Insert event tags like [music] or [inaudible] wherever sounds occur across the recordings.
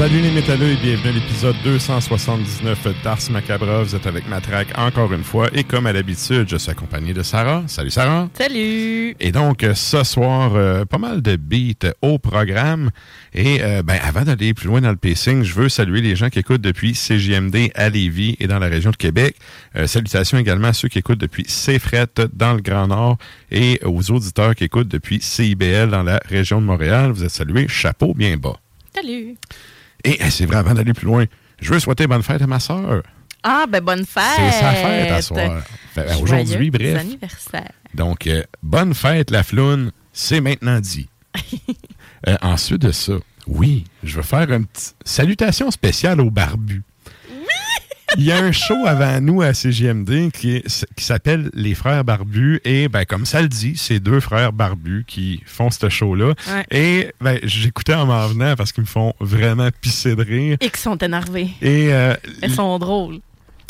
Salut les métalleux et bienvenue à l'épisode 279 d'Ars Macabra. Vous êtes avec Matraque encore une fois et comme à l'habitude, je suis accompagné de Sarah. Salut Sarah. Salut. Et donc euh, ce soir, euh, pas mal de beats au programme. Et euh, ben, avant d'aller plus loin dans le pacing, je veux saluer les gens qui écoutent depuis CJMD à Lévis et dans la région de Québec. salutations également à ceux qui écoutent depuis CFRET dans le Grand Nord et aux auditeurs qui écoutent depuis CIBL dans la région de Montréal. Vous êtes salués. Chapeau bien bas. Salut. Et c'est vrai, avant d'aller plus loin, je veux souhaiter bonne fête à ma soeur. Ah, ben bonne fête! C'est sa fête à soir. Ben, Aujourd'hui, bref. anniversaire. Donc, euh, bonne fête, la floune. C'est maintenant dit. [laughs] euh, ensuite de ça, oui, je veux faire une petite salutation spéciale aux barbus. Il y a un show avant nous à CGMD qui, qui s'appelle Les Frères Barbus. Et ben, comme ça le dit, c'est deux frères barbus qui font ce show-là. Et ben, j'écoutais en m'en venant parce qu'ils me font vraiment pisser de rire. Et qu'ils sont énervés. Et, euh, Ils sont drôles.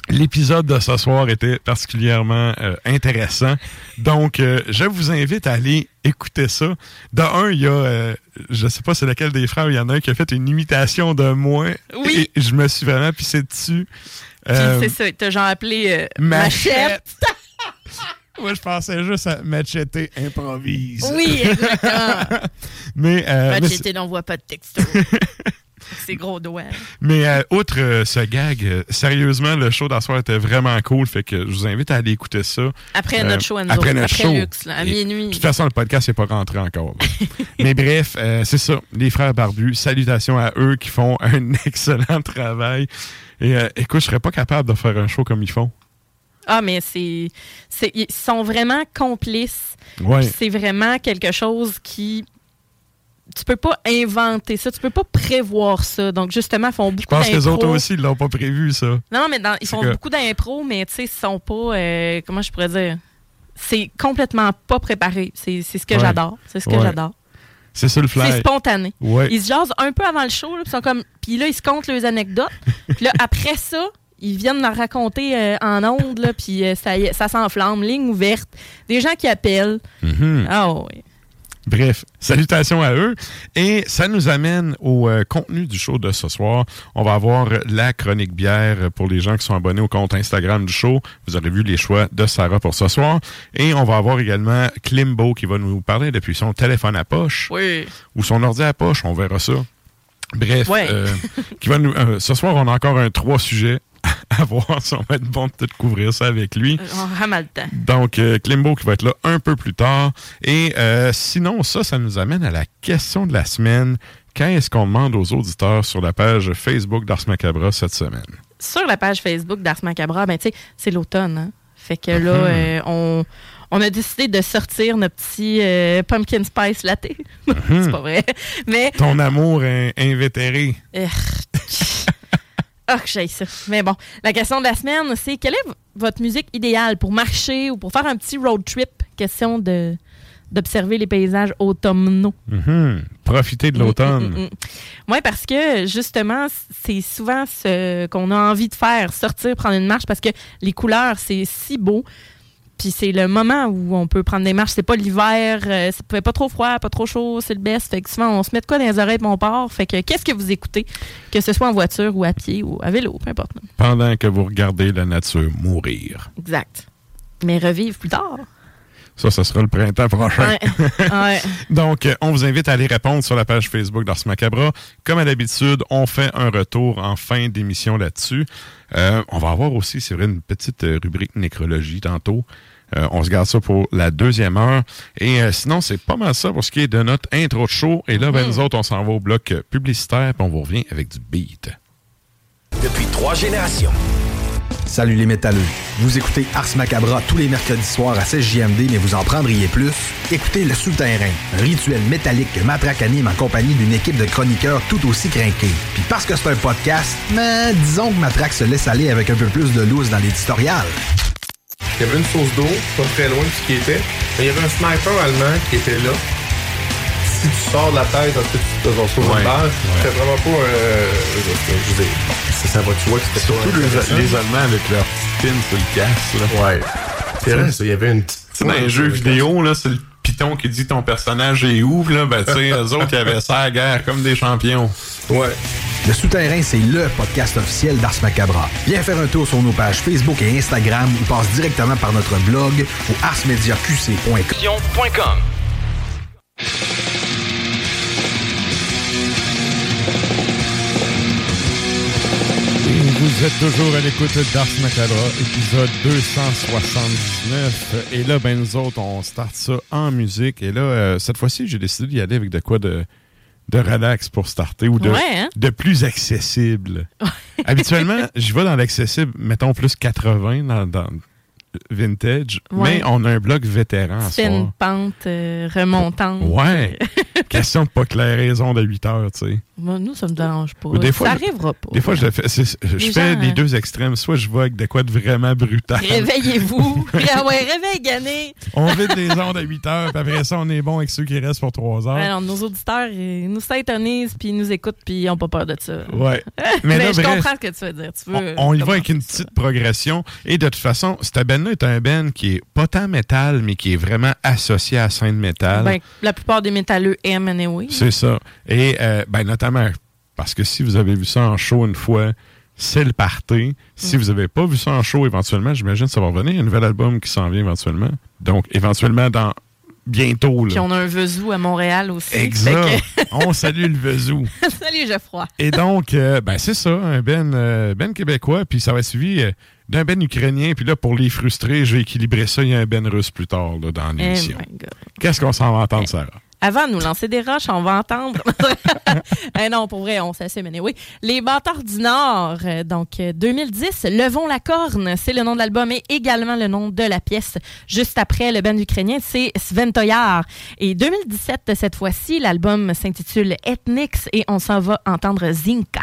L'épisode de ce soir était particulièrement euh, intéressant. Donc, euh, je vous invite à aller écouter ça. De un, il y a, euh, je sais pas c'est lequel des frères, il y en a un qui a fait une imitation de moi. Oui. Et je me suis vraiment pissé dessus. Puis c'est ça, il t'a genre appelé Machette. [laughs] Moi, je pensais juste à Machete improvise. Oui, exactement. [laughs] mais, Machete n'envoie pas de texto. [laughs] Ses gros doigts. Mais euh, outre euh, ce gag, euh, sérieusement, le show d'asseoir était vraiment cool. Fait que je vous invite à aller écouter ça. Après notre show à nous Après notre après show. Luxe, là, à minuit. De toute façon, le podcast n'est pas rentré encore. Mais bref, c'est ça. Les frères barbus, salutations à eux qui font un excellent travail. Et écoute, je serais pas capable de faire un show comme ils font. Ah, mais c'est. Ils sont vraiment complices. Ouais. C'est vraiment quelque chose qui tu peux pas inventer ça, tu peux pas prévoir ça. Donc, justement, ils font beaucoup d'impro. Je pense que les autres aussi, ils l'ont pas prévu, ça. Non, mais dans, ils font que... beaucoup d'impro, mais tu sais, ils sont pas. Euh, comment je pourrais dire? C'est complètement pas préparé. C'est ce que ouais. j'adore. C'est ce que ouais. j'adore. C'est ça le fly. C'est spontané. Ouais. Ils se jasent un peu avant le show, là, puis sont comme. Puis là, ils se comptent leurs anecdotes. [laughs] puis là, après ça, ils viennent nous raconter euh, en ondes, là, puis euh, ça, y- ça s'enflamme, ligne ouverte, des gens qui appellent. Mhm. Ah oui. Bref, salutations à eux. Et ça nous amène au euh, contenu du show de ce soir. On va avoir la chronique bière pour les gens qui sont abonnés au compte Instagram du show. Vous aurez vu les choix de Sarah pour ce soir. Et on va avoir également Klimbo qui va nous parler depuis son téléphone à poche Oui. ou son ordi à poche. On verra ça. Bref, Ouais. euh, [laughs] qui va nous, euh, ce soir, on a encore un trois sujets [laughs] à voir si on va être bon de tout couvrir ça avec lui. On rame le temps. Donc, euh, Klimbo qui va être là un peu plus tard. Et euh, sinon, ça, ça nous amène à la question de la semaine. Qu'est-ce qu'on demande aux auditeurs sur la page Facebook d'Ars Macabra cette semaine? Sur la page Facebook d'Ars Macabra, ben, tu sais, c'est l'automne. Hein? Fait que là, Mhm. euh, on, on a décidé de sortir notre petit euh, pumpkin spice latte. [laughs] c'est pas vrai. Mais Ton amour in- invétéré. Ah, que j'aille ça. Mais bon, la question de la semaine, c'est quelle est votre musique idéale pour marcher ou pour faire un petit road trip? Question de d'observer les paysages automnaux. Mhm. Profitez de l'automne. Oui, parce que justement, c'est souvent ce qu'on a envie de faire, sortir, prendre une marche, parce que les couleurs, c'est si beau. Puis c'est le moment où on peut prendre des marches. C'est pas l'hiver, euh, c'est pas- trop froid, pas trop chaud, c'est le best. Fait que souvent, on se met de quoi dans les oreilles et on part. Fait que qu'est-ce que vous écoutez? Que ce soit en voiture ou à pied ou à vélo, peu importe. Pendant que vous regardez la nature mourir. Exact. Mais revivre plus tard. Ça, ce sera le printemps prochain. Ouais. ouais. [laughs] Donc, euh, on vous invite à aller répondre sur la page Facebook d'Ars Macabra. Comme à l'habitude, on fait un retour en fin d'émission là-dessus. Euh, on va avoir aussi, c'est vrai, une petite euh, rubrique nécrologie tantôt. Euh, on se garde ça pour la deuxième heure. Et euh, sinon, c'est pas mal ça pour ce qui est de notre intro de show. Et là, ben, nous autres, on s'en va au bloc publicitaire, puis on vous revient avec du beat. Depuis trois générations. Salut les métalleux. Vous écoutez Ars Macabra tous les mercredis soirs à 16 JMD, mais vous en prendriez plus? Écoutez Le Souterrain, un rituel métallique que Matraque anime en compagnie d'une équipe de chroniqueurs tout aussi crinqués. Puis parce que c'est un podcast, mais disons que Matraque se laisse aller avec un peu plus de loose dans l'éditorial. Il y avait une source d'eau, pas très loin de ce qui était. Mais il y avait un sniper allemand qui était là. Si tu sors de la tête, en fait, tu te sur Ouais, une balle. ouais. C'était vraiment pas. Euh, je veux dire, ça, ça va, tu vois que c'était Surtout les, Allemands avec leur petite pin sur le casque. là. Ouais. C'est vrai, ça, il y avait une petite. Sais, dans les jeux vidéo, là, c'est le piton qui dit ton personnage est où, là, ben, tu sais, [laughs] eux autres, ils avaient ça à la guerre comme des champions. Ouais. Le Souterrain, c'est le podcast officiel d'Ars Macabra. Viens faire un tour sur nos pages Facebook et Instagram ou passe directement par notre blog au arsmediaqc.com. vous êtes toujours à l'écoute d'Ars Macabra, épisode 279. Et là, ben, nous autres, on start ça en musique. Et là, euh, cette fois-ci, j'ai décidé d'y aller avec de quoi de, de relax pour starter ou de, Ouais, hein? de plus accessible. [laughs] Habituellement, je vais dans l'accessible, mettons plus 80 dans, dans vintage, Ouais. mais on a un bloc vétéran C'est une pente euh, remontante. Ouais. [laughs] Question de pas clairer les ondes à 8 heures, tu sais. Nous, ça me dérange pas. Des fois, ça je- arrivera pas. Des fois, je fais. Je Les fais gens, les hein. deux extrêmes. Soit je vais avec de quoi de vraiment brutal. Réveillez-vous. [laughs] ah ouais, réveille, Gané. On vide les ondes à 8 heures, puis après ça, on est bon avec ceux qui restent pour 3 heures. Alors, nos auditeurs, ils nous s'intonisent, puis ils nous écoutent, puis ils n'ont pas peur de ça. Ouais. [laughs] Mais, Mais là, je bref, comprends ce que tu veux dire. Tu veux, on, on y va avec une petite progression. Et de toute façon, cette band-là est un band qui est pas tant métal, mais qui est vraiment associé à la scène métal. Ben, la plupart des métalleux aiment anyway. C'est ça. Et euh, ben, notamment, parce que si vous avez vu ça en show une fois, c'est le party. Si Mm. vous n'avez pas vu ça en show, éventuellement, j'imagine que ça va revenir. Il y a un nouvel album qui s'en vient éventuellement. Donc, éventuellement, dans bientôt. Là. Puis on a un Vezou à Montréal aussi. Exact. [laughs] On salue le Vezou. [laughs] Salut, Geoffroy. Et donc, euh, ben c'est ça, un ben, euh, ben québécois, puis ça va suivi euh, d'un ben ukrainien. Puis là, pour les frustrés, je vais équilibrer ça. Il y a un ben russe plus tard là, dans Eh l'émission. Qu'est-ce qu'on s'en va entendre, Sarah? Avant de nous lancer des roches, on va entendre. [laughs] Eh non, pour vrai, on s'assume. Mais oui. Les Bâtards du Nord, euh, donc euh, 2010, Levons la corne, c'est le nom de l'album et également le nom de la pièce. Juste après, le band ukrainien, c'est Sventoyar. Et 2017, cette fois-ci, l'album s'intitule Ethnics et on s'en va entendre Zinka.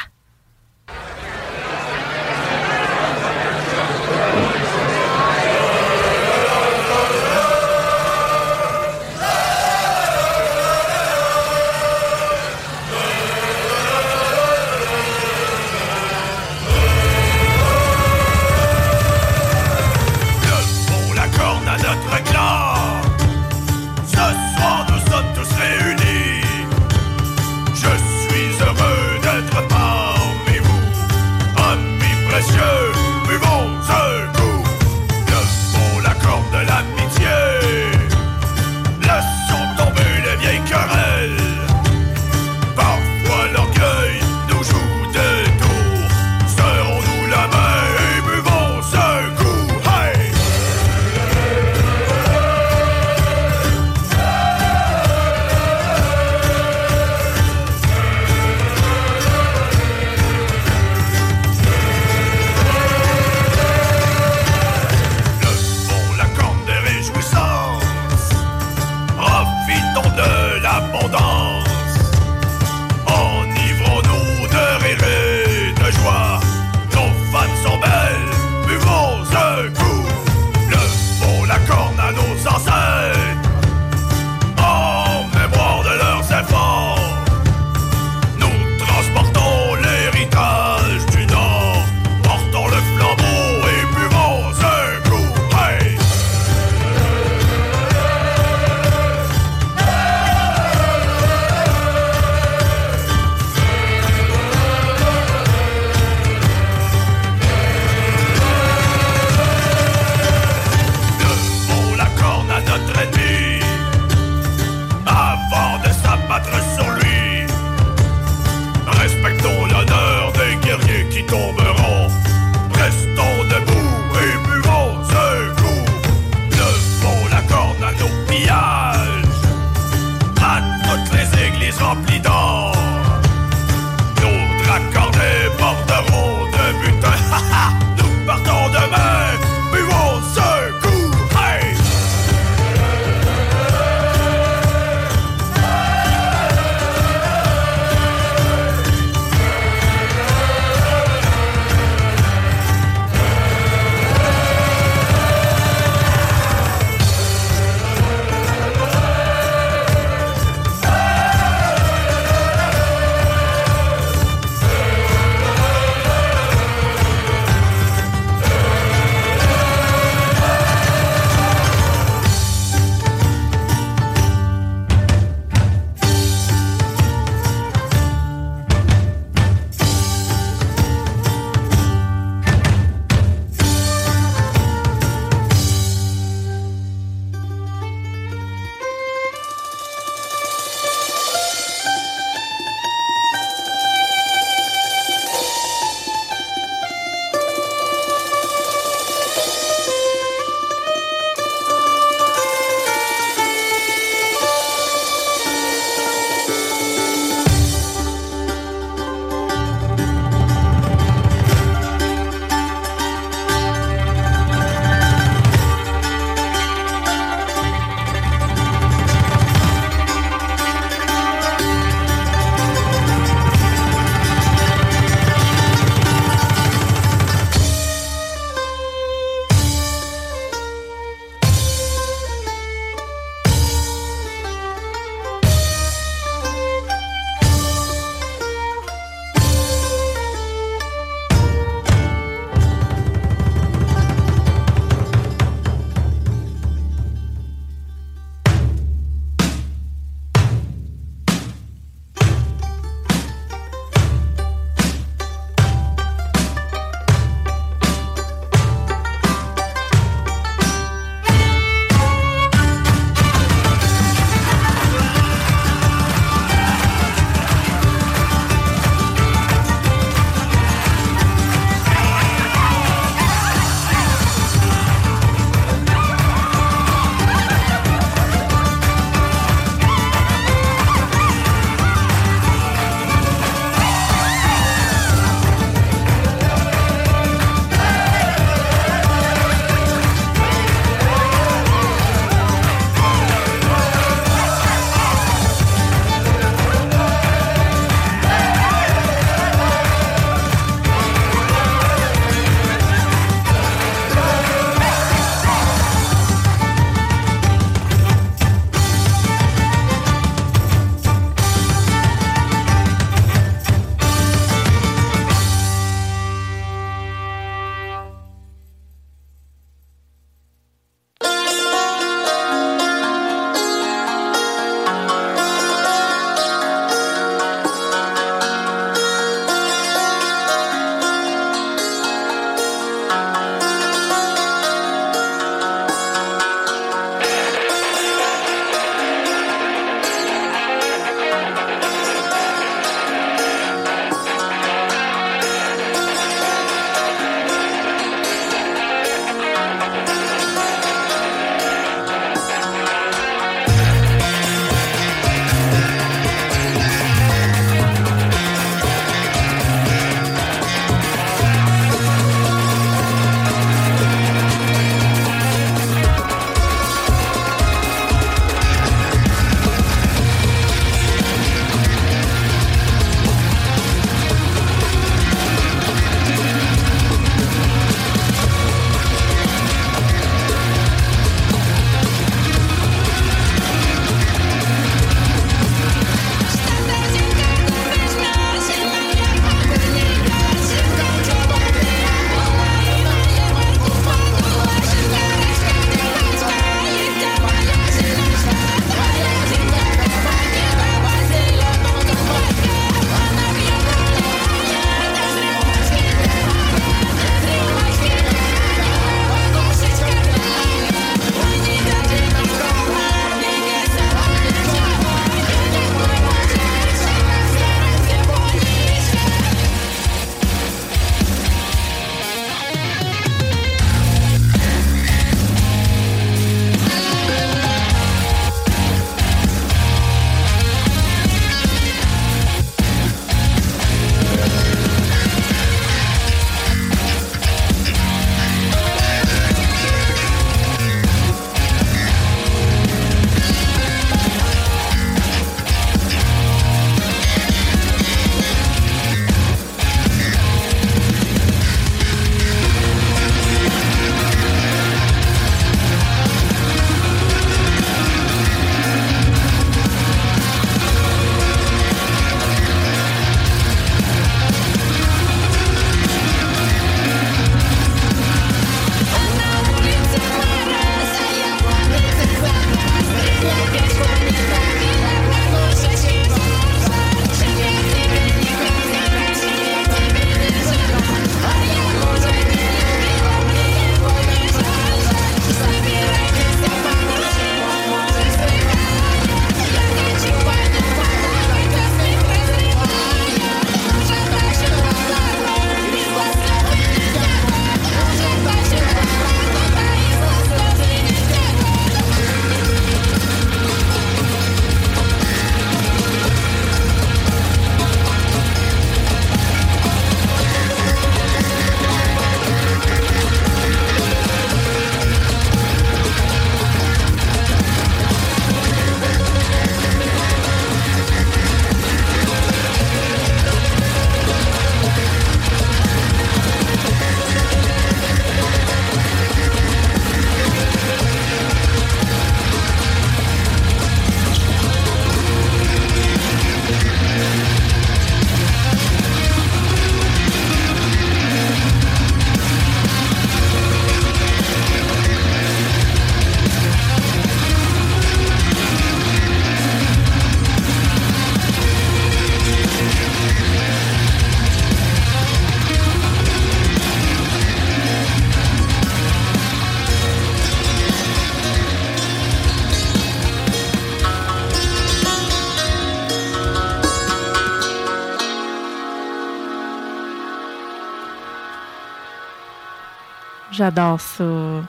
J'adore ça.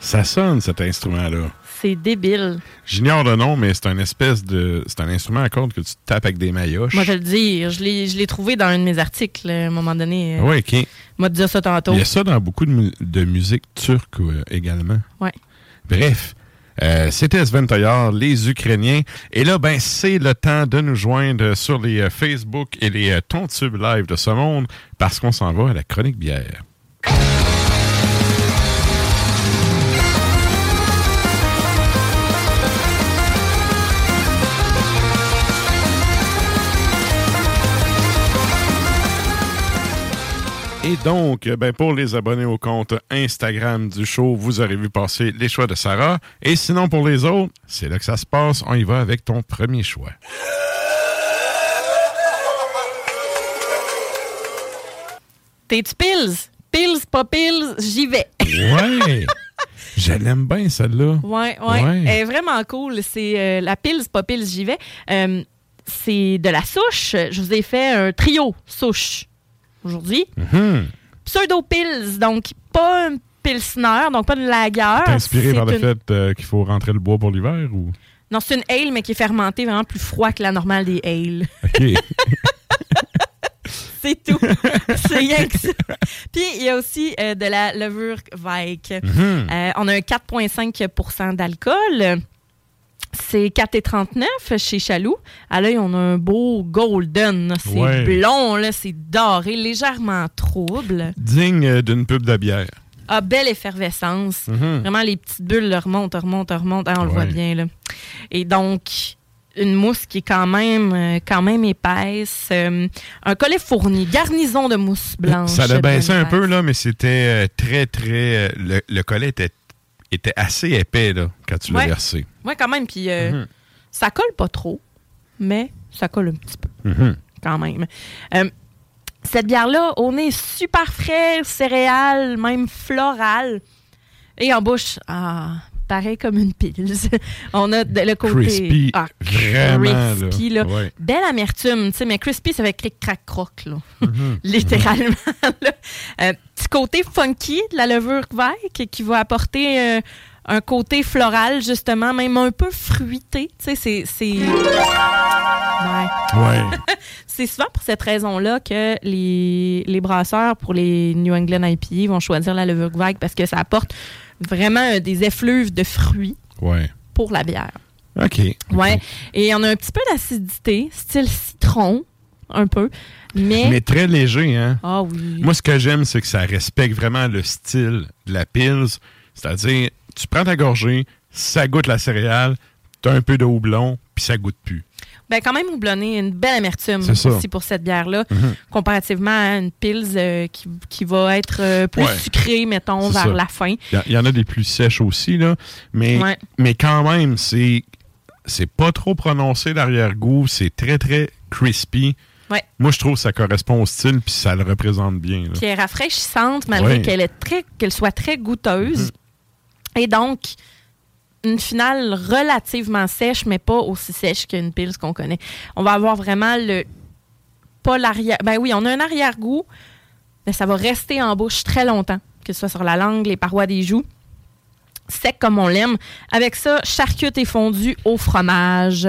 Ça sonne, cet instrument-là. C'est débile. J'ignore le nom, mais c'est un espèce de. C'est un instrument à cordes que tu tapes avec des maillotches. Moi, je le dis, je l'ai, je l'ai trouvé dans un de mes articles à un moment donné. Oui, OK. Moi, dire ça tantôt. Il y a ça dans beaucoup de, mu- de musique turque euh, également. Ouais. Bref, euh, c'était Sventayar, les Ukrainiens. Et là, ben, c'est le temps de nous joindre sur les euh, Facebook et les euh, Tontubes live de ce monde parce qu'on s'en va à la chronique bière. Et donc, ben, pour les abonnés au compte Instagram du show, vous aurez vu passer les choix de Sarah. Et sinon, pour les autres, c'est là que ça se passe. On y va avec ton premier choix. T'es-tu Pills? Pills, pas Pills, j'y vais. Ouais! [laughs] Je l'aime bien, celle-là. Ouais, ouais. Elle est vraiment cool. C'est euh, la Pills, pas Pills, j'y vais. Euh, c'est de la souche. Je vous ai fait un trio souche aujourd'hui. Mhm. Pseudo Pills, donc pas un pilsner, donc pas de lager. T'es inspiré C'est par le une- fait euh, qu'il faut rentrer le bois pour l'hiver ou? Non, c'est une ale, mais qui est fermentée vraiment plus froid que la normale des ales. OK. [laughs] C'est tout. [laughs] c'est rien que ça. Puis, il y a aussi euh, de la levure Weik. Mhm. Euh, on a un 4,5% d'alcool. C'est 4,39 chez Chaloux. À l'œil, on a un beau golden. C'est Ouais. blond, là, c'est doré, légèrement trouble. Digne euh, d'une pub de bière. Ah, belle effervescence. Mhm. Vraiment, les petites bulles là, remontent, remontent, remontent. Ah, on le voit bien, là. Et donc, une mousse qui est quand même, euh, quand même épaisse. Euh, un collet fourni, garnison de mousse blanche. Ça l'a baissé un peu, là, mais c'était très, très. le, le collet était, était assez épais, là, quand tu l'as Ouais. versé. Oui, quand même. Puis, euh, Mhm. ça colle pas trop, mais ça colle un petit peu. Mhm. quand même. Euh, cette bière-là, on est super frais, céréales, même floral. Et en bouche, ah, pareil comme une pils. [laughs] on a le côté... Crispy, ah, vraiment, crispy, là. là. Ouais. Belle amertume, tu sais, mais crispy, ça fait clic, crac, croc, là. Mhm. [laughs] Littéralement, [laughs] là. Euh, petit côté funky de la levure Weik qui va apporter euh, un côté floral, justement, même un peu fruité. Tu sais, c'est... c'est- Ouais. Ouais. C'est souvent pour cette raison-là que les, les brasseurs pour les New England IPA vont choisir la levure vague parce que ça apporte vraiment euh, des effluves de fruits Ouais. pour la bière. OK. Ouais. Et on a un petit peu d'acidité, style citron, un peu. Mais. Mais très léger, hein? Ah oui. Moi, ce que j'aime, c'est que ça respecte vraiment le style de la Pils. C'est-à-dire, tu prends ta gorgée, ça goûte la céréale, tu as un peu de houblon, puis ça goûte plus. Ben, quand même houblonné, une belle amertume aussi pour cette bière-là, Mhm. comparativement à une pils euh, qui, qui va être euh, plus Ouais. sucrée, mettons, vers ça. la fin. Il y en a des plus sèches aussi, là. Mais, Ouais. mais quand même, c'est c'est pas trop prononcé l'arrière-goût. C'est très, très crispy. Ouais. Moi, je trouve que ça correspond au style, puis ça le représente bien. là. Elle est rafraîchissante malgré qu'elle est très qu'elle soit très goûteuse. Et donc une finale relativement sèche, mais pas aussi sèche qu'une pils qu'on connaît. On va avoir vraiment le pas l'arrière. Ben oui, on a un arrière-goût, mais ça va rester en bouche très longtemps, que ce soit sur la langue, les parois des joues. Sec comme on l'aime. Avec ça, charcute et fondu au fromage.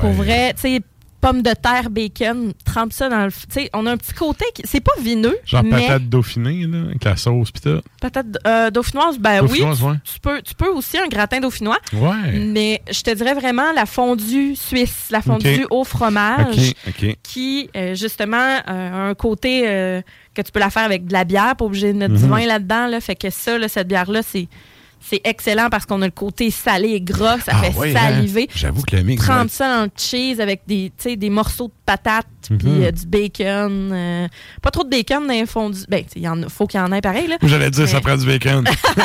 Pour vrai, tu sais, pommes de terre, bacon, trempe ça dans le. Tu sais, on a un petit côté qui. C'est pas vineux. Genre mais patate dauphinée, là, avec la sauce, pis tout. Patate euh, dauphinoise, ben Dauphinoise, oui. ouais. Tu, tu peux, tu peux aussi un gratin dauphinois. Ouais. Mais je te dirais vraiment la fondue suisse, la fondue au fromage, OK, OK. qui, euh, justement, euh, a un côté que tu peux la faire avec de la bière, pas obligé de mettre du Mhm. vin là-dedans. Là, fait que ça, là, cette bière-là, c'est. C'est excellent parce qu'on a le côté salé et gras, ça Ah fait ouais, hein? saliver. J'avoue que le mix. Trempe ouais. ça dans le cheese avec des, morceaux de patates Mhm. puis euh, du bacon. euh, pas trop de bacon dans les fondus. Ben, il en faut qu'il y en ait pareil. J'allais dire, ça prend du bacon. [laughs] [laughs]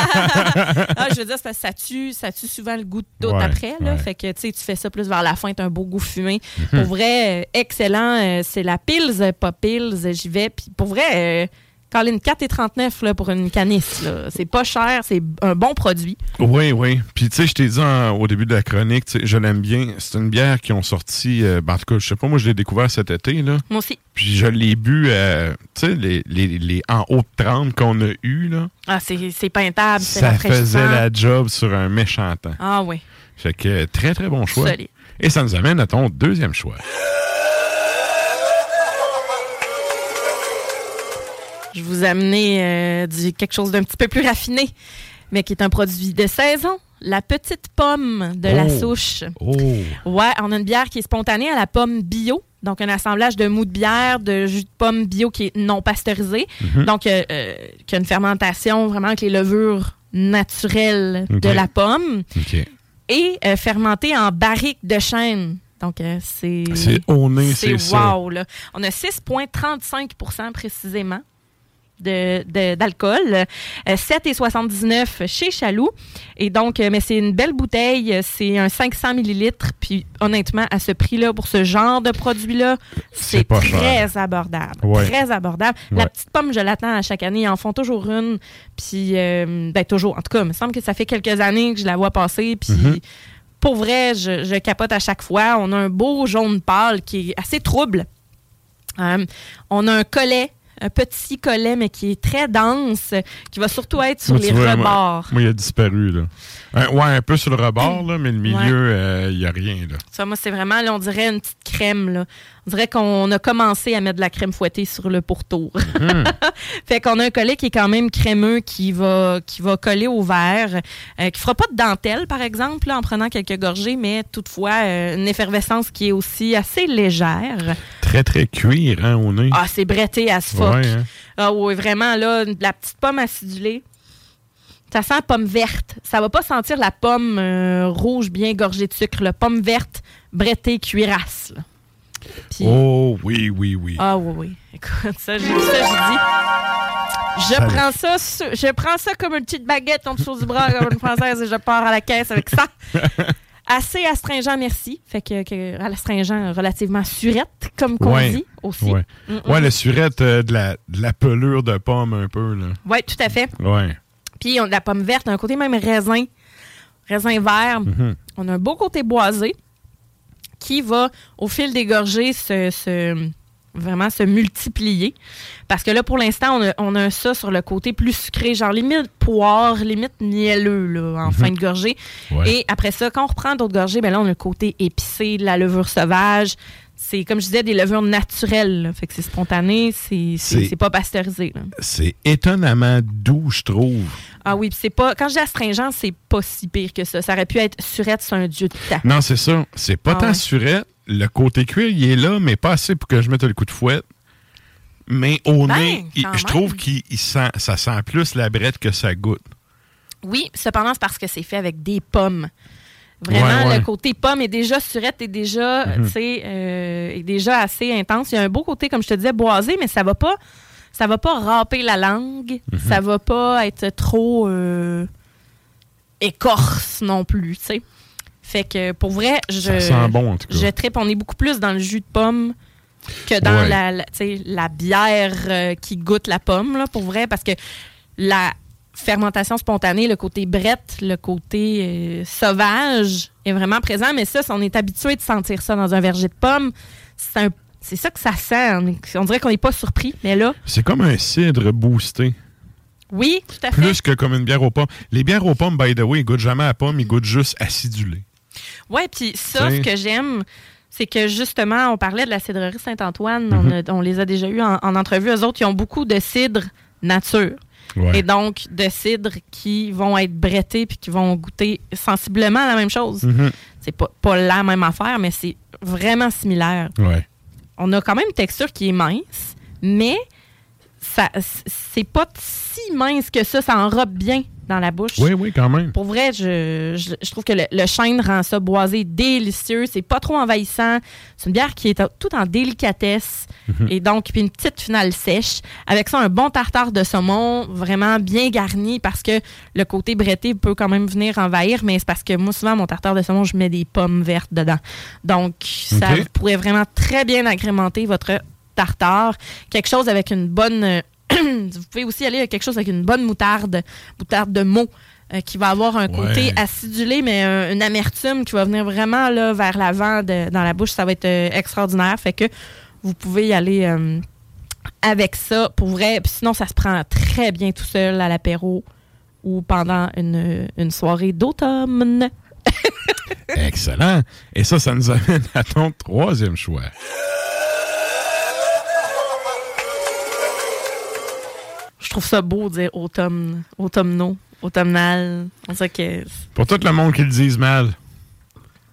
ah, je veux dire, ça tue, ça tue souvent le goût de Ouais, après. Là. Fait que tu fais ça plus vers la fin, tu as un beau goût fumé. Mhm. Pour vrai, euh, excellent. c'est la Pils, pas Pils, j'y vais. Puis pour vrai, Colin, 4,39 là, pour une canisse. C'est pas cher, c'est un bon produit. Oui, oui. Puis, tu sais, je t'ai dit en- au début de la chronique, je l'aime bien. C'est une bière qui ont sorti, euh, ben, en tout cas, je sais pas, moi, je l'ai découvert cet été, là. Moi aussi. Puis, je l'ai bu, euh, tu sais, les, les, les en haut de 30 qu'on a eu, là. Ah, c'est c'est peintable, c'est Ça faisait la job sur un méchant temps. Ah oui. Fait que, très, très bon choix. Solide. Et ça nous amène à ton deuxième choix. Je vous ai amené euh, du, quelque chose d'un petit peu plus raffiné, mais qui est un produit de saison. La petite pomme de la Oh. souche. Oh! Ouais, on a une bière qui est spontanée à la pomme bio. Donc, un assemblage de mou de bière, de jus de pomme bio qui est non pasteurisé. Mhm. Donc, euh, euh, qui a une fermentation vraiment avec les levures naturelles de la pomme et euh, fermentée en barrique de chêne. Donc, c'est. C'est au nez, c'est ça. wow, là. On a 6,35% précisément de- de- d'alcool. Euh, 7,79 chez Chaloux. Et donc, euh, mais c'est une belle bouteille. C'est un 500 millilitres. Puis, honnêtement, à ce prix-là, pour ce genre de produit-là, C'est très cher. abordable. Ouais. Très abordable. La petite pomme, je l'attends à chaque année. Ils en font toujours une. Puis, euh, ben, toujours. En tout cas, il me semble que ça fait quelques années que je la vois passer. Puis, Mhm. pour vrai, je, je capote à chaque fois. On a un beau jaune pâle qui est assez trouble. Euh, on a un collet, un petit collet, mais qui est très dense, qui va surtout être sur Moi, les vois, rebords. Moi, il a disparu, là. Un- ouais, un peu sur le rebord, là, mais le milieu, Ouais. il n'y a rien, là. Ça, moi, c'est vraiment, là, on dirait une petite crème. Là. On dirait qu'on a commencé à mettre de la crème fouettée sur le pourtour. Mhm. [laughs] fait qu'on a un collet qui est quand même crémeux, qui va, qui va coller au verre, euh, qui fera pas de dentelle, par exemple, là, en prenant quelques gorgées, mais toutefois euh, une effervescence qui est aussi assez légère. Très, très cuir, hein, au nez. Ah, c'est bretté à ce fuck. Ouais, hein. Ah oui, vraiment, là, de la petite pomme acidulée. Ça sent pomme verte. Ça va pas sentir la pomme euh, rouge bien gorgée de sucre. La pomme verte, brettée, cuirasse. là. Puis- Oh, oui, oui, oui. Ah oui, oui. Écoute, ça, j'ai vu ça, j'ai dit. Je prends ça, je prends ça comme une petite baguette en dessous du bras comme une française et je pars à la caisse avec ça. [laughs] Assez astringent, merci. Fait que, que astringent relativement surette, comme qu'on Ouais. dit aussi. Ouais, Mm, ouais le surette euh, de, la, de la pelure de pomme, un peu, là. Ouais, tout à fait. Ouais. Puis on a de la pomme verte, un côté même raisin, raisin vert. Mhm. On a un beau côté boisé qui va, au fil des gorgées, se, se- vraiment se multiplier. Parce que là, pour l'instant, on a, on a ça sur le côté plus sucré, genre limite poire, limite mielleux là, en Mhm. fin de gorgée. Ouais. Et après ça, quand on reprend d'autres gorgées, ben là, on a le côté épicé, de la levure sauvage. C'est, comme je disais, des levures naturelles. là. Fait que c'est spontané, c'est, pas pasteurisé. C'est étonnamment doux, je trouve. Ah oui, c'est pas. Quand je dis astringent, c'est pas si pire que ça. Ça aurait pu être surette, c'est un dieu de temps. Non, c'est ça. C'est pas Ah tant ouais. surette. Le côté cuir, il est là, mais pas assez pour que je mette le coup de fouette. Mais au Ben, nez, il- je trouve qu'il il sent, ça sent plus la brette que ça goûte. Oui, cependant, c'est parce que c'est fait avec des pommes. Vraiment, Ouais, ouais. le côté pomme est déjà surette, est déjà, Mhm. euh, est déjà assez intense. Il y a un beau côté, comme je te disais, boisé, mais ça va pas, ça va pas râper la langue. Mhm. Ça va pas être trop euh, écorce non plus, tu sais. Fait que pour vrai, je. Sent bon, en tout cas. Je tripe. On est beaucoup plus dans le jus de pomme que dans Ouais. la, la bière euh, qui goûte la pomme, là, pour vrai, parce que la fermentation spontanée, le côté brette, le côté euh, sauvage est vraiment présent. Mais ça, si on est habitué de sentir ça dans un verger de pomme, c'est un- c'est ça que ça sent. On, dirait qu'on n'est pas surpris. Mais là, C'est comme un cidre boosté. oui, tout à fait. Plus que comme une bière aux pommes. Les bières aux pommes, by the way, ils goûtent jamais à pomme, ils goûtent juste acidulé. Ouais, puis ça, ce que j'aime, c'est que justement, on parlait de la cidrerie Saint-Antoine, Mhm. on, a- on les a déjà eus en, en entrevue. Eux autres, ils ont beaucoup de cidre nature. Ouais. Et donc, de cidres qui vont être brettés puis qui vont goûter sensiblement la même chose. Mhm. C'est pas, pas la même affaire, mais c'est vraiment similaire. Ouais. On a quand même une texture qui est mince, mais ça c'est pas si mince que ça. Ça enrobe bien dans la bouche. Oui, oui, quand même. Pour vrai, je, je, je trouve que le, le chêne rend ça boisé délicieux. C'est pas trop envahissant. C'est une bière qui est tout en délicatesse. Mhm. Et donc, puis une petite finale sèche. Avec ça, un bon tartare de saumon, vraiment bien garni parce que le côté bretté peut quand même venir envahir, mais c'est parce que moi, souvent, mon tartare de saumon, je mets des pommes vertes dedans. Donc, ça pourrait vraiment très bien agrémenter votre tartare. Quelque chose avec une bonne, euh, [clears throat] vous pouvez aussi aller à quelque chose avec une bonne moutarde, moutarde de mots, euh, qui va avoir un côté acidulé, mais un- une amertume qui va venir vraiment là, vers l'avant dans la bouche. Ça va être euh, extraordinaire. Fait que vous pouvez y aller euh, avec ça pour vrai. Puis sinon, ça se prend très bien tout seul à l'apéro ou pendant une, une soirée d'automne. [laughs] Excellent. Et ça, ça nous amène à ton troisième choix. Je trouve ça beau de dire automne, automnal. On sait que. Pour tout le monde qui le dise mal,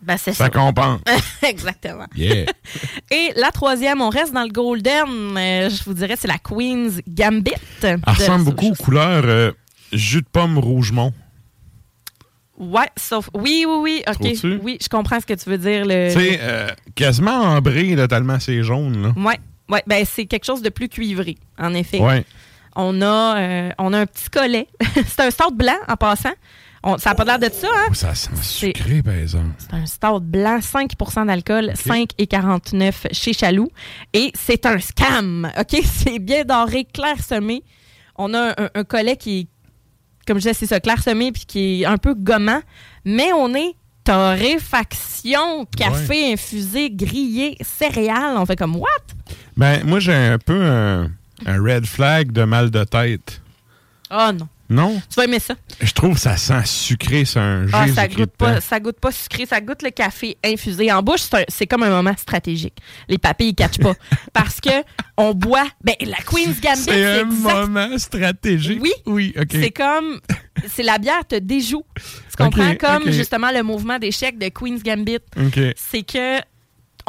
Ben, c'est ça ça. compense. [laughs] Exactement. Yeah. [laughs] Et la troisième, on reste dans le golden. euh, je vous dirais, c'est la Queen's Gambit. Elle ressemble beaucoup aux couleurs euh, jus de pomme rougemont. Ouais, sauf. Oui, oui, oui. OK. Oui, je comprends ce que tu veux dire. Le... Tu sais, euh, quasiment ambré, là, tellement c'est jaune. Là. Ouais, ouais. Ben, c'est quelque chose de plus cuivré, en effet. Ouais. On a, euh, on a un petit collet. [laughs] c'est un stout blanc, en passant. On- ça n'a pas l'air de ça, hein? Oh, ça sent sucré, par exemple. C'est un stout blanc, 5% d'alcool, 5,49 chez Chaloux. Et c'est un scam, OK? [laughs] C'est bien doré, clairsemé. On a un, un collet qui est, comme je disais, c'est ça, clairsemé, puis qui est un peu gommant. Mais on est torréfaction, café infusé, grillé, céréales. On fait comme, what? Ben, moi, j'ai un peu un, un red flag de mal de tête. Oh non. Non? Tu vas aimer ça. Je trouve que ça sent sucré, c'est un Ah, Jésus ça goûte pas, ça goûte pas sucré, ça goûte le café infusé en bouche. C'est comme un moment stratégique. Les papilles ils catchent pas [laughs] parce que on boit. Ben la Queen's Gambit, C'est un exact- moment stratégique. Oui, Oui, OK. C'est comme c'est la bière te déjoue. Tu comprends? Ok, comme justement le mouvement d'échec de Queen's Gambit. OK. C'est que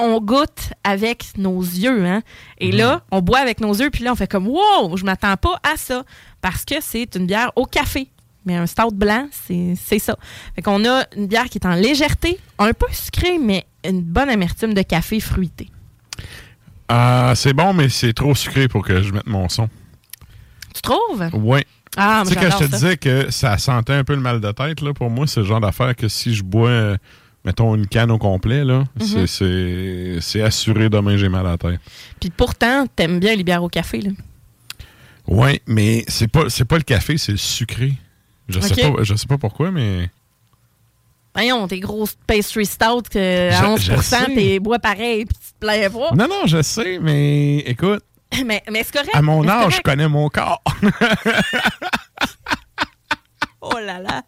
on goûte avec nos yeux, hein. Et là, on boit avec nos yeux, puis là, on fait comme wow, je m'attends pas à ça parce que c'est une bière au café. Mais un stout blanc, c'est c'est ça. Fait qu'on a une bière qui est en légèreté, un peu sucrée, mais une bonne amertume de café fruité. Ah, c'est bon, mais c'est trop sucré pour que je mette mon son. Tu trouves? Ouais. Ah, tu sais, quand je te ça. disais que ça sentait un peu le mal de tête, là, pour moi, c'est le genre d'affaire que si je bois, euh, mettons, une canne au complet, là, Mhm. c'est- assuré demain j'ai mal à la tête. Puis pourtant, t'aimes bien les bières au café, là. Ouais, mais c'est pas, c'est pas le café, c'est le sucré. Je, sais pas, je sais pas pourquoi, mais. Voyons, tes grosses pastry stout que à Je- 11 je sais. t'es bois pareil, puis tu te plains pas. Non, non, je sais, mais écoute, [laughs] Mais, mais c'est correct. à mon âge, je connais mon corps. [laughs] Oh là là.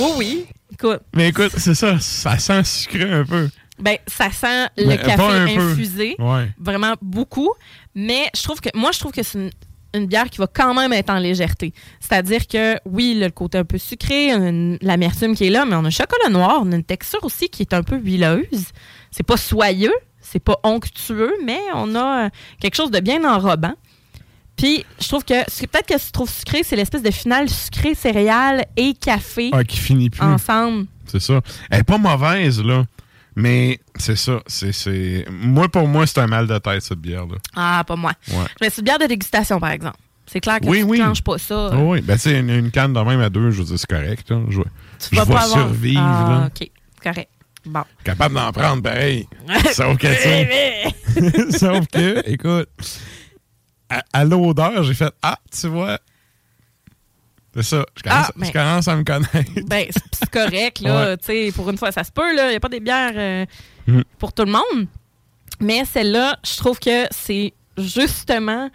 Oui, oui. Écoute, mais écoute, c'est ça, ça sent sucré un peu. ben, ça sent le Mais café infusé. Ouais. Vraiment beaucoup. Mais je trouve que moi, je trouve que c'est une, une bière qui va quand même être en légèreté. C'est-à-dire que, oui, le côté un peu sucré, l'amertume qui est là, mais on a chocolat noir, on a une texture aussi qui est un peu huileuse. C'est pas soyeux, c'est pas onctueux, mais on a quelque chose de bien enrobant. Puis, je trouve que ce que- peut-être que je trouve sucré, c'est l'espèce de finale sucré, céréales et café Ah, qui finit plus. ensemble. C'est ça. Elle est pas mauvaise, là. Mais c'est ça. C'est. Moi, pour moi, c'est un mal de tête, cette bière-là. Ah, pas moi. Ouais. Mais c'est une bière de dégustation, par exemple. C'est clair que Oui, tu oui. ne clenches pas ça. Oh oui, ben tu une, une canne de même à deux, je veux dire, c'est correct. Je, Tu je vas pas avoir- survivre. Ah, là. OK. Correct. Bon. [laughs] Capable d'en prendre pareil. Sauf que, [laughs] [laughs] Sauf que, écoute, à, à l'odeur, j'ai fait Ah, tu vois. C'est ça. Je commence, Ah, je commence à me connaître. [laughs] Ben, c'est correct, là. Ouais. Tu sais, pour une fois, ça se peut, là. Il n'y a pas des bières euh, Mm. pour tout le monde. Mais celle-là, je trouve que c'est justement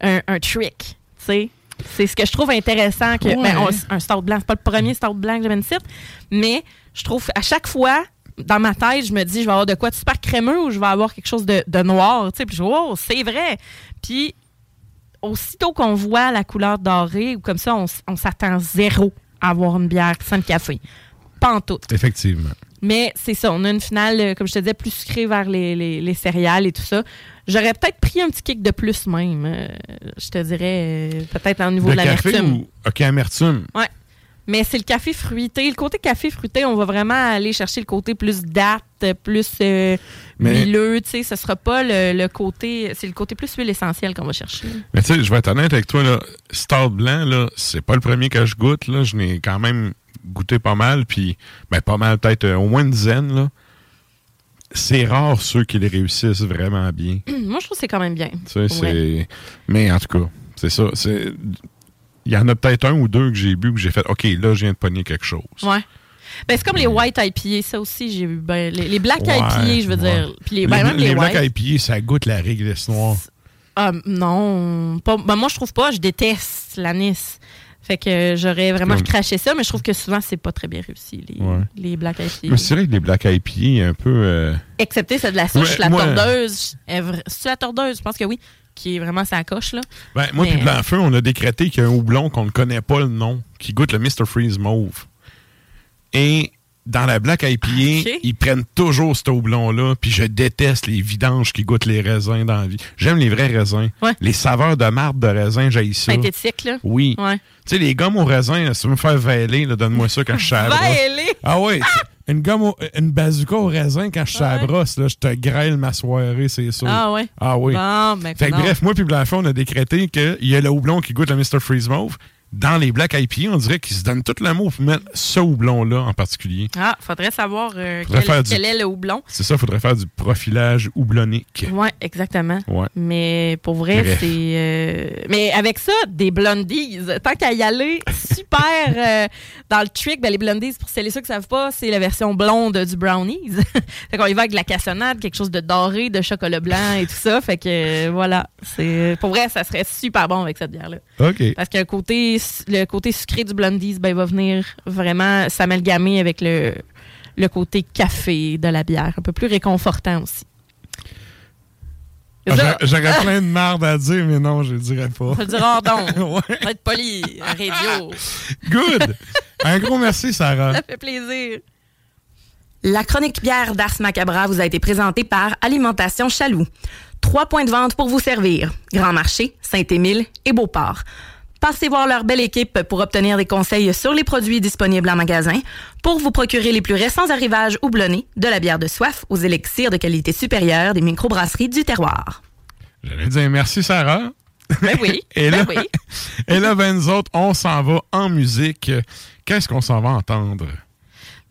un, un trick. Tu sais. C'est ce que je trouve intéressant. Que, Ouais. ben, on- un stout blanc, c'est pas le premier stout blanc que j'avais une site, mais je trouve à chaque fois, dans ma tête, je me dis, je vais avoir de quoi de super crémeux ou je vais avoir quelque chose de, de noir. Tu sais, puis je dis, oh, c'est vrai. Puis aussitôt qu'on voit la couleur dorée ou comme ça, on, s'attend zéro à avoir une bière sans le café. Pas en tout. Effectivement. Mais c'est ça, on a une finale, euh, comme je te disais, plus sucrée vers les, les- les céréales et tout ça. J'aurais peut-être pris un petit kick de plus même. euh, je te dirais, euh, peut-être au niveau de de café l'amertume. ou. Ok, amertume. Ouais. Mais c'est le café fruité. Le côté café fruité, on va vraiment aller chercher le côté plus date, plus euh, Mais- huileux. Tu sais, ce sera pas le, le côté. C'est le côté plus huile essentielle qu'on va chercher. Mais tu sais, je vais être honnête avec toi, là. Stout blanc, là, c'est pas le premier que je goûte, là. Je n'ai quand même goûté pas mal, puis, ben, pas mal, peut-être euh, au moins une dizaine, là. c'est rare ceux qui les réussissent vraiment bien. [clears throat] Moi, je trouve que c'est quand même bien. Tu sais, c'est... Mais en tout cas, c'est ça. Il y en a peut-être un ou deux que j'ai bu que j'ai fait OK, là, je viens de pogner quelque chose. Ouais. Ben, c'est comme les white IPA, ça aussi, j'ai vu. Ben, les, les black Ouais, IPA, je veux ouais. dire. Puis les, ben, les, même les, les Black white. IPA, ça goûte la réglisse noire. Ah, non. Pas, ben, moi, je trouve pas. Je déteste l'anis. Fait que j'aurais vraiment Comme- craché ça, mais je trouve que souvent, c'est pas très bien réussi, les, Ouais. les black IPA. Mais c'est vrai que les Black IPA, un peu... euh, Excepté celle de la souche, Ouais, la tordeuse. vra- C'est la tordeuse, je pense que oui. Qui est vraiment sa coche, là. Ben, moi, puis Blanc-Feu, on a décrété qu'il y a un houblon qu'on ne connaît pas le nom, qui goûte le Mr. Freeze Mauve. Et dans la Black IPA, Ok. ils prennent toujours ce houblon-là, puis je déteste les vidanges qui goûtent les raisins dans la vie. J'aime les vrais raisins. Ouais. Les saveurs de marde de raisin, j'ai ça. Synthétique, là. Oui. Ouais. Tu sais, les gommes au raisin, là, si tu veux me faire vêler, donne-moi ça quand je suis? [laughs] Ah ouais, tu- une gomme, au- une bazooka au raisin quand je suis à la brosse, là, je te grêle ma soirée, c'est sûr. Ah ouais? Ah oui. Bon, ben, Fait que bref, moi puis Blanchard, on a décrété qu'il y a le houblon qui goûte le Mr. Freeze Mauve. Dans les Black IPA, on dirait qu'ils se donnent tout le mot pour mettre ce houblon-là en particulier. Ah, faudrait savoir euh, Faudrait quel, faire du- quel est le houblon. C'est ça, il faudrait faire du profilage houblonique. Ouais, exactement. Ouais. Mais pour vrai, c'est. euh, Mais avec ça, des blondies. Tant qu'à y aller, [laughs] super euh, dans le trick. Ben, les blondies, pour celles et ceux qui ne savent pas, c'est la version blonde du brownies. [laughs] fait qu'on y va avec de la cassonade, quelque chose de doré, de chocolat blanc et tout ça. Fait que voilà. c'est Pour vrai, ça serait super bon avec cette bière-là. OK. Parce que le côté, le côté sucré du blondies, ben, va venir vraiment s'amalgamer avec le, le côté café de la bière. Un peu plus réconfortant aussi. Ah, J'aurais plein de marde à dire, mais non, je le dirais pas. faut le dire hors [laughs] d'onde. Ouais. Être poli, à radio. Good! Un gros merci, Sarah. Ça fait plaisir. La chronique bière d'Ars Macabra vous a été présentée par Alimentation Chaloux. Trois points de vente pour vous servir. Grand Marché, Saint-Émile et Beauport. Passez voir leur belle équipe pour obtenir des conseils sur les produits disponibles en magasin, pour vous procurer les plus récents arrivages houblonnés, de la bière de soif aux élixirs de qualité supérieure des microbrasseries du terroir. J'allais dire merci, Sarah. Ben oui. [laughs] Et là, ben oui. [laughs] et là, ben, nous autres, on s'en va en musique. Qu'est-ce qu'on s'en va entendre?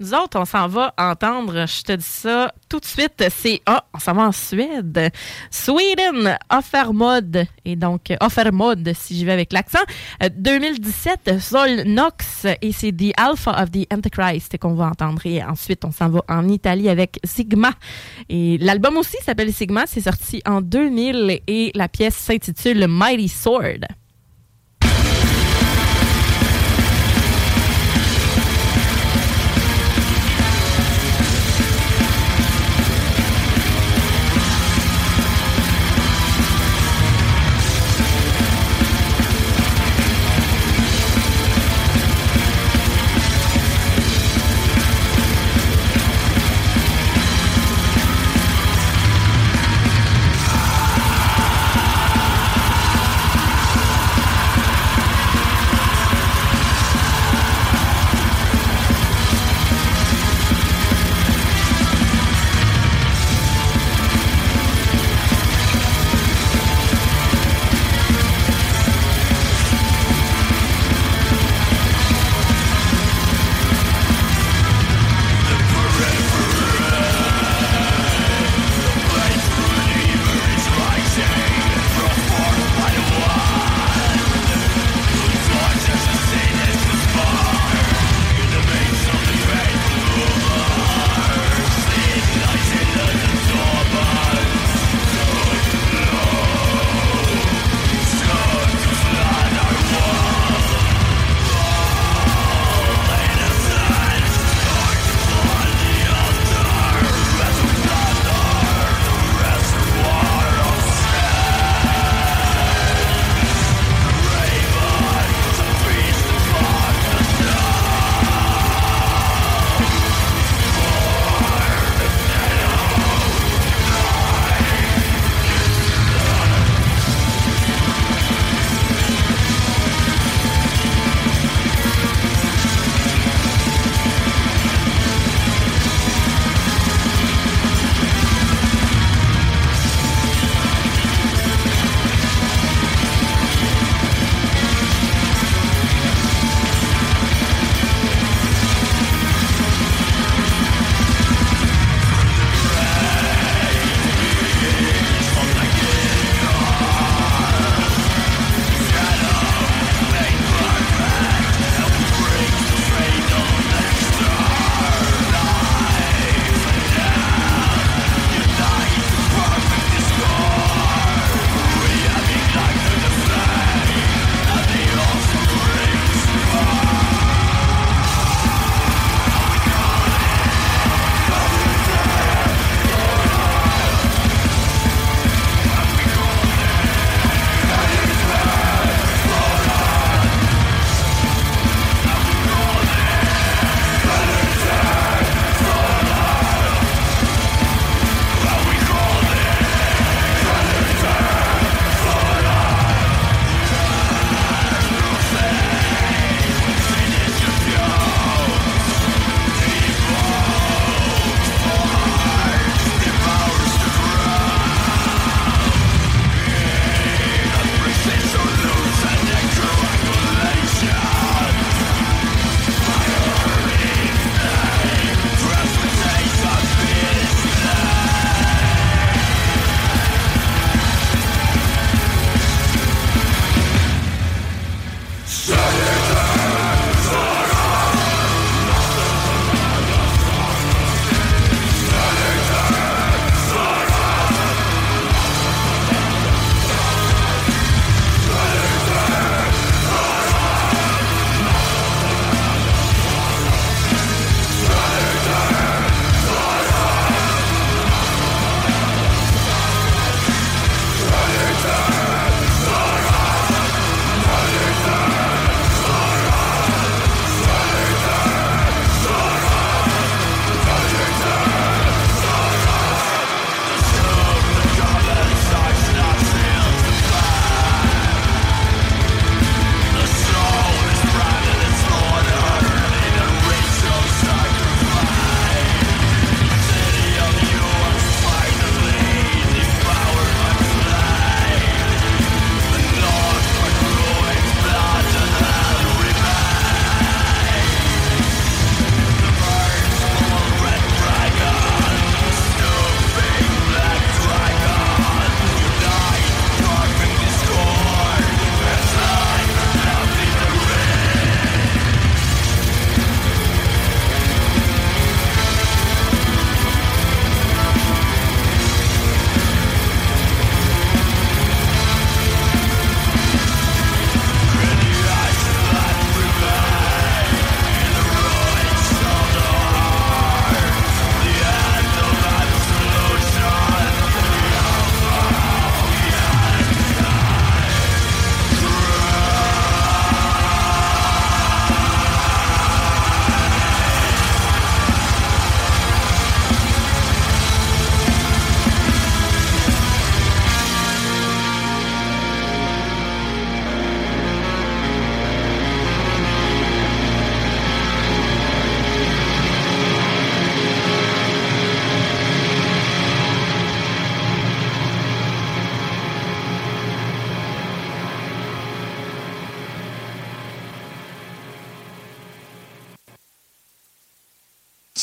Nous autres, on s'en va entendre, je te dis ça tout de suite, c'est, ah, on s'en va en Suède. Sweden, Offermod, et donc Offermod, si j'y vais avec l'accent. Euh, 2017, Sol Nox, et c'est The Alpha of the Antichrist qu'on va entendre. Et ensuite, on s'en va en Italie avec Sigma. Et l'album aussi s'appelle Sigma, c'est sorti en 2000, et la pièce s'intitule Mighty Sword.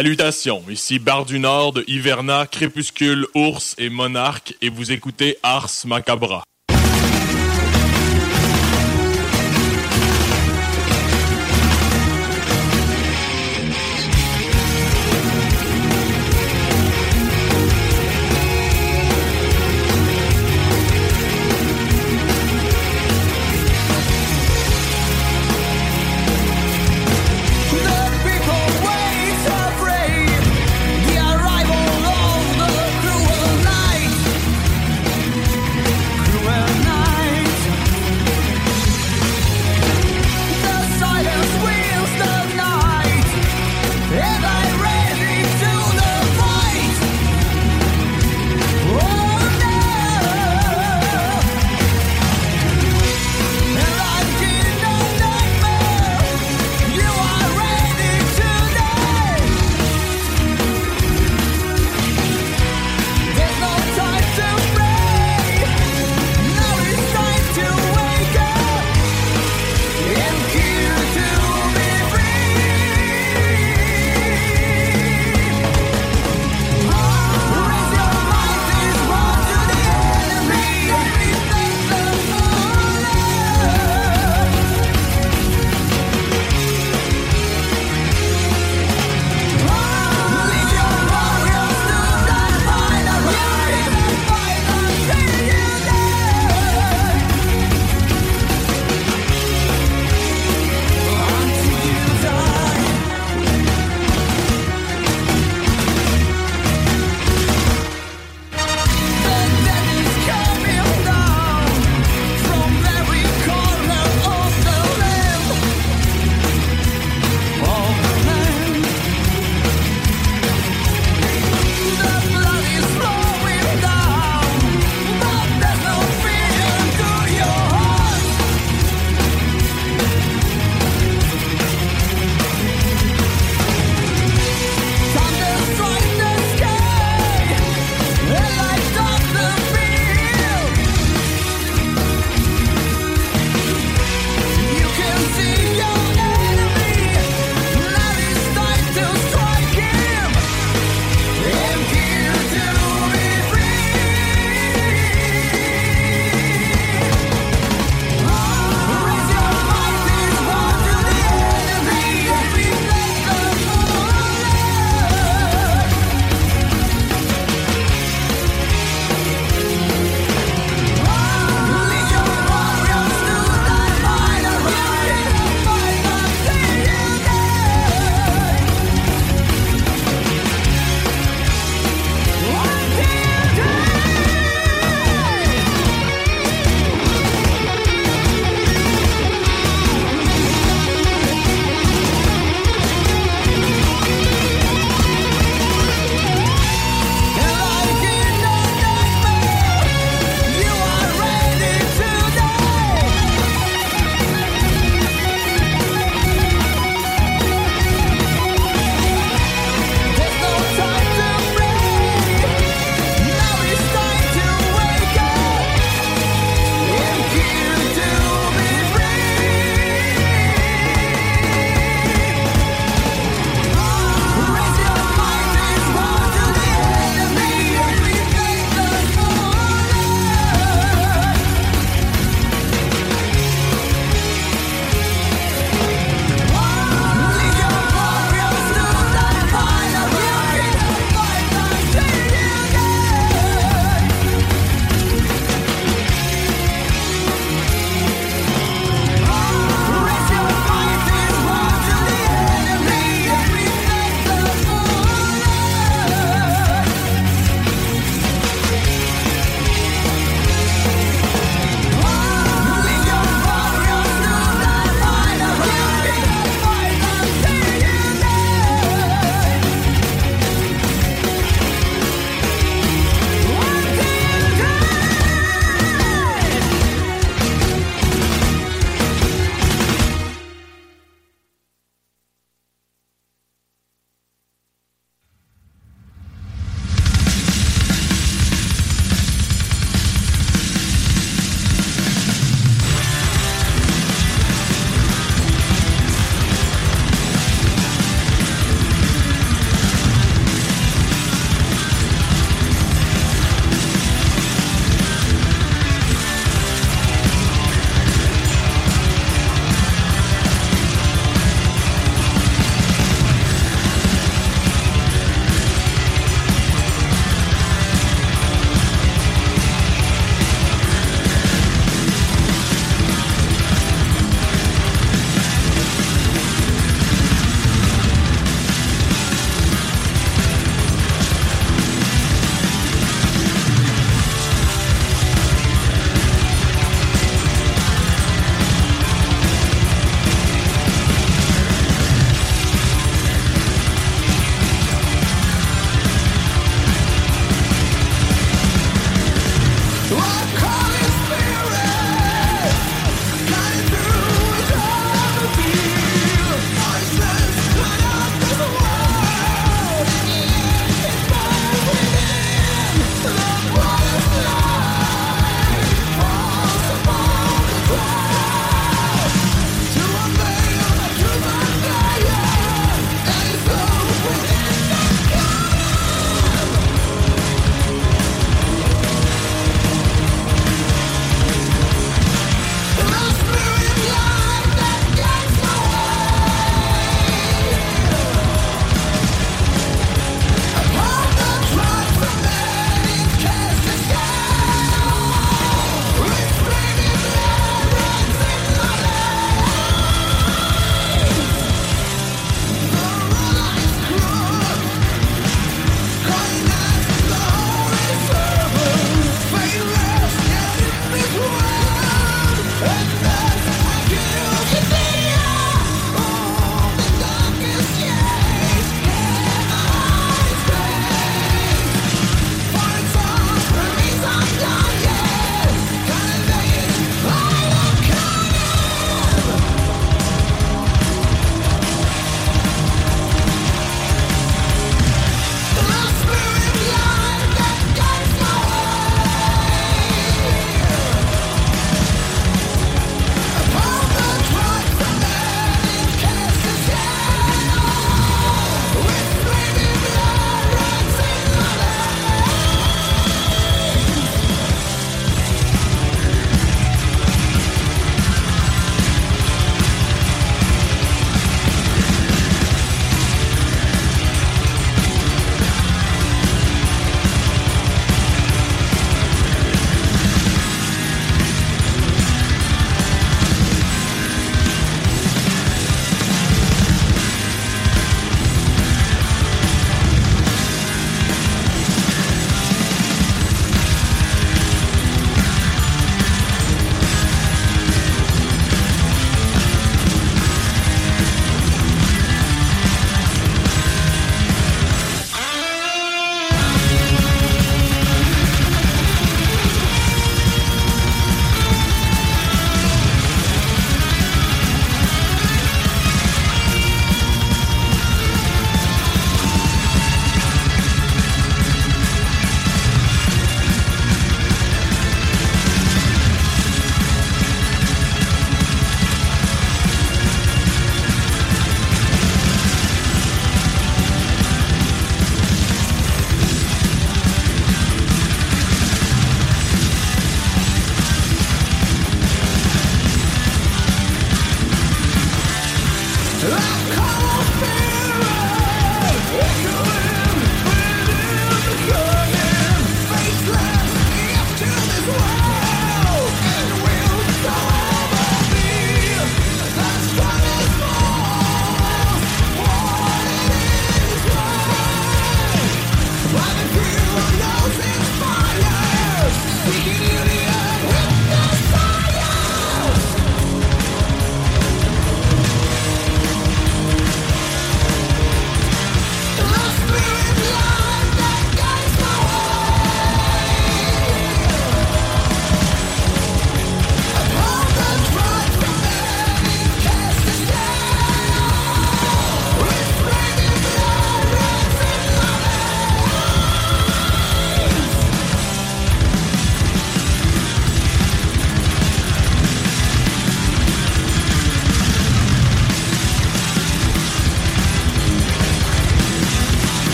Salutations, ici Bar du Nord Hiverna, Crépuscule, Ours et Monarque et vous écoutez Ars Macabra.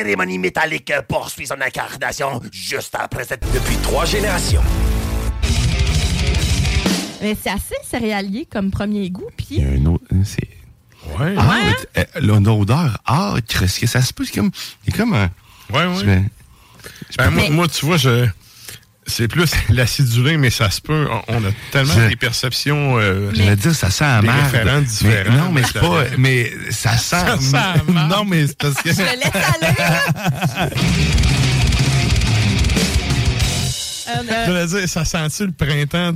Cérémonie métallique poursuit son incarnation juste après cette... Depuis trois générations. Mais c'est assez céréalier comme premier goût, puis... Il y a un autre... C'est... Ouais. Ah, mais t- euh, l'odeur âcre, est-ce que ça se peut? C'est comme... C'est comme un... Ouais, ouais. Je Ben, moi, moi, tu vois, je. C'est plus [laughs] l'acidulé, mais ça se peut. On, a tellement Je- des perceptions. euh, J'allais dire, ça sent à Mais différents. non, mais c'est pas... Mais ça sent... [laughs] Ça sent à [laughs] non, mais c'est parce que... Je le laisse aller. Euh, Je veux dire, ça sent-tu le printemps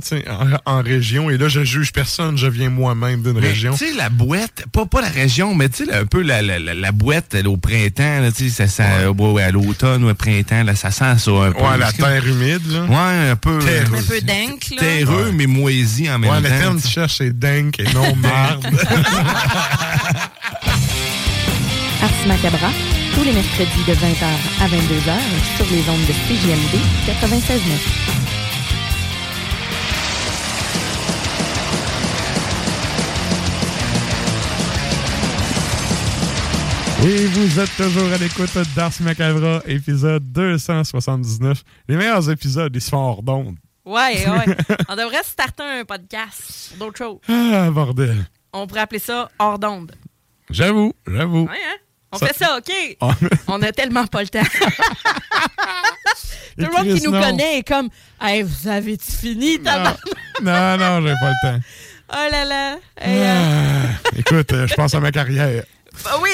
en, en région? Et là, je juge personne, je viens moi-même d'une région. Tu sais, la boîte, pas, pas la région, mais tu sais, un peu la, la, la, la boîte là, au printemps, là, tu sais, ça sent, ouais, ouais, à l'automne ou au printemps, là, ça sent ça un peu. Ouais, la terre humide, là. Ouais, un peu. Terreux. un peu dingue, là. Terreux, mais moisi en même Ouais, temps. le terme que tu cherches, c'est dingue et non marde. [laughs] [laughs] Ars Macabra, tous les mercredis de 20h à 22h sur les ondes de CJMD 96.9. Et vous êtes toujours à l'écoute d'Ars Macabra, épisode 279. Les meilleurs épisodes, ils se font hors d'onde. Ouais, ouais. [laughs] On devrait starter un podcast pour d'autres choses. Ah, bordel. On pourrait appeler ça hors d'onde. J'avoue, j'avoue. Ouais, hein? On Ça- fait ça, OK? Ah. On a tellement pas le temps. [laughs] Tout le monde Chris, qui nous non. connaît est comme Hey, vous avez-tu fini, tabarnak? Non, non, j'ai pas le temps. Oh là là. Hey, euh, Ah, écoute, euh, je pense à ma carrière. bah [laughs] oui.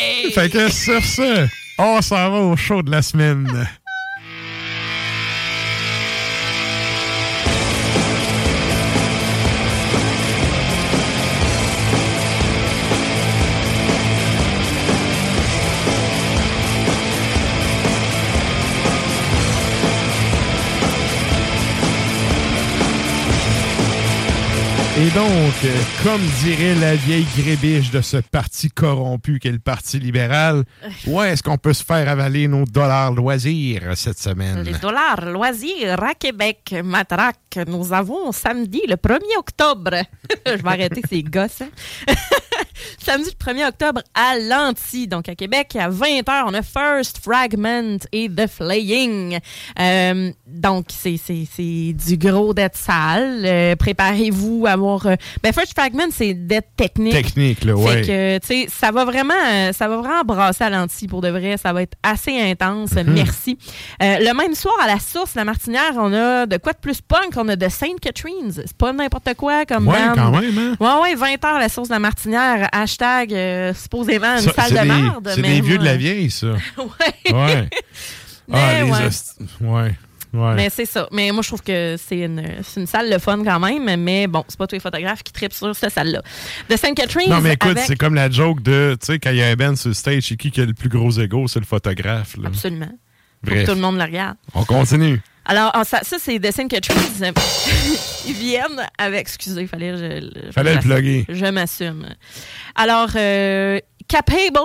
hey. Fait que sur ce, on s'en va au show de la semaine. Et donc, euh, comme dirait la vieille grébiche de ce parti corrompu qu'est le Parti libéral, où est-ce qu'on peut se faire avaler nos dollars loisirs cette semaine? Les dollars loisirs à Québec, Matraque. Nous avons samedi le 1er octobre. [laughs] Je vais arrêter ces gosses. hein. [laughs] samedi le 1er octobre à Lanty, donc à Québec, à 20h, on a First Fragment et The Flaying. Euh, donc, c'est du gros d'être sale. Euh, Préparez-vous à avoir... euh, ben, First Fragment, c'est d'être technique. Technique, là, ouais. Fait que, tu sais, ça va vraiment, euh, ça va vraiment brasser à l'anti pour de vrai. Ça va être assez intense. Mhm. Merci. Euh, le même soir, à la source, la Martinière, on a de quoi de plus punk? On a de Saint Catherine's. C'est pas n'importe quoi comme Ouais, band. quand même, hein? Ouais, ouais, 20 h la source de la Martinière. Hashtag, euh, supposément, une Ça, salle de merde. C'est des vieux de la vieille, ça. [laughs] ouais. Ouais. Ah, les ouais. host- Ouais. Ouais. Mais c'est ça. Mais moi, je trouve que c'est une, une salle de fun quand même. Mais bon, c'est pas tous les photographes qui tripent sur cette salle-là. De Saint Catherine's. non, mais écoute, avec- c'est comme la joke de, tu sais, quand il y a un band sur le stage, c'est qui qui a le plus gros ego? C'est le photographe. Là. Absolument. Bref. que tout le monde le regarde. On continue. Alors, ah, ça, ça c'est The Saint Catherine's. [laughs] Ils viennent avec. Excusez, fallait que je. je- Fallait le plugger. Je m'assume. Alors, euh, Capable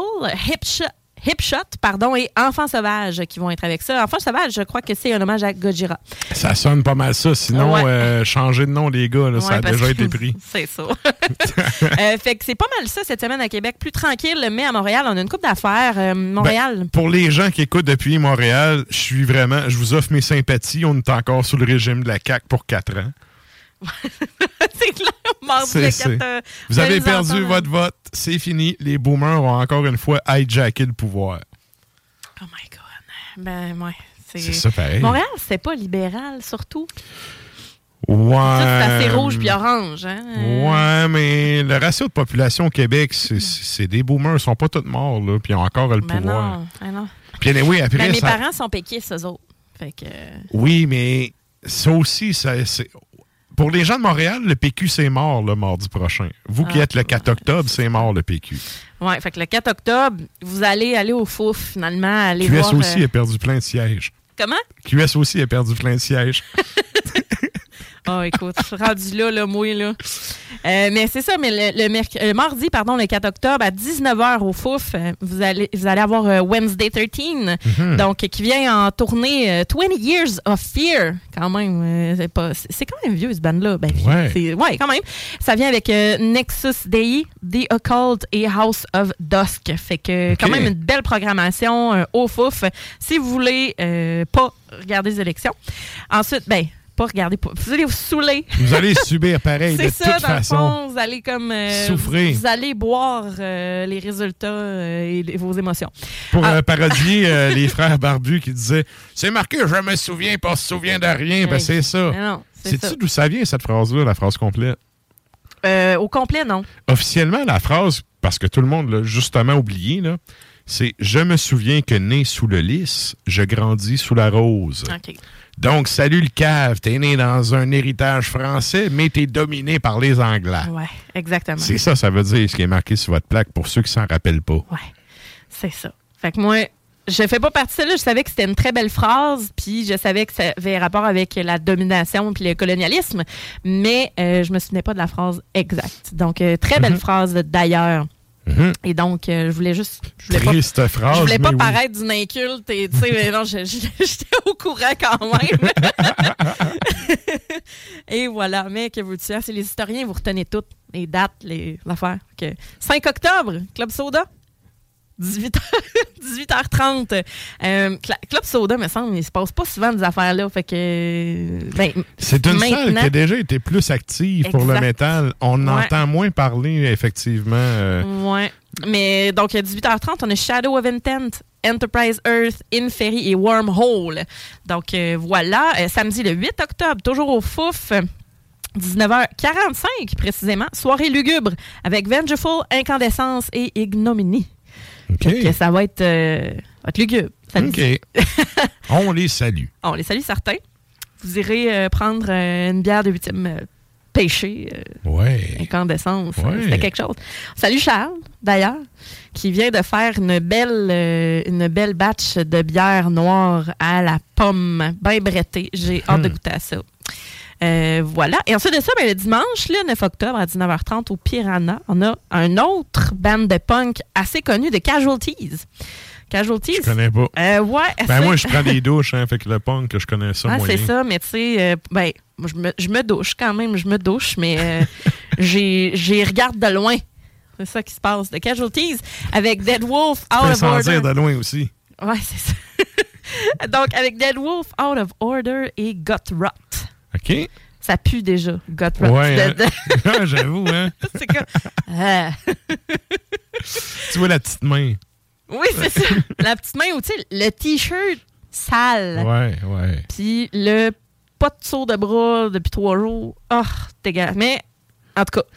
Hip, Hip Shot, pardon, et Enfant Sauvage qui vont être avec ça. Enfant Sauvage, je crois que c'est un hommage à Gojira. Ça sonne pas mal ça. Sinon, Ouais. euh, changer de nom, les gars, là, ça a déjà été pris. [laughs] C'est ça. [laughs] Euh, fait que c'est pas mal ça cette semaine à Québec. Plus tranquille, mais à Montréal, on a une coupe d'affaires. Euh, Montréal. Ben, pour les gens qui écoutent depuis Montréal, je suis vraiment, je vous offre mes sympathies. On est encore sous le régime de la CAQ pour 4 ans. [laughs] c'est clair, mardi C'est- le c'est- 4, euh, Vous avez perdu entendre. votre vote. C'est fini. Les boomers ont encore une fois hijacké le pouvoir. Ben, ouais. C'est ça, pareil. Montréal, c'est pas libéral, surtout. Ouais. Ça, c'est assez rouge puis orange. Hein? Ouais, mais le ratio de population au Québec, c'est- c'est des boomers. Ils sont pas tous morts, là, puis ils ont encore le Ben pouvoir. non, ben non. Puis oui, après, Ben, mes ça- parents sont péquistes, eux autres. Fait que... Oui, mais ça aussi, ça, c'est- pour les gens de Montréal, le PQ, c'est mort le mardi prochain. Vous qui Ah. êtes le 4 octobre, c'est mort le PQ. Ouais, fait que le 4 octobre, vous allez aller au fouf, finalement, aller QS voir... aussi euh, a perdu plein de sièges. Comment? QS aussi a perdu plein de sièges. [laughs] Oh, écoute, je suis rendu là, là, moi, là. Euh, mais c'est ça, mais le, le merc- euh, mardi, pardon, le 4 octobre, à 19h au Fouf, euh, vous allez, vous allez avoir Wednesday 13, Mhm. donc qui vient en tournée euh, 20 Years of Fear, quand même. c'est pas- c'est quand même vieux, ce band-là. Ben, Ouais. ouais, quand même. Ça vient avec euh, Nexus Dei, The Occult et House of Dusk. Fait que quand même une belle programmation euh, au Fouf. Si vous voulez pas regarder les élections. Ensuite, ben, pas regarder, pas- vous allez vous saouler. [laughs] Vous allez subir pareil, C'est ça, toute dans le façon. fond, vous allez comme... euh, Souffrir. Vous allez boire euh, les résultats euh, et les- vos émotions. Pour Ah. parodier [laughs] les frères barbus qui disaient C'est marqué, je me souviens, pas se souvient de rien. Ben, c'est ça. Mais non, c'est ça. Sais-tu d'où ça vient, cette phrase-là, la phrase complète? Au complet, non. Officiellement, la phrase, parce que tout le monde l'a justement oublié, là, c'est Je me souviens que né sous le lys, je grandis sous la rose. OK. Donc, salut le cave, t'es né dans un héritage français, mais t'es dominé par les Anglais. Ouais, exactement. C'est ça, ça veut dire ce qui est marqué sur votre plaque pour ceux qui s'en rappellent pas. C'est ça. Fait que moi, je fais pas partie de ça. Je savais que c'était une très belle phrase, puis je savais que ça avait rapport avec la domination puis le colonialisme, mais euh, je me souvenais pas de la phrase exacte. Donc, euh, très belle Mhm. phrase d'ailleurs. Mhm. Et donc, euh, je voulais juste. Je voulais pas, Triste phrase, Je voulais pas oui. paraître d'une inculte et, tu sais, mais non, [laughs] j'étais au courant quand même. [laughs] et voilà. Mais que vous dire, c'est les historiens, vous retenez toutes les dates, les affaires. Que 5 octobre, Club Soda. 18h, 18h30. [laughs] Euh, Club Soda, me semble, il se passe pas souvent des affaires-là. Fait que. ben, C'est une salle qui a déjà été plus active pour le métal. On Ouais. entend moins parler, effectivement. euh, Ouais. Mais donc, à 18h30, on a Shadow of Intent, Enterprise Earth, Inferi et Wormhole. Donc, euh, voilà. Euh, samedi le 8 octobre, toujours au Fouf. euh, 19h45 précisément, soirée lugubre avec Vengeful, Incandescence et Ignominy. Que ça va être, euh, va être lugubre. OK. [laughs] On les salue. On les salue certains. Vous irez euh, prendre euh, une bière de huitième euh, pêché. euh, Ouais. Incandescence. Ouais. C'était quelque chose. Salut Charles, d'ailleurs, qui vient de faire une belle, euh, une belle batch de bière noire à la pomme, bien brettée. J'ai hâte de Hmm. goûter à ça. Euh, voilà. Et ensuite de ça, ben, le dimanche, le 9 octobre à 19h30 au Piranha, on a un autre band de punk assez connu de Casualties. Casualties. Je connais pas. Euh, ouais. Ben moi, je prends des [laughs] douches, hein, fait que le punk, je connais ça ah, c'est ça, mais tu sais, euh, ben, moi, je me, je me douche quand même, je me douche, mais euh, [laughs] j'ai regarde de loin. C'est ça qui se passe. The Casualties avec Dead Wolf Out of Order. dire de loin aussi. Ouais, c'est ça. [laughs] Donc, avec Dead Wolf Out of Order et Gut Rot. OK? Ça pue déjà, Rot. Ouais, hein. De- [laughs] J'avoue, hein? [laughs] c'est comme. Ah. Tu vois la petite main. Oui, c'est ça. La petite main ou, tu sais, le T-shirt sale. Ouais, ouais. Puis le pas de saut de bras depuis trois jours. Oh, dégueulasse. Mais, en tout cas.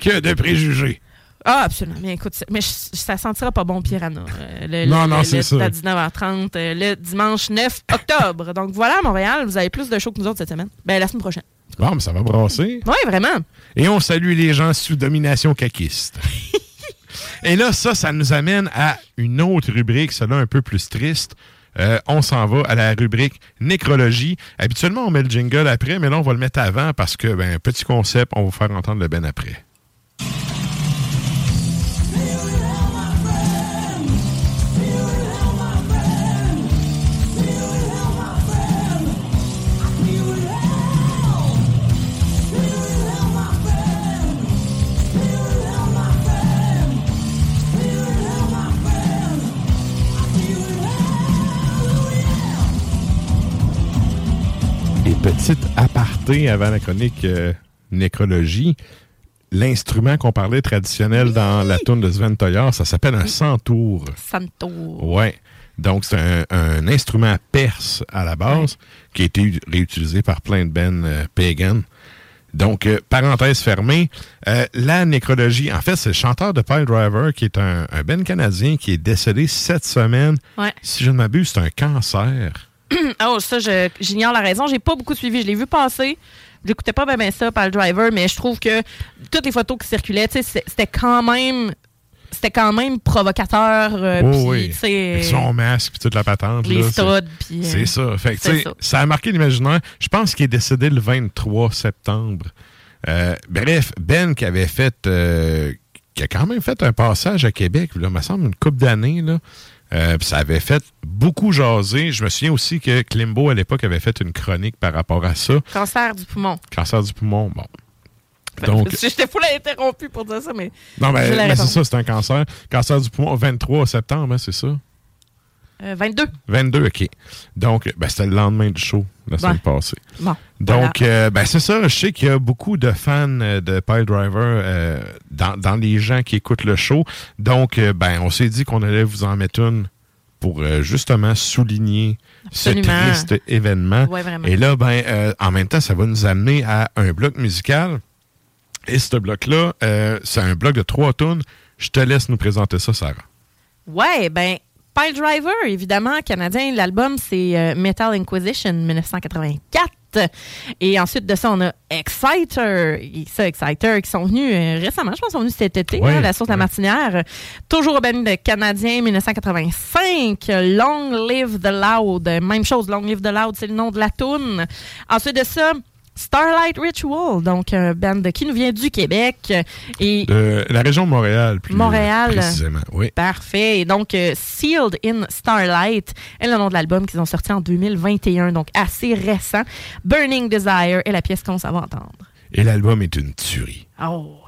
Que de préjugés. Ah, absolument. Mais écoute, ça- mais ça sentira pas bon, Piranha. euh, le- Non, le- non, c'est ça. À 19h30, euh, le dimanche 9 octobre. Donc voilà, à Montréal, vous avez plus de shows que nous autres cette semaine. Ben, la semaine prochaine. Bon, mais ça va brasser. Oui, vraiment. Et on salue les gens sous domination caquiste. [laughs] Et là, ça, ça nous amène à une autre rubrique, celle-là un peu plus triste. Euh, on s'en va à la rubrique nécrologie. Habituellement, on met le jingle après, mais là, on va le mettre avant parce que, ben, petit concept, on va vous faire entendre le ben après. Petite aparté avant la chronique euh, nécrologie. L'instrument qu'on parlait traditionnel dans la tourne de Sven ça s'appelle un santour. Santour. Ouais. Donc, c'est un, un instrument perse à la base qui a été réutilisé par plein de bands euh, pagan. Donc, euh, parenthèse fermée, euh, la nécrologie, en fait, c'est le chanteur de Pile Driver qui est un, un band canadien qui est décédé cette semaine. Ouais. Si je ne m'abuse, c'est un cancer. [clears throat] oh, ça, j'ignore la raison. J'ai pas beaucoup suivi. Je l'ai vu passer. J'écoutais pas bien ça par le driver, mais je trouve que toutes les photos qui circulaient, c'était quand même. C'était quand même provocateur. euh, Oh oui. son masque puis toute la patente. les studs, puis, euh, C'est ça. Fait que, ça. ça a marqué l'imaginaire. Je pense qu'il est décédé le 23 septembre. Euh, bref, Ben qui avait fait... euh, qui a quand même fait un passage à Québec, là, me semble, une couple d'années, là. Euh, ça avait fait beaucoup jaser. Je me souviens aussi que Klimbo, à l'époque, avait fait une chronique par rapport à ça. cancer du poumon. Cancer du poumon, bon. Donc, J'étais full interrompu pour dire ça, mais. non, mais, c'est ça, c'est un cancer. Cancer du poumon, 23 septembre, hein, c'est ça? Euh, 22. 22, OK. Donc, ben, c'était le lendemain du show, la semaine passée. Bon. Donc, euh, ben, c'est ça. Je sais qu'il y a beaucoup de fans euh, de Pile Driver euh, dans, dans les gens qui écoutent le show. Donc, ben, on s'est dit qu'on allait vous en mettre une pour justement souligner Absolument. ce triste événement. Ouais, vraiment. Et là, ben, en même temps, ça va nous amener à un bloc musical. Et ce bloc-là, c'est un bloc de trois tunes. Je te laisse nous présenter ça, Sarah. Ouais, ben, Pile Driver, évidemment, canadien. L'album, c'est euh, Metal Inquisition 1984. Et ensuite de ça, on a Exciter. Et ça, Exciter, qui sont venus euh, récemment, je pense, qu'ils sont venus cet été, hein, la source de la martinière. Toujours au de canadien 1985. Long Live the Loud. Même chose, Long Live the Loud, c'est le nom de la toune. Ensuite de ça, Starlight Ritual, donc un band qui nous vient du Québec. Et De la région de Montréal, plus Montréal. précisément. Oui. Parfait. Et donc, euh, Sealed in Starlight est le nom de l'album qu'ils ont sorti en 2021, donc assez récent. Burning Desire est la pièce qu'on s'en va entendre. Et l'album est une tuerie. Oh.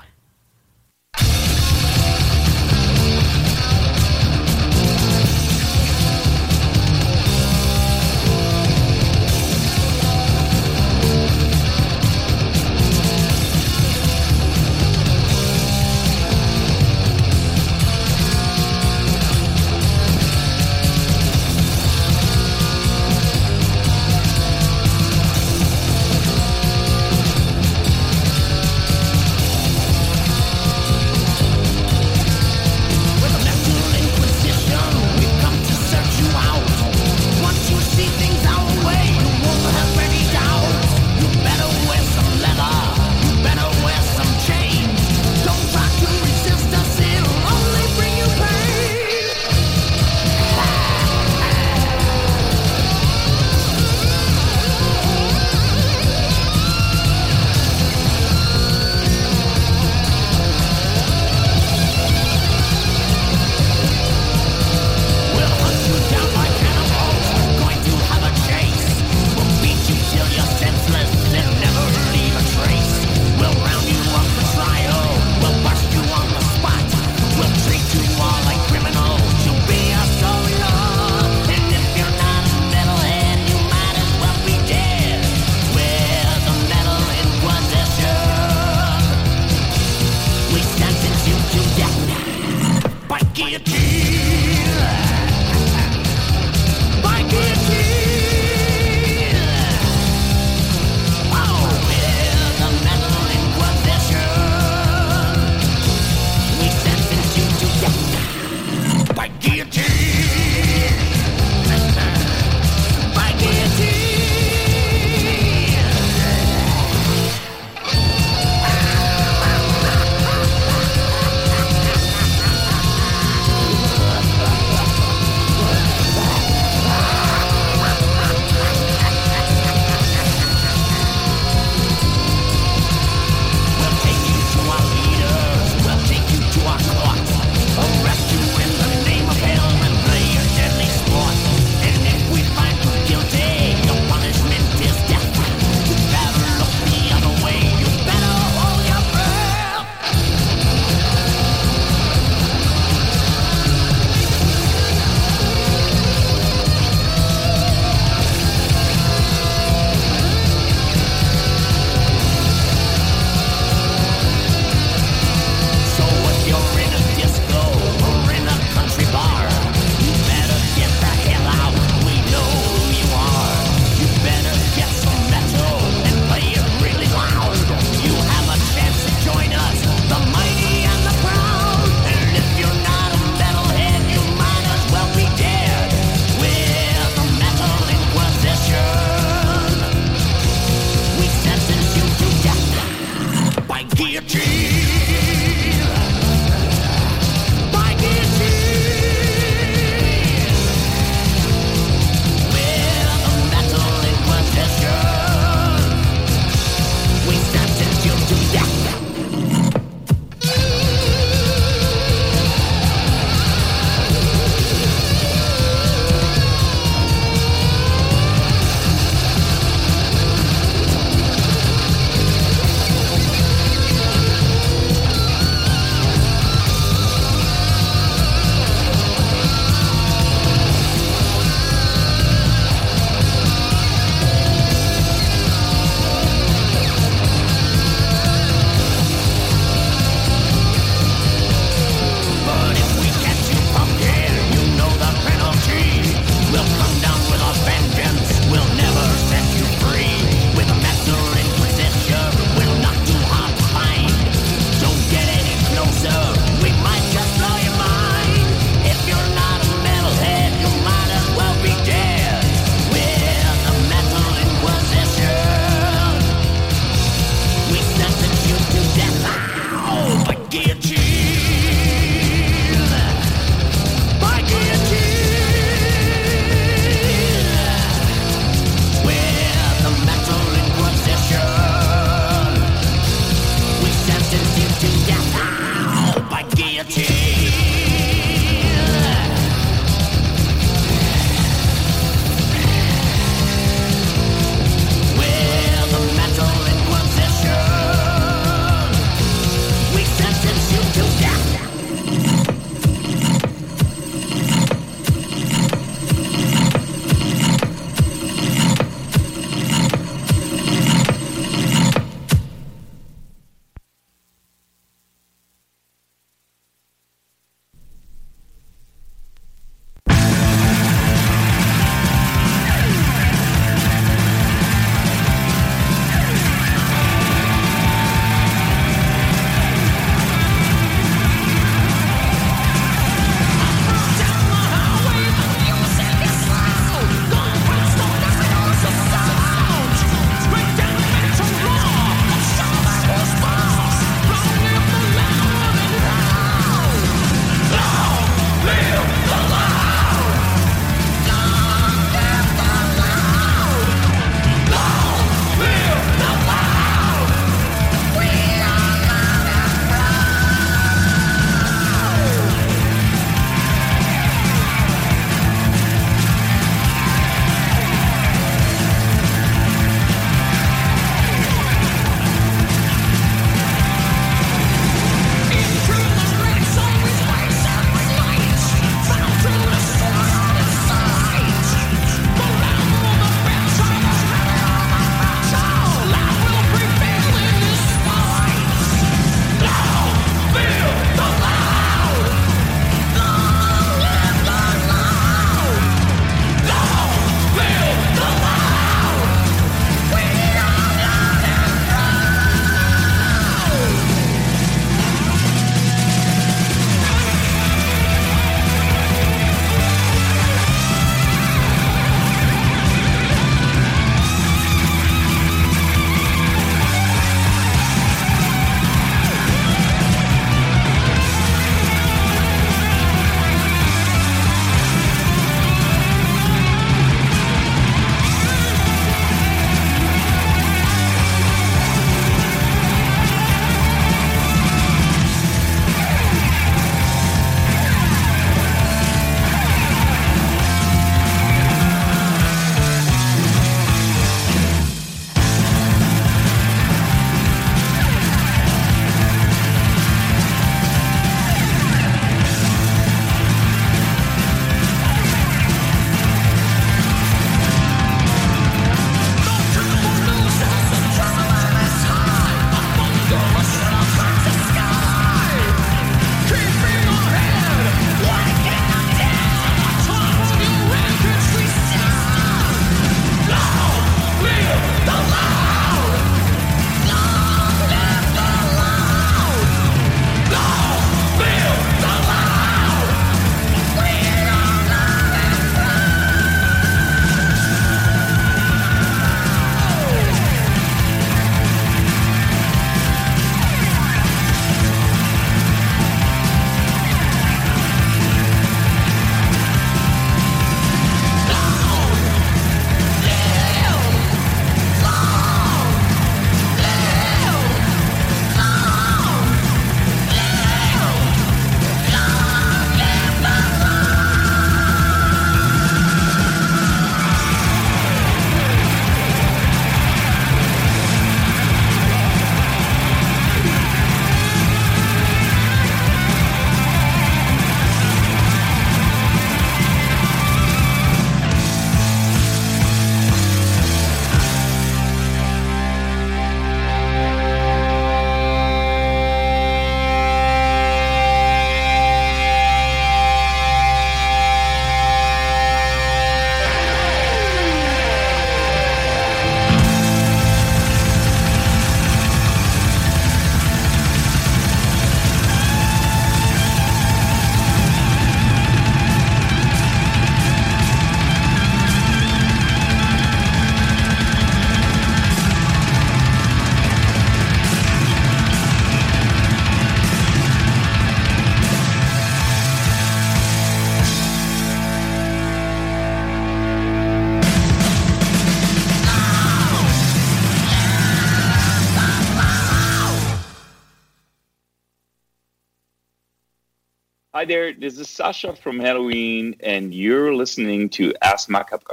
Sasha from Halloween, and you're listening to Ask Macabre. Oh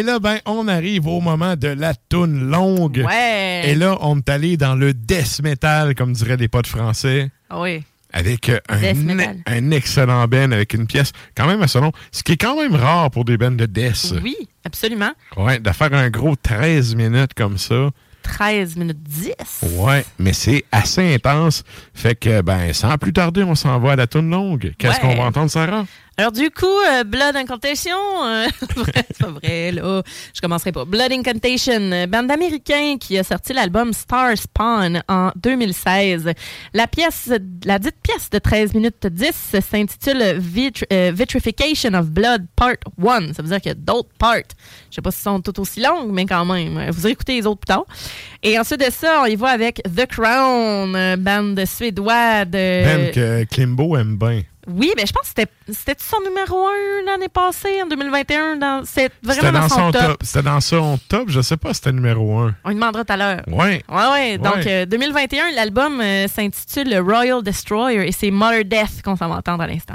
Et là, ben, on arrive au moment de la toune longue. Ouais. Et là, on est allé dans le death metal, comme diraient les potes français. Ah Oui. Avec un, excellent ben avec une pièce quand même assez longue. Ce qui est quand même rare pour des bands de death. Oui, absolument. Ouais, de faire un gros 13 minutes comme ça. 13 minutes 10. Ouais, mais c'est assez intense. Fait que, ben, sans plus tarder, on s'en va à la toune longue. Qu'est-ce Ouais. qu'on va entendre, Sarah? Alors du coup, euh, Blood Incantation, euh, [laughs] c'est pas vrai là, je commencerai pas. Blood Incantation, euh, bande d'Américains qui a sorti l'album Star Spawn en 2016. La pièce, la dite pièce de 13 minutes 10 s'intitule euh, Vitrification of Blood Part 1. Ça veut dire qu'il y a d'autres parts. Je sais pas si sont tout aussi longues, mais quand même. Vous écoutez les autres plus tard. Et ensuite de ça, on y va avec The Crown, bande suédoise de... Que Klimbo aime bien. Oui, mais je pense que c'était c'était son numéro 1 l'année passée, en 2021. dans- C'est C'était vraiment dans son, son top. top. C'était dans son top. Je sais pas si c'était numéro 1. On lui demandera tout à l'heure. Ouais. Ouais, ouais. Donc, Ouais. euh, 2021, l'album euh, s'intitule Royal Destroyer et c'est Mother Death qu'on s'en va entendre à l'instant.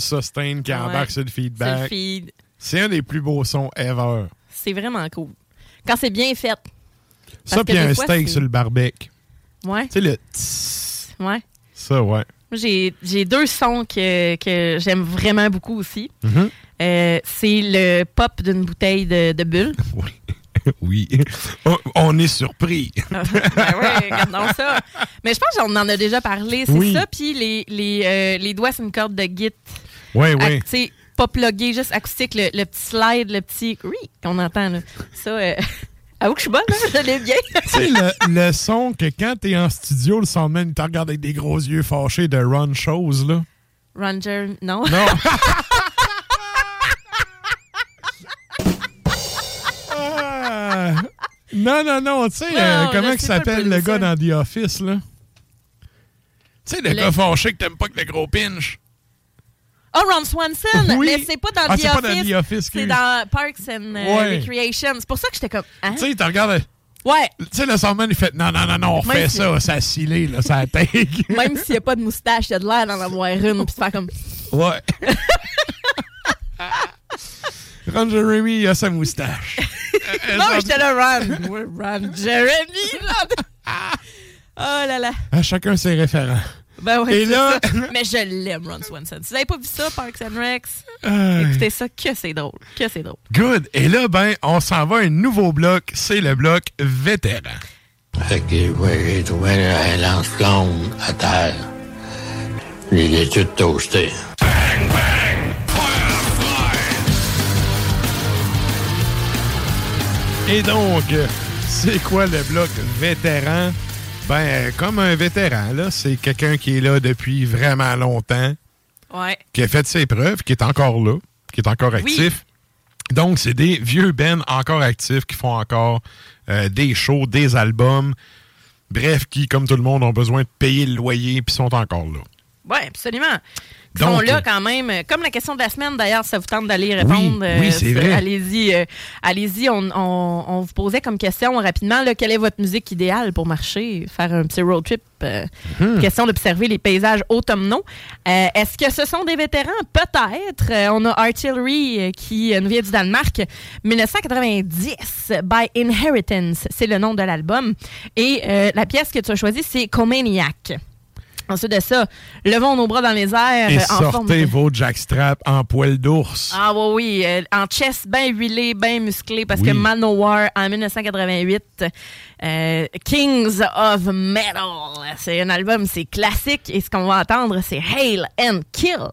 Le sustain qui embarque sur le feedback. feed. C'est un des plus beaux sons ever. C'est vraiment cool. Quand c'est bien fait. Ça, puis un fois, steak c'est- sur le barbecue. Ouais. Tu sais, le Ouais. ça, ouais. J'ai j'ai deux sons que, que j'aime vraiment beaucoup aussi. Mhm. Euh, c'est le pop d'une bouteille de, de bulle. [laughs] oui. On, on est surpris. [laughs] ben oui, regardons ça. Mais je pense qu'on en a déjà parlé. C'est Oui. ça, puis les, les, euh, les doigts sur une corde de git. Oui, Ac- oui. Tu sais, pas plugué, juste acoustique, le, le petit slide, le petit oui qu'on entend. Là. Ça, euh, [laughs] avoue que je suis bonne, hein? je l'ai bien. [laughs] Tu sais, le, le son que quand t'es en studio, le soundman, il te regarde avec des gros yeux fâchés de run shows, là. Ranger, non? Non. [laughs] Ah. non, non, non, tu sais, euh, comment il s'appelle le le gars dans The Office, là? Tu sais, le, Le- gars fâché que t'aimes pas que le gros pinch. Oh, Ron Swanson! Oui. Mais c'est pas dans Ah, The c'est pas dans Office. The Office, c'est dans Parks and euh, Ouais. Recreation. C'est pour ça que j'étais comme. Hein? Tu sais, il te regarde. Ouais. Tu sais, le soundman, il fait non, non, non, non, on Même si- ça, ça a scellé, là, ça a take. [laughs] Même s'il n'y a pas de moustache, il y a de l'air d'en avoir une, puis faire comme. Ouais. [laughs] Ron Jeremy, il a sa moustache. [laughs] Non, mais j'étais là, Ron. Ouais, Ron Jeremy, là. Oh là là. À chacun ses référents. Ben ouais, Et là- ça. [laughs] Mais je l'aime, Ron Swanson. Si vous n'avez pas vu ça, Parks and Recs, Aïe. écoutez ça, que c'est drôle. Que c'est drôle. Good. Et là, ben, on s'en va à un nouveau bloc. C'est le bloc vétéran. Fait que ouais, j'ai trouvé la lance blonde à terre. Je l'ai tout toasté. Et donc, euh, c'est quoi le bloc vétéran? Ben, comme un vétéran, là, c'est quelqu'un qui est là depuis vraiment longtemps, Ouais. qui a fait ses preuves, qui est encore là, qui est encore Oui. actif. Donc, c'est des vieux bands encore actifs qui font encore euh, des shows, des albums. Bref, qui, comme tout le monde, ont besoin de payer le loyer puis sont encore là. Oui, absolument. Ils Donc, sont là euh, quand même. Euh, Comme la question de la semaine, d'ailleurs, ça vous tente d'aller répondre. Oui, oui, c'est vrai. Allez-y. euh, allez-y. On, on- on vous posait comme question rapidement là, quelle est votre musique idéale pour marcher, faire un petit road trip. euh, Mhm. Question d'observer les paysages automnaux. Euh, Est-ce que ce sont des vétérans? Peut-être. Euh, on a Artillery euh, qui euh, nous vient du Danemark. 1990, By Inheritance, c'est le nom de l'album. Et euh, la pièce que tu as choisie, c'est Comaniac. Ensuite de ça, levons nos bras dans les airs Et euh, en forme sortez de... vos jackstraps en poil d'ours. Ah oui, oui, euh, en chest bien huilé, bien musclé, parce que Oui. Manowar, en 1988, euh, Kings of Metal, c'est un album, c'est classique, et ce qu'on va entendre, c'est Hail and Kill.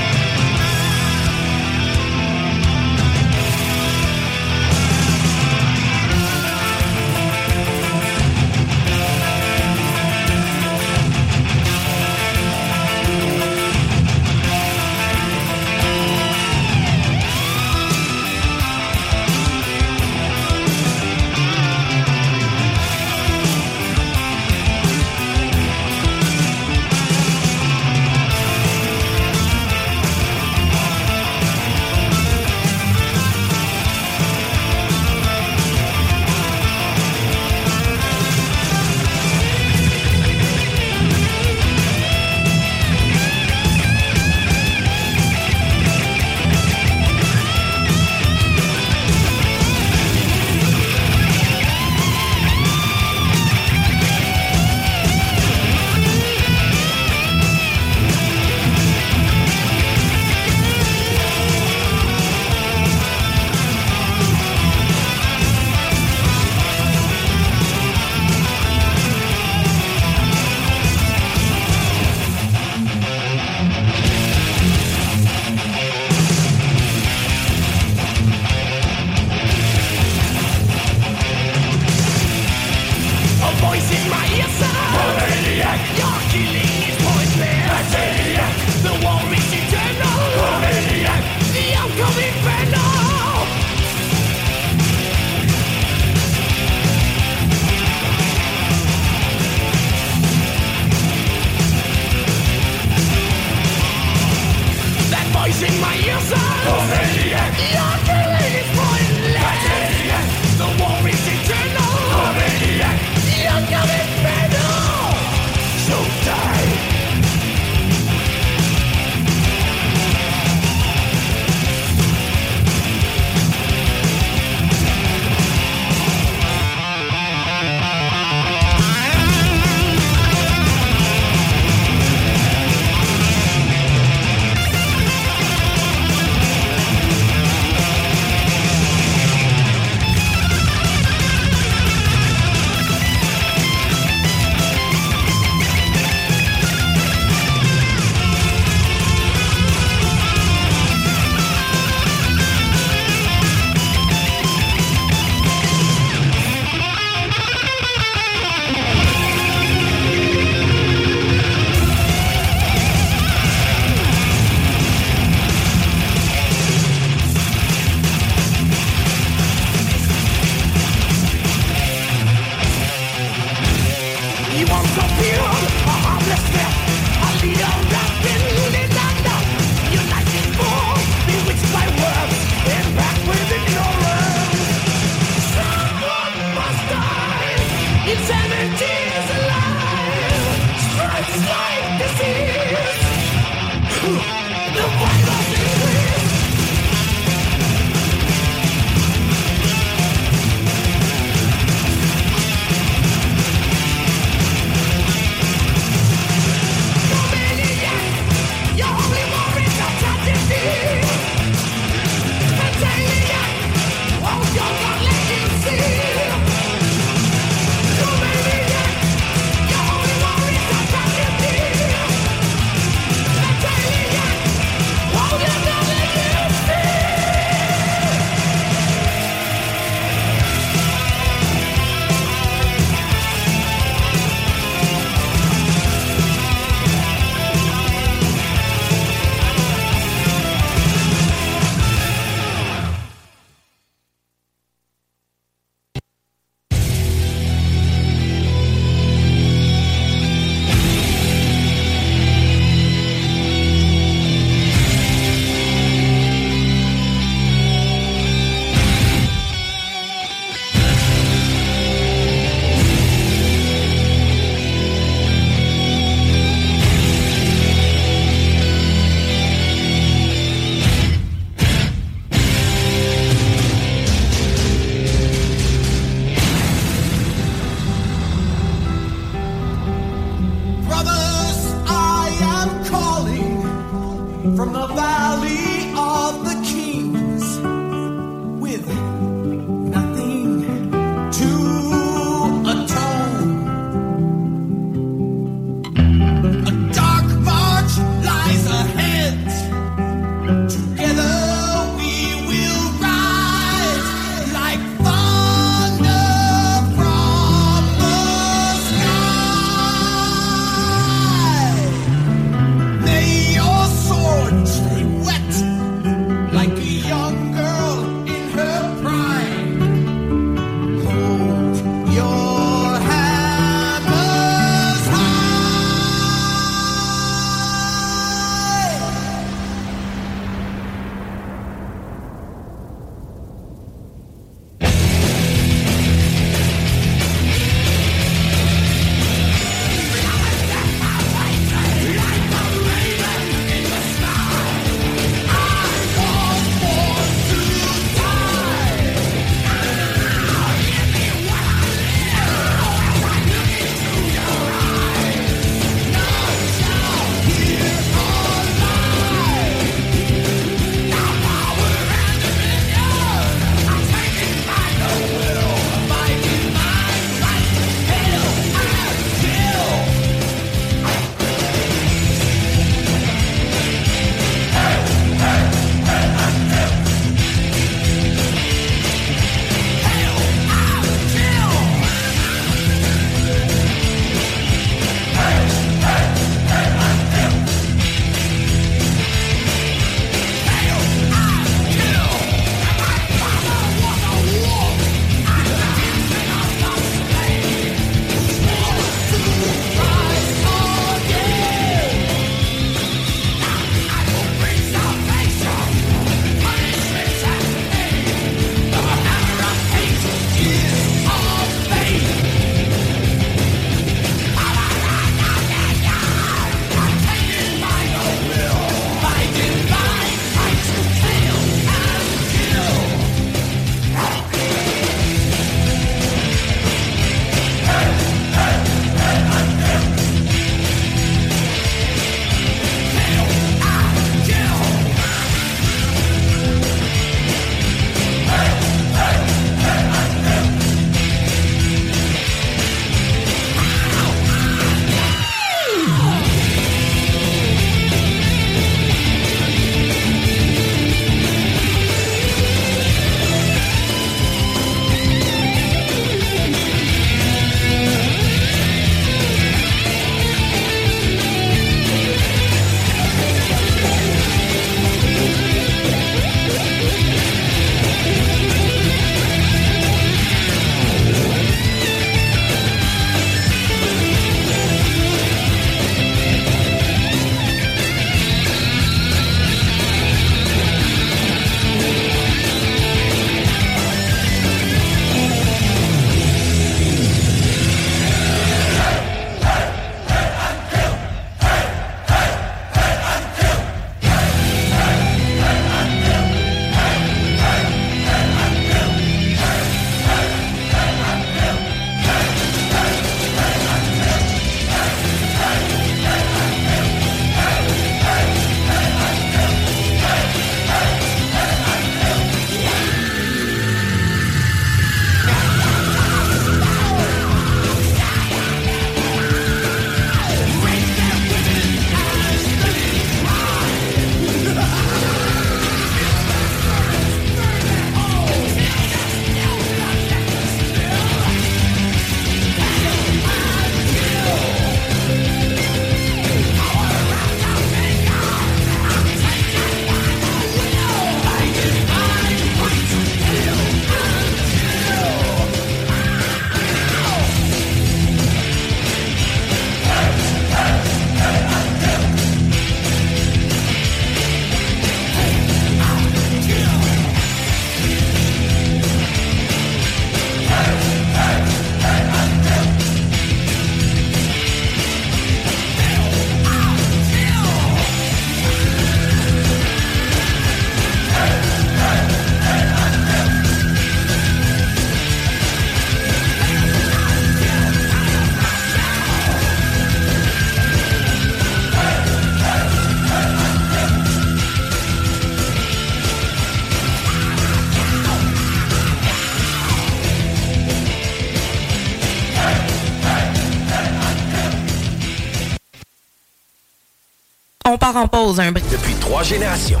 Part en pause un brief. Depuis trois générations.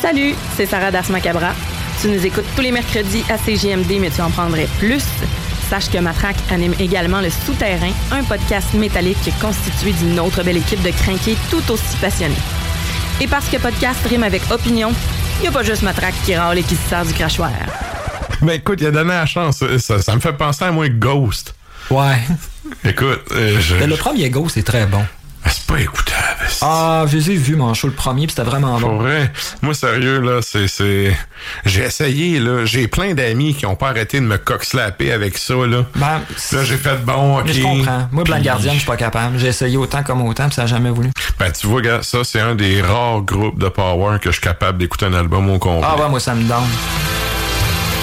Salut, c'est Sarah Das Macabra. Tu nous écoutes tous les mercredis à CGMD, mais tu en prendrais plus. Sache que Matraque anime également Le Souterrain, un podcast métallique constitué d'une autre belle équipe de crinqués tout aussi passionnés. Et parce que podcast rime avec opinion, il n'y a pas juste Matraque qui râle et qui se sert du crachoir. Ben écoute, il a donné la chance. Ça, ça me fait penser à moi Ghost. Ouais. Écoute, euh, je... Le premier Ghost est très bon. C'est pas écoutable. Ah, je les ai vus mon show le premier, puis c'était vraiment bon. Pour vrai, moi sérieux là, c'est c'est j'ai essayé là, j'ai plein d'amis qui ont pas arrêté de me coxlapper avec ça là. Ben, là j'ai fait bon, OK. Mais je comprends. Moi Blanc Puis- Gardien, je suis pas capable. J'ai essayé autant comme autant, puis ça a jamais voulu. Ben tu vois gars, ça c'est un des rares groupes de power que je suis capable d'écouter un album au complet. Ah ouais, moi ça me donne.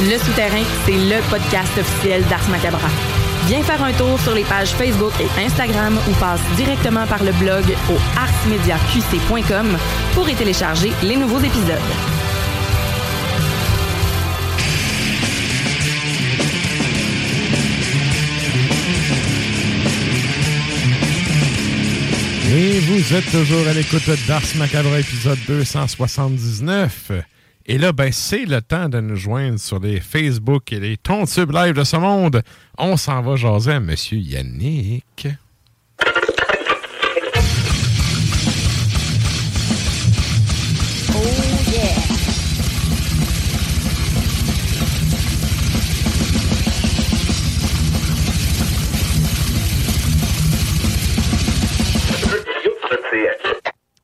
Le Souterrain, c'est le podcast officiel d'Ars Macabra. Viens faire un tour sur les pages Facebook et Instagram ou passe directement par le blog au arsmediaqc.com pour y télécharger les nouveaux épisodes. Et vous êtes toujours à l'écoute d'Ars Macabre épisode 279. Et là, ben, c'est le temps de nous joindre sur les Facebook et les Tontubes live de ce monde. On s'en va jaser à Monsieur Yannick. Oh yeah.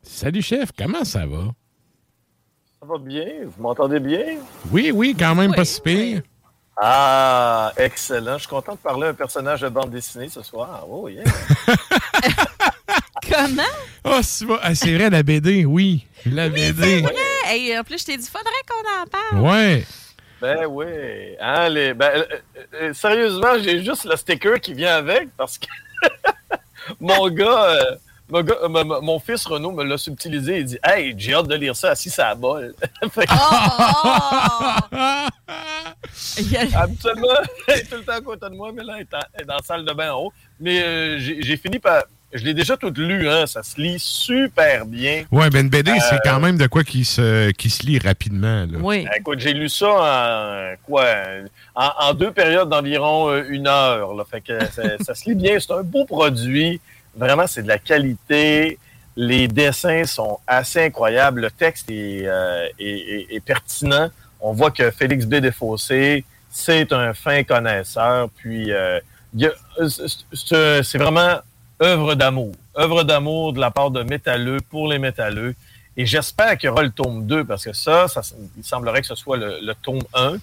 Salut chef, comment ça va? Ça va bien? Vous m'entendez bien? Oui, oui, quand même pas si pire. Ah, excellent. Je suis content de parler à un personnage de bande dessinée ce soir. Oh, yeah. [laughs] Comment? Oh, c'est vrai, ah, c'est vrai, la BD, oui. La BD. Ouais. Hey, en plus, je t'ai dit, faudrait qu'on en parle. Ouais. Ben oui. Hein, les, ben, euh, euh, sérieusement, j'ai juste le sticker qui vient avec parce que [laughs] mon gars, euh, mon, gars- euh, mon- fils Renaud me l'a subtilisé. Il dit Hey, j'ai hâte de lire ça assis à la bol. [laughs] Que- [laughs] Absolument. [laughs] Elle est tout le temps à côté de moi, mais là, elle est, en- elle est dans la salle de bain en haut. Mais euh, j'ai fini par. Je l'ai déjà toute lu, hein. Ça se lit super bien. Ouais, ben une BD, c'est Euh, quand même de quoi qui se, qui se lit rapidement. Là. Oui. Ben, Écoute, j'ai lu ça en quoi en, en deux périodes d'environ une heure. Là. Fait que ça, ça se lit bien. C'est un beau produit. Vraiment, c'est de la qualité. Les dessins sont assez incroyables. Le texte est, euh, pertinent. On voit que Félix B. Desfossés, c'est un fin connaisseur. Puis, euh, c'est- vraiment œuvre d'amour. Œuvre d'amour de la part de métalleux pour les métalleux. Et j'espère qu'il y aura le tome 2 parce que ça, ça il semblerait que ce soit le, le tome 1.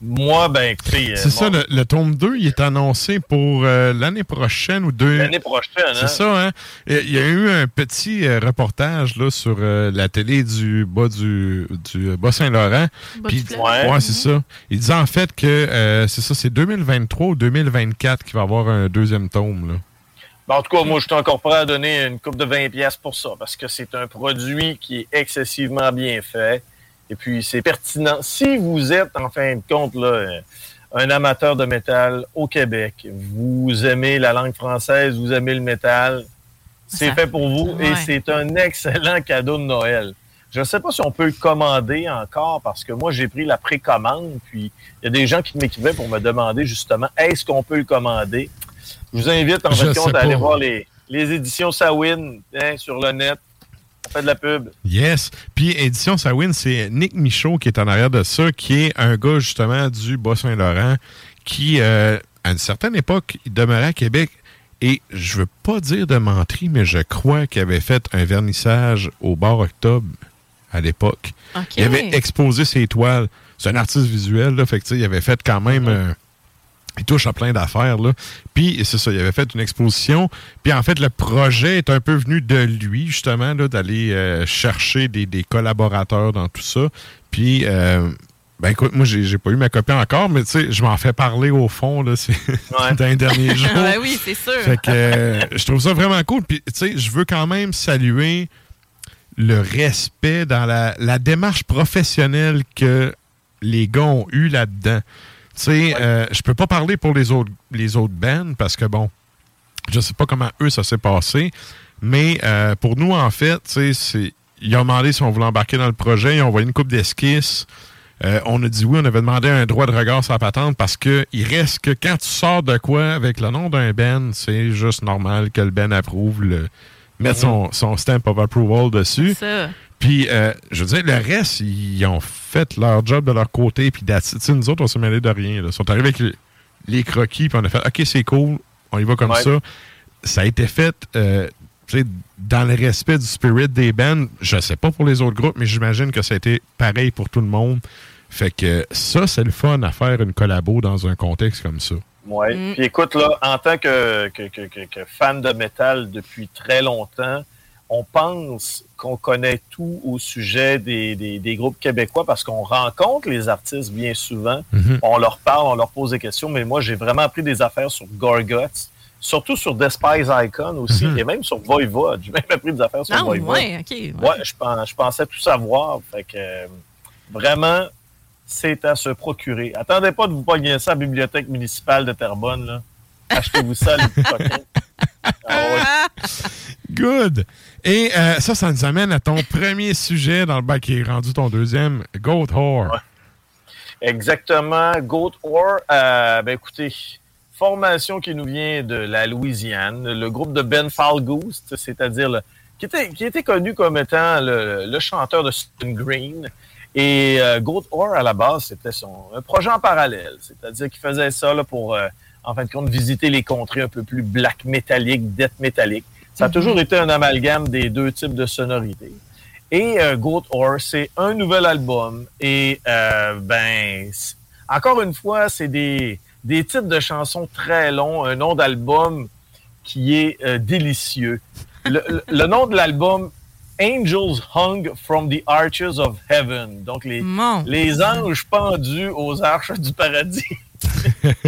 Moi, ben écoutez, euh, C'est ça, mon- le, le tome 2, il est annoncé pour euh, l'année prochaine ou deux. l'année prochaine. hein? C'est ça, hein? Il y a eu un petit euh, reportage là, sur euh, la télé du bas du, du Bas-Saint-Laurent. Bas Puis-. Ouais. ouais, c'est ça. Il disait en fait que euh, c'est ça, c'est 2023 ou 2024 qu'il va y avoir un deuxième tome. Là. Ben, en tout cas, moi, je suis encore prêt à donner une coupe de 20 pièces pour ça parce que c'est un produit qui est excessivement bien fait. Et puis, c'est pertinent. Si vous êtes, en fin de compte, là, un amateur de métal au Québec, vous aimez la langue française, vous aimez le métal, c'est fait pour vous et c'est un excellent cadeau de Noël. Je ne sais pas si on peut le commander encore parce que moi, j'ai pris la précommande. Puis, il y a des gens qui m'écrivaient pour me demander justement, est-ce qu'on peut le commander? Je vous invite en Je fait sais compte à aller voir les, les éditions Sawin hein, sur le net. Fait de la pub. Yes. Puis Édition Sawin, c'est Nick Michaud qui est en arrière de ça, qui est un gars justement du Bas-Saint-Laurent qui, euh, à une certaine époque, il demeurait à Québec. Et je veux pas dire de menterie, mais je crois qu'il avait fait un vernissage au bar octobre à l'époque. Il avait exposé ses toiles. C'est un artiste visuel, là, fait que, il avait fait quand même. euh, il touche à plein d'affaires, là. Puis, c'est ça, il avait fait une exposition. Puis, en fait, le projet est un peu venu de lui, justement, là, d'aller euh, chercher des, des collaborateurs dans tout ça. Puis, euh, ben écoute, moi, j'ai j'ai pas eu ma copie encore, mais tu sais, je m'en fais parler au fond, là, c'est [laughs] dans les derniers [laughs] jours. Ben oui, c'est sûr. Fait que euh, je trouve ça vraiment cool. Puis, tu sais, je veux quand même saluer le respect dans la, la démarche professionnelle que les gars ont eu là-dedans. Tu sais, euh, je peux pas parler pour les autres, les autres bands parce que, bon, je sais pas comment eux, ça s'est passé, Mais euh, pour nous, en fait, tu sais, ils ont demandé si on voulait embarquer dans le projet. Ils ont envoyé une coupe d'esquisses. Euh, on a dit oui, on avait demandé un droit de regard sur la patente parce que il reste que quand tu sors de quoi avec le nom d'un Ben, c'est juste normal que le Ben approuve le mettre son, son stamp of approval dessus. Ça. Puis, euh, je veux dire, le reste, ils ont fait leur job de leur côté. Puis, nous autres, on s'est mêlé de rien. là. Ils sont arrivés avec les, les croquis, puis on a fait OK, c'est cool, on y va comme Ouais. ça. Ça a été fait euh, tu sais, dans le respect du spirit des bands. Je sais pas pour les autres groupes, mais j'imagine que ça a été pareil pour tout le monde. Fait que ça, c'est le fun à faire une collabo dans un contexte comme ça. Ouais. Mm. Puis écoute, là, en tant que, que, que, que- que fan de métal depuis très longtemps, on pense qu'on connaît tout au sujet des, des, des groupes québécois parce qu'on rencontre les artistes bien souvent. Mhm. On leur parle, on leur pose des questions, mais moi, j'ai vraiment appris des affaires sur Gorguts, surtout sur Despise Icon aussi, Mhm. et même sur Voivod. [laughs] J'ai même appris des affaires sur Non, Voivod. ouais, OK. ouais. Ouais, je, pens- je pensais tout savoir. Fait que euh, vraiment, c'est à se procurer. Attendez pas de vous pogner ça à la bibliothèque municipale de Terrebonne. Là. Achetez-vous ça, les petits. Ah ouais. [laughs] Good! Et euh, ça, ça nous amène à ton premier sujet dans le bac qui est rendu ton deuxième, Goat Whore. Exactement. Goat War, euh, ben écoutez, formation qui nous vient de la Louisiane, le groupe de Ben Falgoose, c'est-à-dire le- qui était, qui était connu comme étant le, le chanteur de Stone Green. Et euh, Goat War, à la base, c'était son un projet en parallèle, c'est-à-dire qu'il faisait ça là, pour, euh, en fin de compte, visiter les contrées un peu plus black métallique, death métallique. Ça a Mhm. toujours été un amalgame des deux types de sonorités. Et euh, Goat Horse, c'est un nouvel album. Et euh, ben, encore une fois, c'est des, des titres de chansons très longs, un nom d'album qui est euh, délicieux. Le nom de l'album, Angels Hung from the Arches of Heaven. Donc, les, les anges pendus aux arches du paradis. [laughs]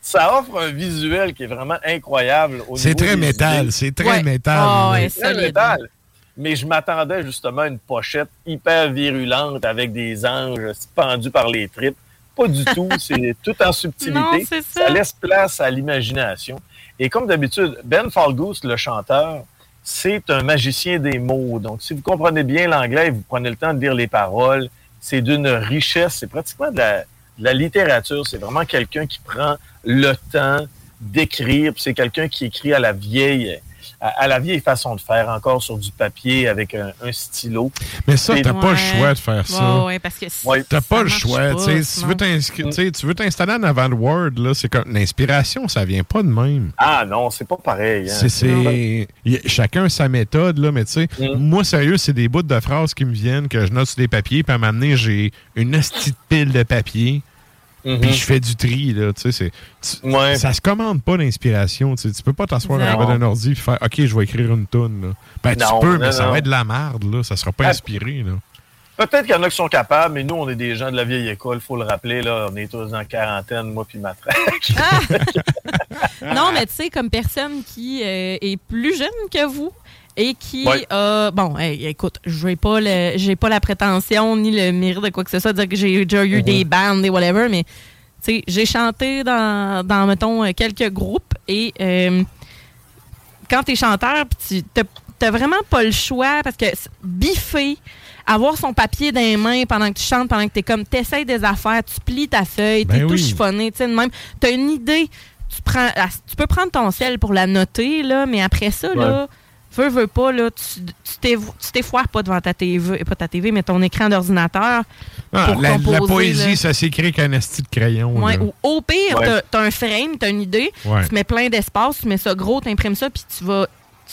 Ça offre un visuel qui est vraiment incroyable. C'est très métal, c'est très Ouais. métal, ouais. C'est très métal. Mais je m'attendais justement à une pochette hyper virulente avec des anges pendus par les tripes. Pas du tout. [laughs] C'est tout en subtilité. Non, c'est ça. laisse place à l'imagination. Et comme d'habitude, Ben Falgoose, le chanteur, c'est un magicien des mots. Donc, si vous comprenez bien l'anglais et vous prenez le temps de lire les paroles, c'est d'une richesse. C'est pratiquement de la, de la littérature. C'est vraiment quelqu'un qui prend le temps d'écrire. C'est quelqu'un qui écrit à la vieille, à, à la vieille façon de faire, encore sur du papier avec un, un stylo. Mais ça, t'as pas le choix de faire ça. Ouais, ouais, parce que si- T'as ça pas le choix. pas, si tu veux t'installer en avant de Word, là, c'est comme l'inspiration, ça vient pas de même. Ah non, c'est pas pareil. hein. C'est, chacun a sa méthode, là, mais tu sais, Mm. moi, sérieux, c'est des bouts de phrases qui me viennent, que je note sur des papiers, puis à un moment donné, j'ai une de pile de papier, Mhm. puis je fais du tri, là, tu sais, c'est... tu- Ça se commande pas l'inspiration, tu sais, tu peux pas t'asseoir avant d'un ordi et faire « OK, je vais écrire une toune, là. Ben, Non, tu peux, non, mais ça non. va être de la merde, là, ça sera pas Ah. inspiré, là. Peut-être qu'il y en a qui sont capables, mais nous, on est des gens de la vieille école, faut le rappeler. Là, on est tous en quarantaine, moi puis ma traque. [laughs] Non, mais tu sais, comme personne qui euh, est plus jeune que vous et qui Ouais. a. bon, hey, écoute, je n'ai pas, le- j'ai pas la prétention ni le mérite de quoi que ce soit, de dire que j'ai déjà eu Mhm. des bandes et whatever, mais tu sais, j'ai chanté dans, dans, mettons, euh, quelques groupes et euh, quand tu es chanteur, tu n'as vraiment pas le choix parce que biffer, avoir son papier dans les mains pendant que tu chantes, pendant que tu es comme, tu des affaires, tu plies ta feuille, tu es Ben tout oui. chiffonné, tu sais, même. Tu as une idée, tu, prends, tu peux prendre ton sel pour la noter, là, mais après ça, là, veux, veux pas, là, tu t'effoires pas devant ta TV, pas ta TV, mais ton écran d'ordinateur. Ah, pour la, poésie, là. ça s'écrit avec un esti de crayon. Ouais, ou au pire, Ouais. t'as- t'as un frame, t'as une idée, Ouais. tu mets plein d'espace, tu mets ça gros, t'imprimes ça, puis tu vas,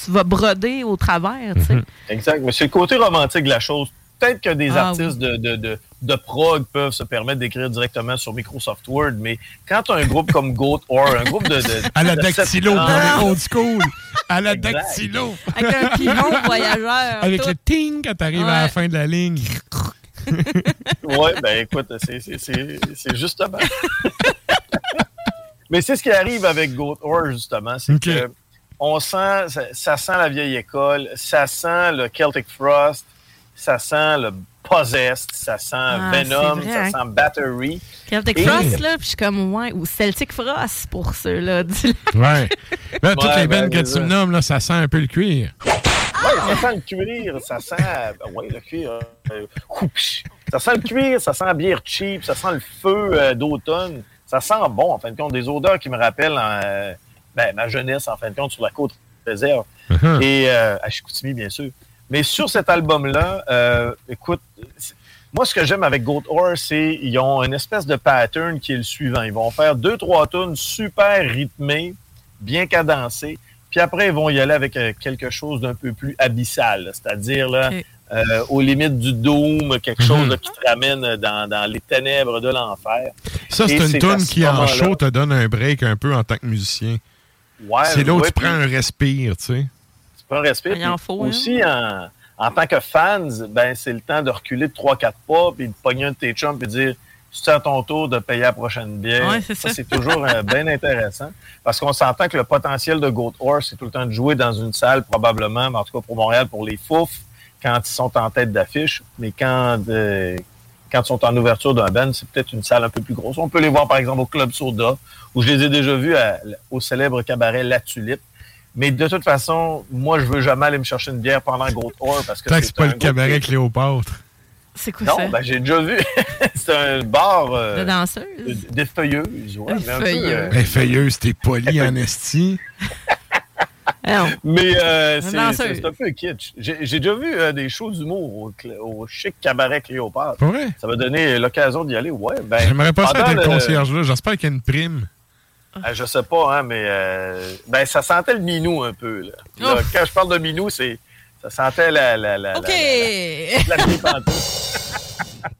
tu vas broder au travers. Mhm. Exact. Mais c'est le côté romantique de la chose. Peut-être que des Ah, artistes de, de, de, de prog peuvent se permettre d'écrire directement sur Microsoft Word, mais quand as un groupe comme Goat or un groupe de. de À la dactylo, les old school. À la Exact. dactylo. Avec un pigeon voyageur. Avec tout. le ting quand t'arrives à la fin de la ligne. Oui, ben écoute, c'est- c'est- c'est c'est justement. Mais c'est ce qui arrive avec Goat Or, justement. C'est que on sent, ça, ça sent la vieille école, ça sent le Celtic Frost, ça sent le Possessed, ça sent Ah, Venom, ça hein. sent Battery. Celtic Et- Frost, là, puis je suis comme, ouais, ou Celtic Frost pour ceux-là. [laughs] du lac. Ouais. Là, toutes Ouais, les ben, bandes que tu me ça. nommes, là, ça sent un peu le cuir. Ouais, ça sent le cuir, ça sent. ben ouais, le cuir. euh, ça sent le cuir, ça sent la bière cheap, ça sent le feu euh, d'automne. Ça sent bon, en fin de compte, des odeurs qui me rappellent euh, ben, ma jeunesse, en fin de compte, sur la côte réserve. Uh-huh. Et euh, à Chicoutimi, bien sûr. Mais sur cet album-là, euh, écoute, moi, ce que j'aime avec Goat Horse, c'est qu'ils ont une espèce de pattern qui est le suivant. Ils vont faire deux, trois tunes super rythmées, bien cadencées. Puis après, ils vont y aller avec euh, quelque chose d'un peu plus abyssal, c'est-à-dire là, euh, aux limites du doom, quelque chose là, qui te ramène dans, dans les ténèbres de l'enfer. Ça, c'est une tune qui, en show, te donne un break un peu en tant que musicien. Ouais, c'est là où ouais, tu prends puis- un respire, tu sais. Tu peux un respire. Il en puis faut, hein. aussi, en, en tant que fans, ben, c'est le temps de reculer de 3-4 pas, puis de pogner un de tes chums, puis de dire c'est à ton tour de payer la prochaine bière. Ouais, c'est ça. c'est toujours euh, [laughs] bien intéressant. Parce qu'on s'entend que le potentiel de Goat Horse, c'est tout le temps de jouer dans une salle, probablement, mais en tout cas pour Montréal, pour les fouf, quand ils sont en tête d'affiche. Mais quand, euh, quand ils sont en ouverture d'un band, c'est peut-être une salle un peu plus grosse. On peut les voir, par exemple, au Club Soda, où je les ai déjà vus à- au célèbre cabaret La Tulipe. Mais de toute façon, moi, je veux jamais aller me chercher une bière pendant Goat Horse parce que Tant que c'est pas un le cabaret Cléopâtre. C'est quoi Non, ça? ben, j'ai déjà vu. [laughs] c'est un bar. euh, De danseuse? de- Des feuilleuses, ouais. Des mais un peu, feuilleuses. euh, Ben, feuilleuse, t'es poli en esti. [laughs] Mais euh, c'est un peu kitsch. J'ai déjà vu euh, des shows d'humour au, au chic cabaret Cléopâtre. Vrai? Ça m'a donné l'occasion d'y aller. Ouais, ben, J'aimerais pas ça être le le- concierge là. J'espère qu'il y a une prime. Ah, je sais pas, hein, mais euh, ben, ça sentait le minou un peu. Là. Là, Ouf. quand je parle de minou, c'est ça sentait la, la, la, OK! la, la, la vieille pantoufle.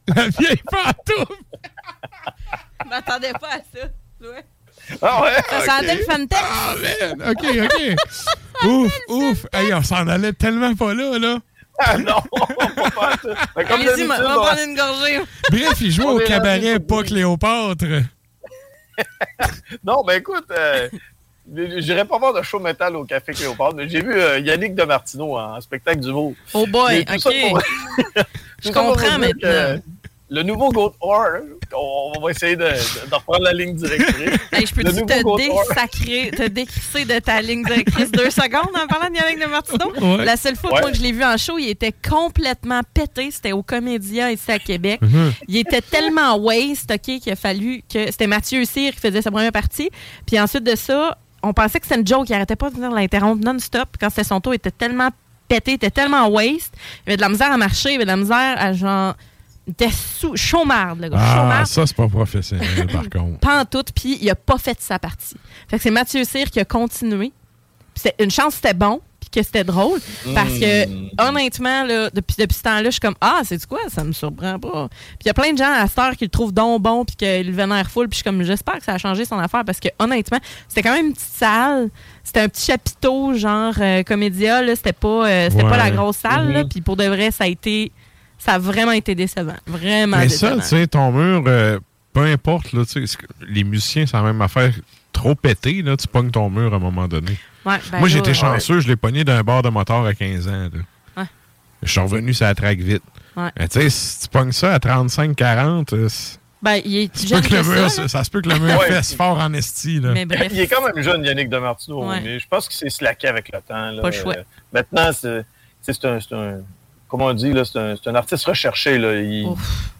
[laughs] La vieille pantoufle! Je m'attendais pas à ça. Ouais. Ah ouais? Ça sentait le Fantex. Ah, man! [laughs] OK, OK. ouf, ouf. Hey, on s'en allait tellement pas là, là. Ah non, pas pantoufle. Ben, comme Allez-y, on va on- prendre une gorgée. Bref, il jouait au cabaret, pas Cléopâtre. [laughs] Non, ben écoute, euh, j'irai pas voir de show metal au Café Cléopâtre, mais j'ai vu euh, Yannick de Martineau en spectacle d'humour. Oh boy, OK. pour- [laughs] Je comprends dire que maintenant. Le nouveau Goat Or, on va essayer de, de- de reprendre la ligne directrice. [laughs] Hey, je peux te désacrer, te décrisser de ta ligne directrice deux [laughs] secondes en parlant de Yannick de Martineau? Ouais. La seule fois Ouais. moi, que je l'ai vu en show, il était complètement pété. C'était au Comédia ici à Québec. Mhm. Il était tellement waste, OK, qu'il a fallu que... C'était Mathieu Cyr qui faisait sa première partie. Puis ensuite de ça, on pensait que c'était une joke. Il arrêtait pas de venir l'interrompre non-stop. Quand c'était son tour, il était tellement pété, il était tellement waste. Il avait de la misère à marcher, il avait de la misère à genre... Était sous... Chaumarde, le gars. Ah, Chaumarde. ça, c'est pas professionnel, par [laughs] contre. Pas en tout, puis il a pas fait sa partie. Fait que c'est Mathieu Cyr qui a continué. C'est une chance que c'était bon, puis que c'était drôle. Parce que, Mm. honnêtement, là, depuis, depuis ce temps-là, je suis comme Ah, c'est quoi? Ça me surprend pas. Puis il y a plein de gens à cette heure qui le trouvent donc bon, puis qu'ils le vénèrent full. Puis je suis comme J'espère que ça a changé son affaire, parce que, honnêtement, c'était quand même une petite salle. C'était un petit chapiteau, genre euh, comédia. là. C'était pas, euh, c'était pas la grosse salle. là. Mhm. Puis pour de vrai, ça a été. Ça a vraiment été décevant. Vraiment Mais ça, tu sais, ton mur, euh, peu importe, là, les musiciens, c'est la même affaire. Trop pété, là, tu pognes ton mur à un moment donné. Ouais, ben Moi, j'étais ouais. chanceux, je l'ai pogné d'un bar de moteur à 15 ans. là. Ouais. Je suis revenu sur la traque vite. Ouais. Mais tu sais, si tu pognes ça à 35-40, euh, Ben, il est ça, se jeune peut que le que mur, ça, ça, ça se peut que le mur Ouais. fesse fort en esti. Là. Mais bref. Il est quand même jeune, Yannick de Martineau, Ouais. mais je pense qu'il s'est slacké avec le temps. là. Pas le choix. Euh, maintenant, c'est un, Comment on dit, là, c'est un, artiste recherché. Là. Il,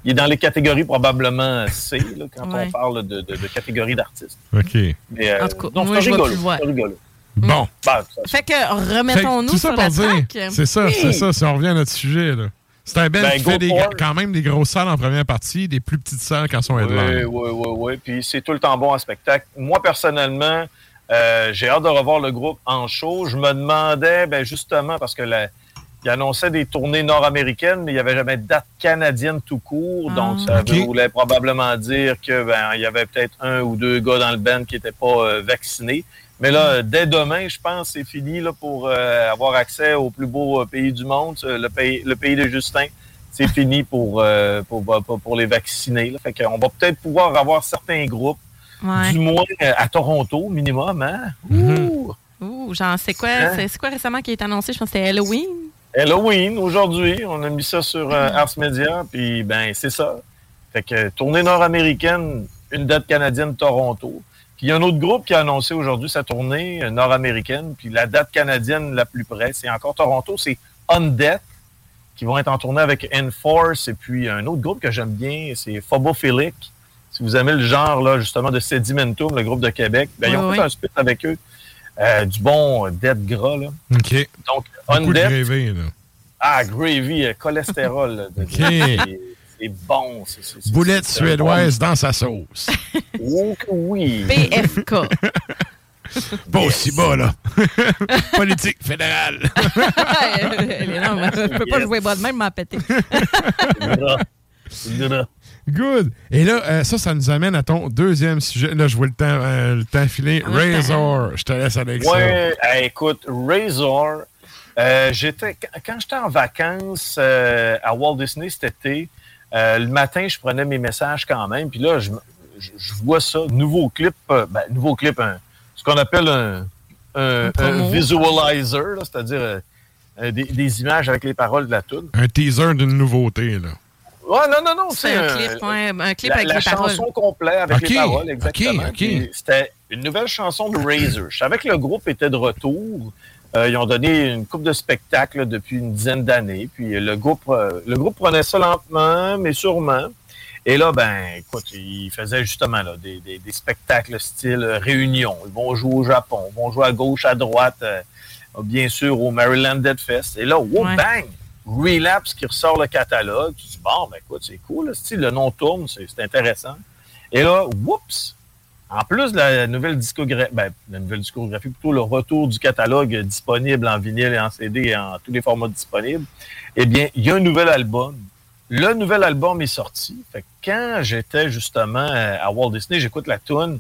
il est dans les catégories probablement C, là, quand Ouais. on parle de, de, de catégories d'artistes. OK. Mais, euh, En tout cas, non, moi, c'est je vais rigolo. plus le voir. c'est rigolo. Bon. Ben, Fait que remettons-nous sur pour la c'est ça, Oui. c'est ça, si on revient à notre sujet. là. C'est un band Ben, qui go fait des, quand même des grosses salles en première partie, des plus petites salles quand sont Oui, headline. oui, oui, oui. Puis c'est tout le temps bon en spectacle. Moi, personnellement, euh, j'ai hâte de revoir le groupe en show. Je me demandais, ben justement, parce que la, il annonçait des tournées nord-américaines, mais il n'y avait jamais de date canadienne tout court. Donc, ça voulait probablement dire que ben, il y avait peut-être un ou deux gars dans le band qui n'étaient pas euh, vaccinés. Mais là, dès demain, je pense, c'est fini là, pour euh, avoir accès au plus beau euh, pays du monde, le pays, le pays de Justin. C'est fini pour, euh, pour, pour, pour les vacciner. Là. Fait qu'on va peut-être pouvoir avoir certains groupes, Ouais. du moins euh, à Toronto, minimum. Hein? Ouh! Ouh, genre, c'est quoi, Hein? c'est c'est quoi récemment qui a été annoncé? Je pense que c'était Halloween. Halloween, aujourd'hui. On a mis ça sur euh, Mm. Ars Media, puis ben, c'est ça. Fait que tournée nord-américaine, une date canadienne Toronto. Puis il y a un autre groupe qui a annoncé aujourd'hui sa tournée euh, nord-américaine, puis la date canadienne la plus près, c'est encore Toronto, c'est Undead, qui vont être en tournée avec Enforce, et puis un autre groupe que j'aime bien, c'est Phobophilic. Si vous aimez le genre, là, justement, de Sedimentum, le groupe de Québec, ben, ils ont Oui, fait oui. un split avec eux. Euh, du bon Dead gras, là. OK. Donc, Beaucoup de Undead, gravy, là. ah, gravy, euh, cholestérol. là, de- OK. c'est- C'est bon. c'est- c'est- c'est- Boulette suédoise dans sa sauce. Oh que oui. PFK. Pas aussi bas, là. [laughs] Politique fédérale. non, je peux pas jouer bas de même, m'en péter. Good. Et là, euh, ça, ça nous amène à ton deuxième sujet. Là, je vois le temps, euh, le temps filer. Razor. Je te laisse avec ça. Ouais, euh, écoute, Razor, euh, j'étais quand- j'étais en vacances à Walt Disney cet été, le matin, je prenais mes messages quand même. Puis là, je, me- je- je vois ça, nouveau clip, ben, nouveau clip, un- ce qu'on appelle un, un- un promo. visualizer, c'est-à-dire des, des images avec les paroles de la tune. Un teaser d'une nouveauté, là. Ouais, non, non, non. C'est un clip, ouais, un clip la, avec la les paroles. chanson complète avec les paroles, exactement. C'était une nouvelle chanson de Razor. Je savais que le groupe était de retour. Euh, ils ont donné une coupe de spectacles depuis une dizaine d'années. Puis le groupe, euh, le groupe prenait ça lentement, mais sûrement. Et là, ben, écoute, ils faisaient justement là, des, des- des spectacles style euh, réunion. Ils vont jouer au Japon, ils vont jouer à gauche, à droite, euh, bien sûr, au Maryland Dead Fest. Et là, wow, Ouais. bang! Relapse qui ressort le catalogue. Tu dis, bon, ben écoute, c'est cool. là. Le nom tourne, c'est intéressant. Et là, whoops! En plus de la nouvelle discographie, ben, la nouvelle discographie, plutôt le retour du catalogue disponible en vinyle et en CD et en tous les formats disponibles, eh bien, il y a un nouvel album. Le nouvel album est sorti. Fait que quand j'étais justement à Walt Disney, j'écoute la tune,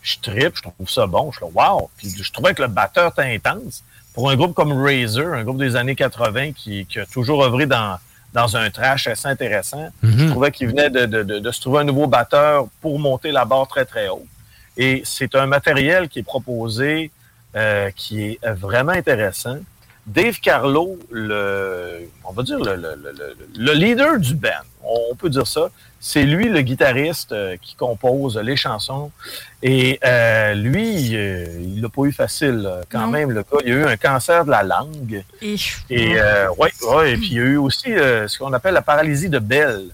je tripe, je trouve ça bon, je suis là, wow! Puis je trouvais que le batteur était intense. Pour un groupe comme Razor, un groupe des années 80 qui, qui a toujours œuvré dans, dans un trash assez intéressant, Mhm. je trouvais qu'il venait de, de- de- de se trouver un nouveau batteur pour monter la barre très, très haut. Et c'est un matériel qui est proposé euh, qui est vraiment intéressant. Dave Carlo, le, on va dire le- le- le- le leader du band, on peut dire ça, c'est lui le guitariste euh, qui compose les chansons. Et euh, lui, euh, il l'a pas eu facile quand Non. même. Le gars, il a eu un cancer de la langue. Et, Et euh, ouais, ouais, et puis il y a eu aussi euh, ce qu'on appelle la paralysie de Bell.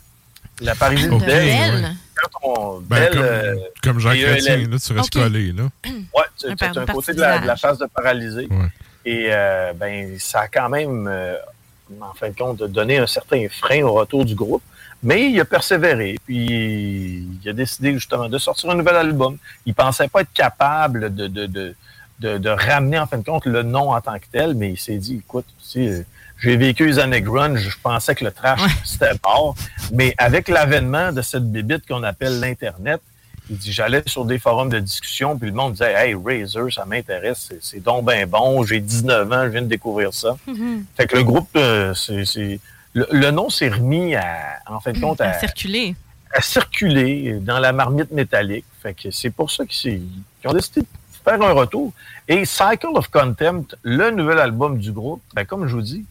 La paralysie de Ok, Bell. ouais. Quand on, Ben, Bell, comme, euh, comme Jean Chrétien, là, tu restes collé, là. [clears throat] Ouais, tu Un tu as un côté de la, de la phase de paralysé. Et euh, ben, ça a quand même, euh, en fin de compte, donné un certain frein au retour du groupe. Mais il a persévéré, puis il a décidé justement de sortir un nouvel album. Il pensait pas être capable de, de, de, de, de ramener en fin de compte le nom en tant que tel, mais il s'est dit, écoute, tu sais, j'ai vécu les années grunge, je pensais que le trash c'était mort, mais avec l'avènement de cette bébite qu'on appelle l'Internet, il dit, j'allais sur des forums de discussion, puis le monde disait, hey, Razer, ça m'intéresse, c'est- donc ben bon, j'ai 19 ans, je viens de découvrir ça. Fait que le groupe, euh, c'est- le, le nom s'est remis à, en fin de compte, à à, circuler. à circuler dans la marmite métallique. Fait que c'est pour ça qu'ils ont décidé de faire un retour. Et Cycle of Contempt, le nouvel album du groupe, ben, comme je vous dis,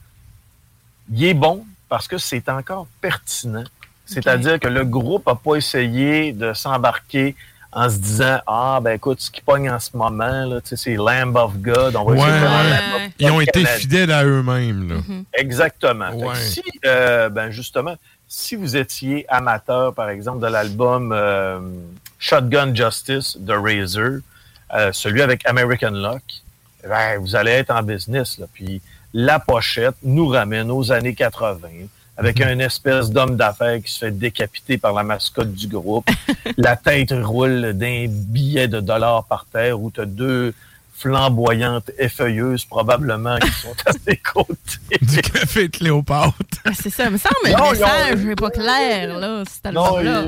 il est bon parce que c'est encore pertinent. C'est-à-dire que le groupe n'a pas essayé de s'embarquer en se disant Ah, ben écoute, ce qui pogne en ce moment, là, tu sais, c'est Lamb of God. On va essayer de faire un Lamb of God Ils ont été fidèles à eux-mêmes, là. Exactement. Fait que Ouais. si, euh, ben justement, si vous étiez amateur, par exemple, de l'album euh, Shotgun Justice de Razor, euh, celui avec American Luck, ben, vous allez être en business. Là. Puis la pochette nous ramène aux années 80 avec un espèce d'homme d'affaires qui se fait décapiter par la mascotte du groupe. [laughs] la tête roule d'un billet de dollars par terre où tu as deux flamboyantes effeuilleuses probablement qui sont à ses [laughs] côtés. Du café de Cléopâtre. Ah, C'est ça, il me semble Non, le message n'est pas clair, là, cet Non, album-là.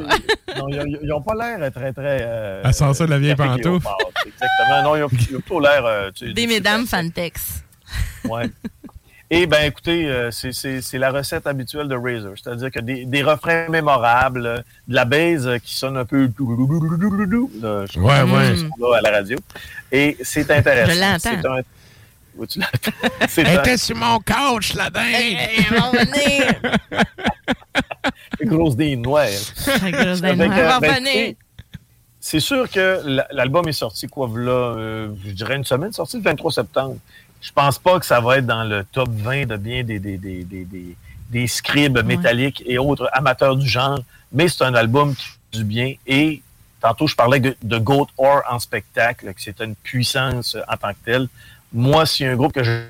ils- [laughs] non, ils n'ont pas l'air très, très... Euh, Elle sent ça de la vieille pantoufle. Exactement. Non, ils ont, plutôt l'air... euh, tu sais, Des mesdames Fantex. Ouais. Et ben écoutez, euh, c'est- c'est c'est la recette habituelle de Razor, c'est-à-dire que des, des refrains mémorables, euh, de la base euh, qui sonne un peu je Ouais, ouais. à la radio. Et c'est intéressant. Je l'entends. Un- [laughs] Elle un- était sur mon couch, la dingue! [laughs] grosse Elle va ben, C'est sûr que l'album est sorti, quoi, là, euh, je dirais une semaine, sorti le 23 septembre. Je pense pas que ça va être dans le top 20 de bien des, des, des, des, des, des scribes métalliques et autres amateurs du genre, mais c'est un album qui fait du bien. Et tantôt, je parlais de, Goat Ore en spectacle, que c'est une puissance en tant que telle. Moi, a un groupe que je-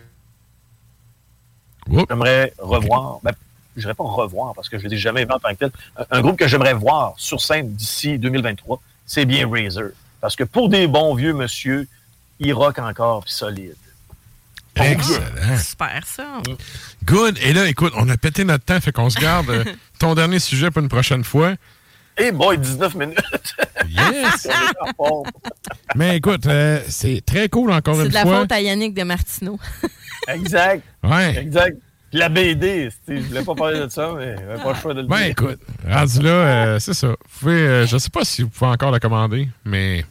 j'aimerais revoir, ben, je dirais pas revoir parce que je ne l'ai jamais vu en tant que tel, un, un groupe que j'aimerais voir sur scène d'ici 2023, c'est bien Razor. Parce que pour des bons vieux monsieur, ils rock encore puis solide. Excellent. Super, ça. Good. Et là, écoute, on a pété notre temps, fait qu'on se garde euh, [laughs] ton dernier sujet pour une prochaine fois. Eh boy, 19 minutes! Yes! [laughs] Mais écoute, euh, c'est très cool encore C'est une de la fois. faute à Yannick de Martineau. [laughs] exact. Ouais. Exact. Puis La BD, je voulais pas parler de ça, mais j'avais pas le choix de le Ben dire. écoute, rendu là, euh, c'est ça. Vous pouvez, euh, je sais pas si vous pouvez encore la commander, mais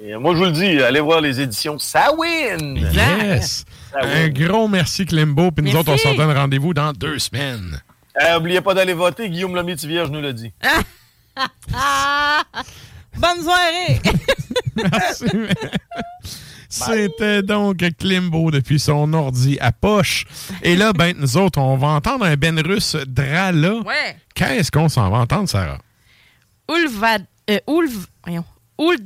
Et moi, je vous le dis, allez voir les éditions Sawin! yes! Un gros merci Klimbo, puis nous Merci. autres, on s'en donne rendez-vous dans deux semaines. Euh, oubliez pas d'aller voter, Guillaume Lemaitre-Vierge nous l'a dit. Ah! [laughs] Bonne soirée! [laughs] Merci. C'était donc Klimbo depuis son ordi à poche. Et là, ben, nous autres, on va entendre un Ben russe Drala. Ouais. Qu'est-ce qu'on s'en va entendre, Sarah? Ulva... Euh, Ulv... Voyons. Ul...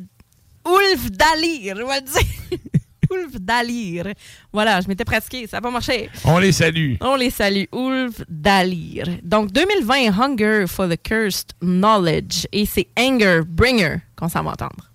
Ulf Dalir, je vais le dire. [laughs] Ulf Dalir. Voilà, je m'étais pratiqué, ça n'a pas marché. On les salue. On les salue. Ulf Dalir. Donc, 2020, Hunger for the Cursed Knowledge. Et c'est Anger Bringer qu'on s'en va entendre.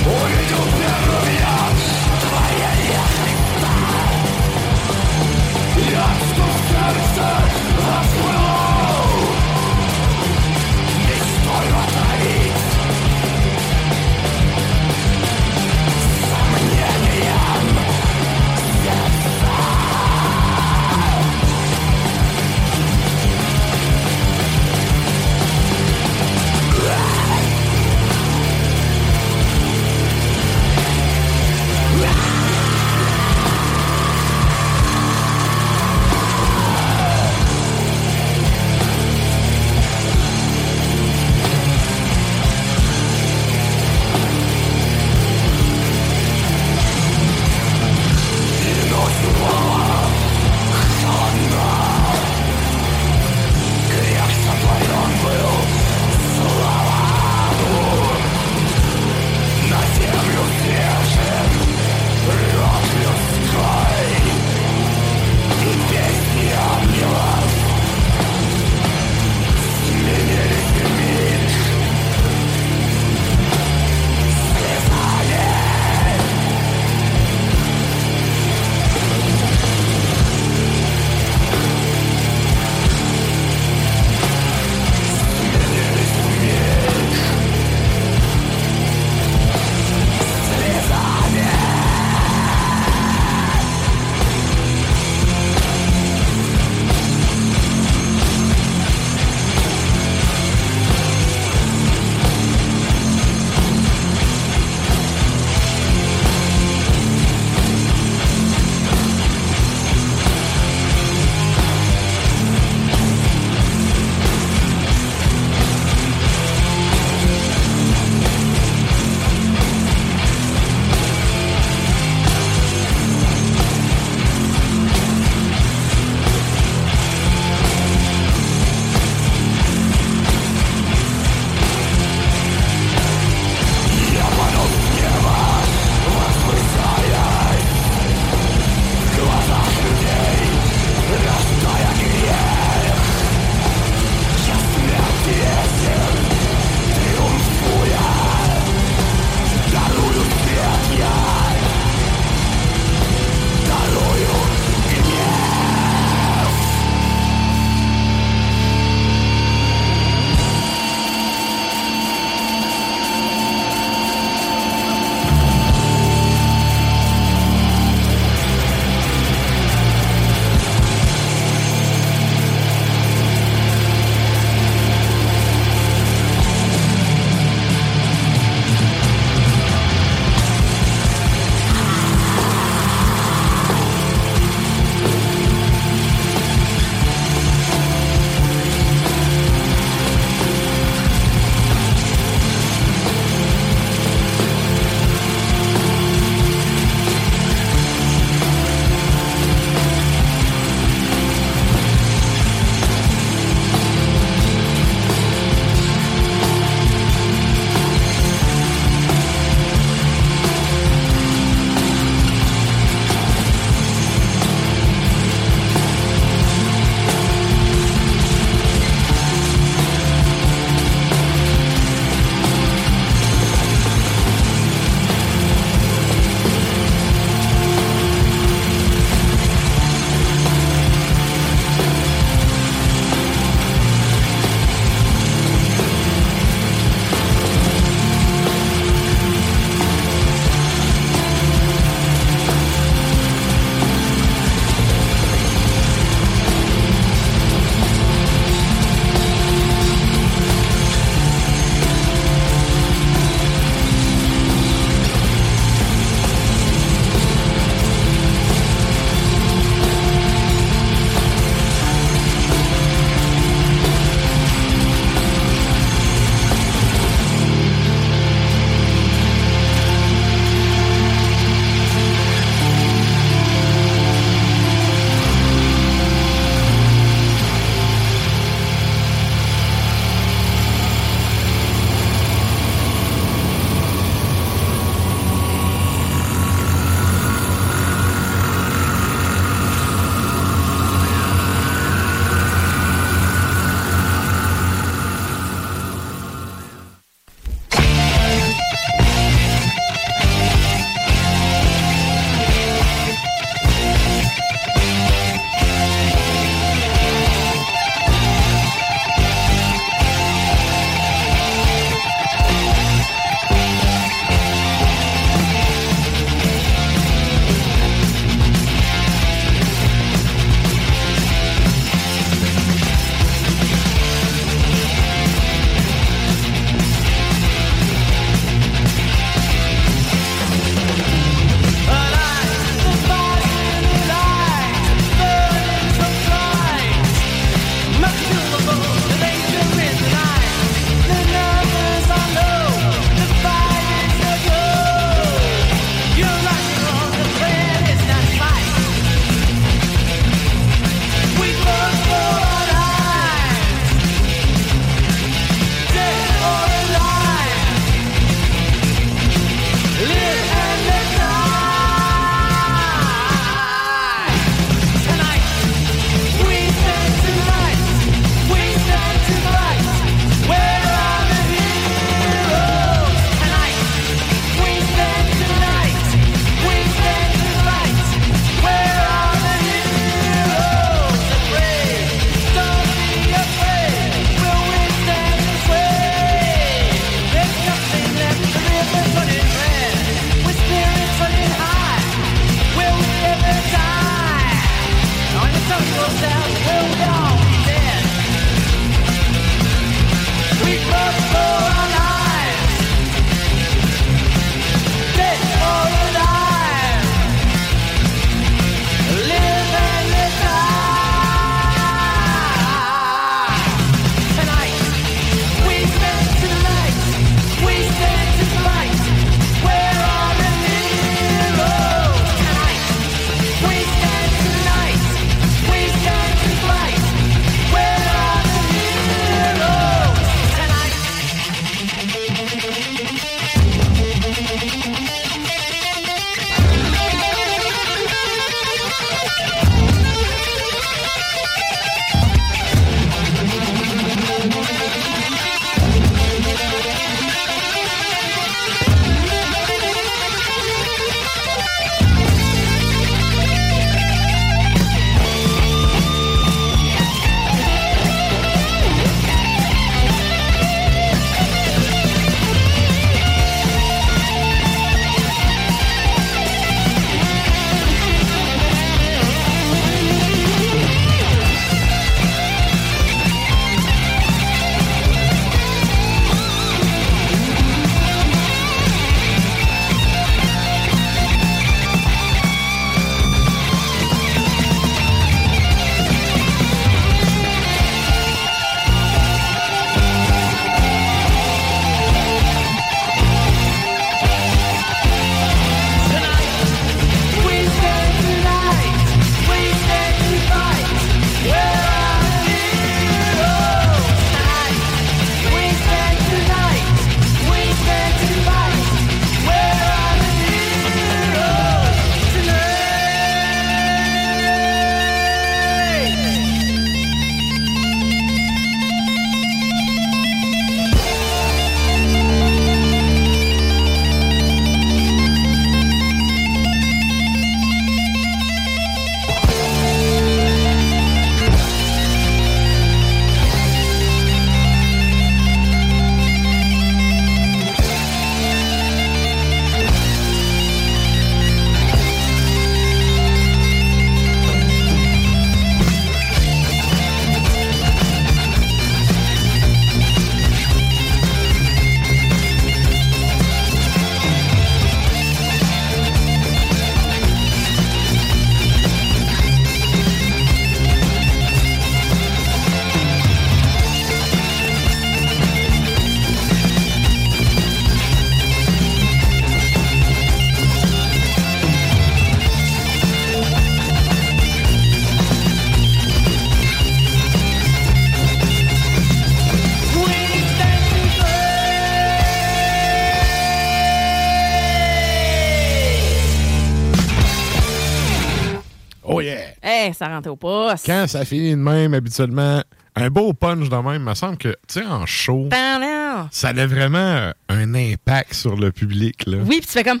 Ça rentrait au poste. Quand ça finit de même, habituellement, un beau punch de même, me semble que, tu sais, en show, Pardon. ça a vraiment un impact sur le public. Là. Oui, puis tu fais comme.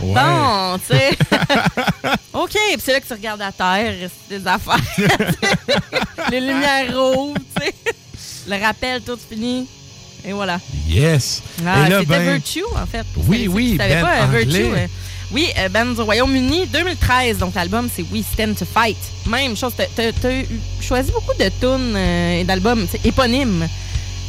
Ouais. Bon, tu sais. [laughs] OK, puis c'est là que tu regardes la terre, des affaires. Les lumières rouges, tu sais. Le rappel, tout fini. Et voilà. Yes! Ah, c'était ben, Virtue, en fait. Oui, oui, Tu savais ben pas, anglais. Virtue. Oui, euh, band du Royaume-Uni, 2013. Donc, l'album, c'est We Stand to Fight. Même chose, t'as eu- choisi beaucoup de tunes euh, et d'albums tu éponymes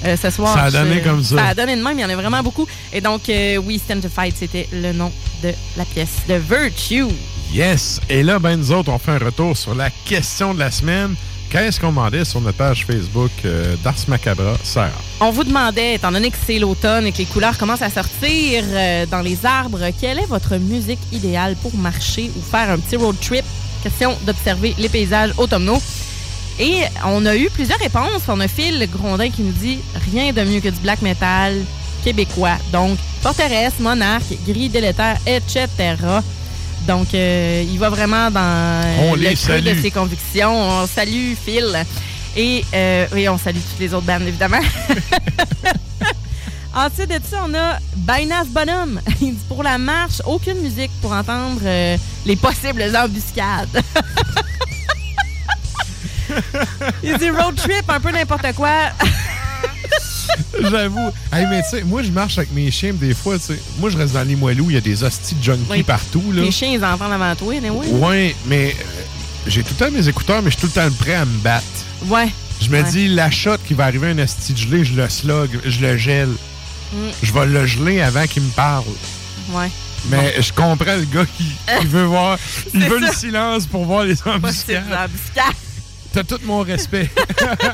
euh, ce soir. Ça a Je- donné comme ça. Ça a donné de même, il y en a vraiment beaucoup. Et donc, euh, We Stand to Fight, c'était le nom de la pièce de Virtue. Yes! Et là, ben, nous autres, on fait un retour sur la question de la semaine. Qu'est-ce qu'on demandait sur notre page Facebook euh, d'Ars Macabra, Sarah? On vous demandait, étant donné que c'est l'automne et que les couleurs commencent à sortir euh, dans les arbres, quelle est votre musique idéale pour marcher ou faire un petit road trip? Question d'observer les paysages automnaux. Et on a eu plusieurs réponses. On a Phil Grondin qui nous dit rien de mieux que du black metal québécois. Donc, Forteresse, Monarque, Gris délétère, etc. Donc, euh, il va vraiment dans On le creux de ses convictions. On salue Phil. Et euh, oui, on salue toutes les autres bandes, évidemment. [laughs] Ensuite de ça, on a Bainas Bonhomme. [laughs] Il dit pour la marche, aucune musique pour entendre euh, les possibles embuscades. [laughs] Il dit road trip, un peu n'importe quoi. [laughs] J'avoue. Hey, mais tu sais, moi, je marche avec mes chiens, des fois, tu sais. Moi, je reste dans les moelleux, il y a des hosties de junkies Oui. partout, là. Les chiens, ils entendent avant toi, anyway. Ouais, mais euh, j'ai tout le temps mes écouteurs, mais je suis tout le temps prêt à me battre. Ouais. Je me Ouais. dis, la shot qui va arriver un esti de gelé, je le slog, je le gèle. Mm. Je vais le geler avant qu'il me parle. Ouais. Mais je comprends le gars qui, qui veut voir. [laughs] Il veut le silence pour voir les C'est embuscades. T'as tout mon respect.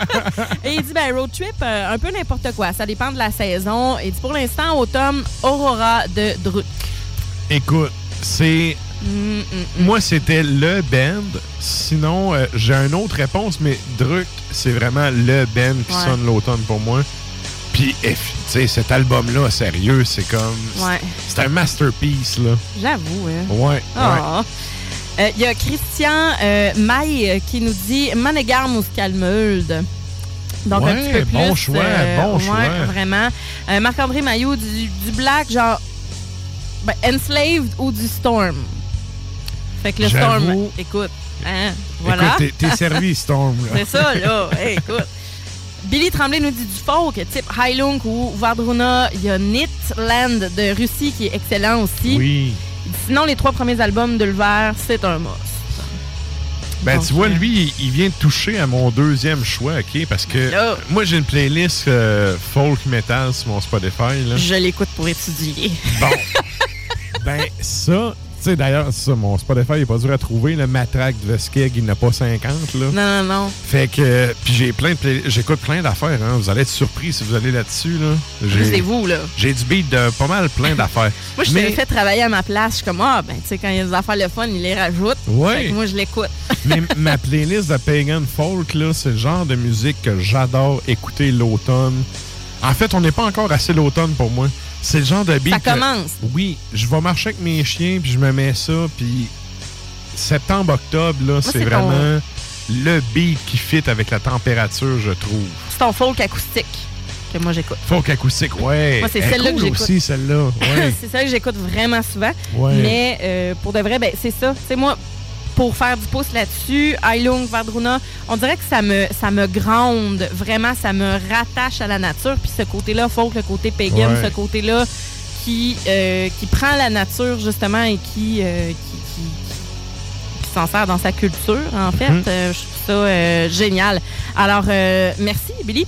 [laughs] Et il dit, ben, road trip, euh, un peu n'importe quoi. Ça dépend de la saison. Et dit, pour l'instant, automne, Aurora de Druk. Écoute, c'est. Mm, mm, Moi, c'était le band. Sinon, euh, j'ai une autre réponse, mais Druk, c'est vraiment le band qui Ouais. sonne l'automne pour moi. Puis, eh, tu sais, cet album-là, sérieux, c'est comme. Ouais. C'est un masterpiece, là. J'avoue, hein. Ouais. ouais. Euh, Il y a Christian euh, Maille euh, qui nous dit Manegarm ou Scalmeude. Donc un petit peu plus. bon choix, bon ouais, choix. Vraiment. Euh, Marc-André Maillot du, du Black, genre ben, Enslaved ou du Storm? Fait que le Storm, écoute, hein, voilà. Écoute, t'es- servi, [laughs] Storm. C'est ça, là. Hey, écoute. Billy Tremblay nous dit du folk, type Heilung ou Vardruna. Il y a Nitland de Russie qui est excellent aussi. Oui. Sinon, les trois premiers albums de L'Hiver, c'est un must. Ben, tu vois, lui, il vient de toucher à mon deuxième choix, OK? Parce que moi, j'ai une playlist euh, folk metal sur mon Spotify. Là. Je l'écoute pour étudier. Bon. [laughs] ben, ça, sais, d'ailleurs, ça, mon Spotify n'est pas dur à trouver. Le Matraque de Veskeg, il n'a pas 50, là. Non, non, non. Fait que, euh, puis j'ai plein de play- j'écoute plein d'affaires, hein. Vous allez être surpris si vous allez là-dessus, là. J'ai- C'est vous, là. J'ai du beat de pas mal plein d'affaires. [laughs] Moi, je Mais- t'avais fait travailler à ma place. Je suis comme, ah, ben, tu sais, quand il y a des affaires le fun, il les rajoute. Ouais. Fait que moi, je l'écoute. [laughs] Mais ma playlist de Pagan Folk, là, c'est le genre de musique que j'adore écouter l'automne. En fait, on n'est pas encore assez l'automne pour moi. C'est le genre de beat. Ça que- commence. oui, je vais marcher avec mes chiens, puis je me mets ça, puis septembre-octobre, là, c'est c'est ton- vraiment le beat qui fit avec la température, je trouve. C'est ton folk acoustique que moi, j'écoute. Folk acoustique, ouais. Moi, c'est Elle est celle-là que cool j'écoute. aussi, celle-là. [laughs] Ouais. c'est ça que j'écoute vraiment souvent. Ouais. Mais euh, pour de vrai, ben, c'est ça. Sais, moi, pour faire du pouce là-dessus, Ailung, Vardruna, on dirait que ça me, ça me gronde. Vraiment, ça me rattache à la nature. Puis ce côté-là, folk, le côté pagan, Ouais. ce côté-là qui, euh, qui prend la nature, justement, et qui, euh, qui, qui- qui s'en sert dans sa culture, en fait. Mhm. Euh, je trouve ça génial. Alors, merci, Billy.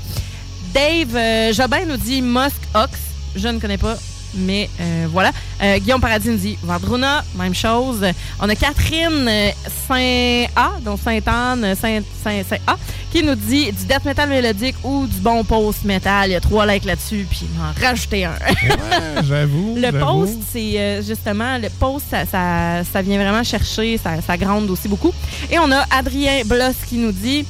Dave Jobin nous dit Musk Ox. Je ne connais pas, mais euh, voilà. Euh, Guillaume Paradis nous dit Vandruna, même chose. On a Catherine euh, Saint-A, donc Sainte-Anne, Saint- Saint- Saint-A, qui nous dit du death metal mélodique ou du bon post-metal. Il y a trois likes là-dessus, puis il m'en rajouter un. Ouais, [laughs] j'avoue. Le post, c'est euh, justement, le post, ça, ça, ça vient vraiment chercher, ça, ça gronde aussi beaucoup. Et on a Adrien Bloss qui nous dit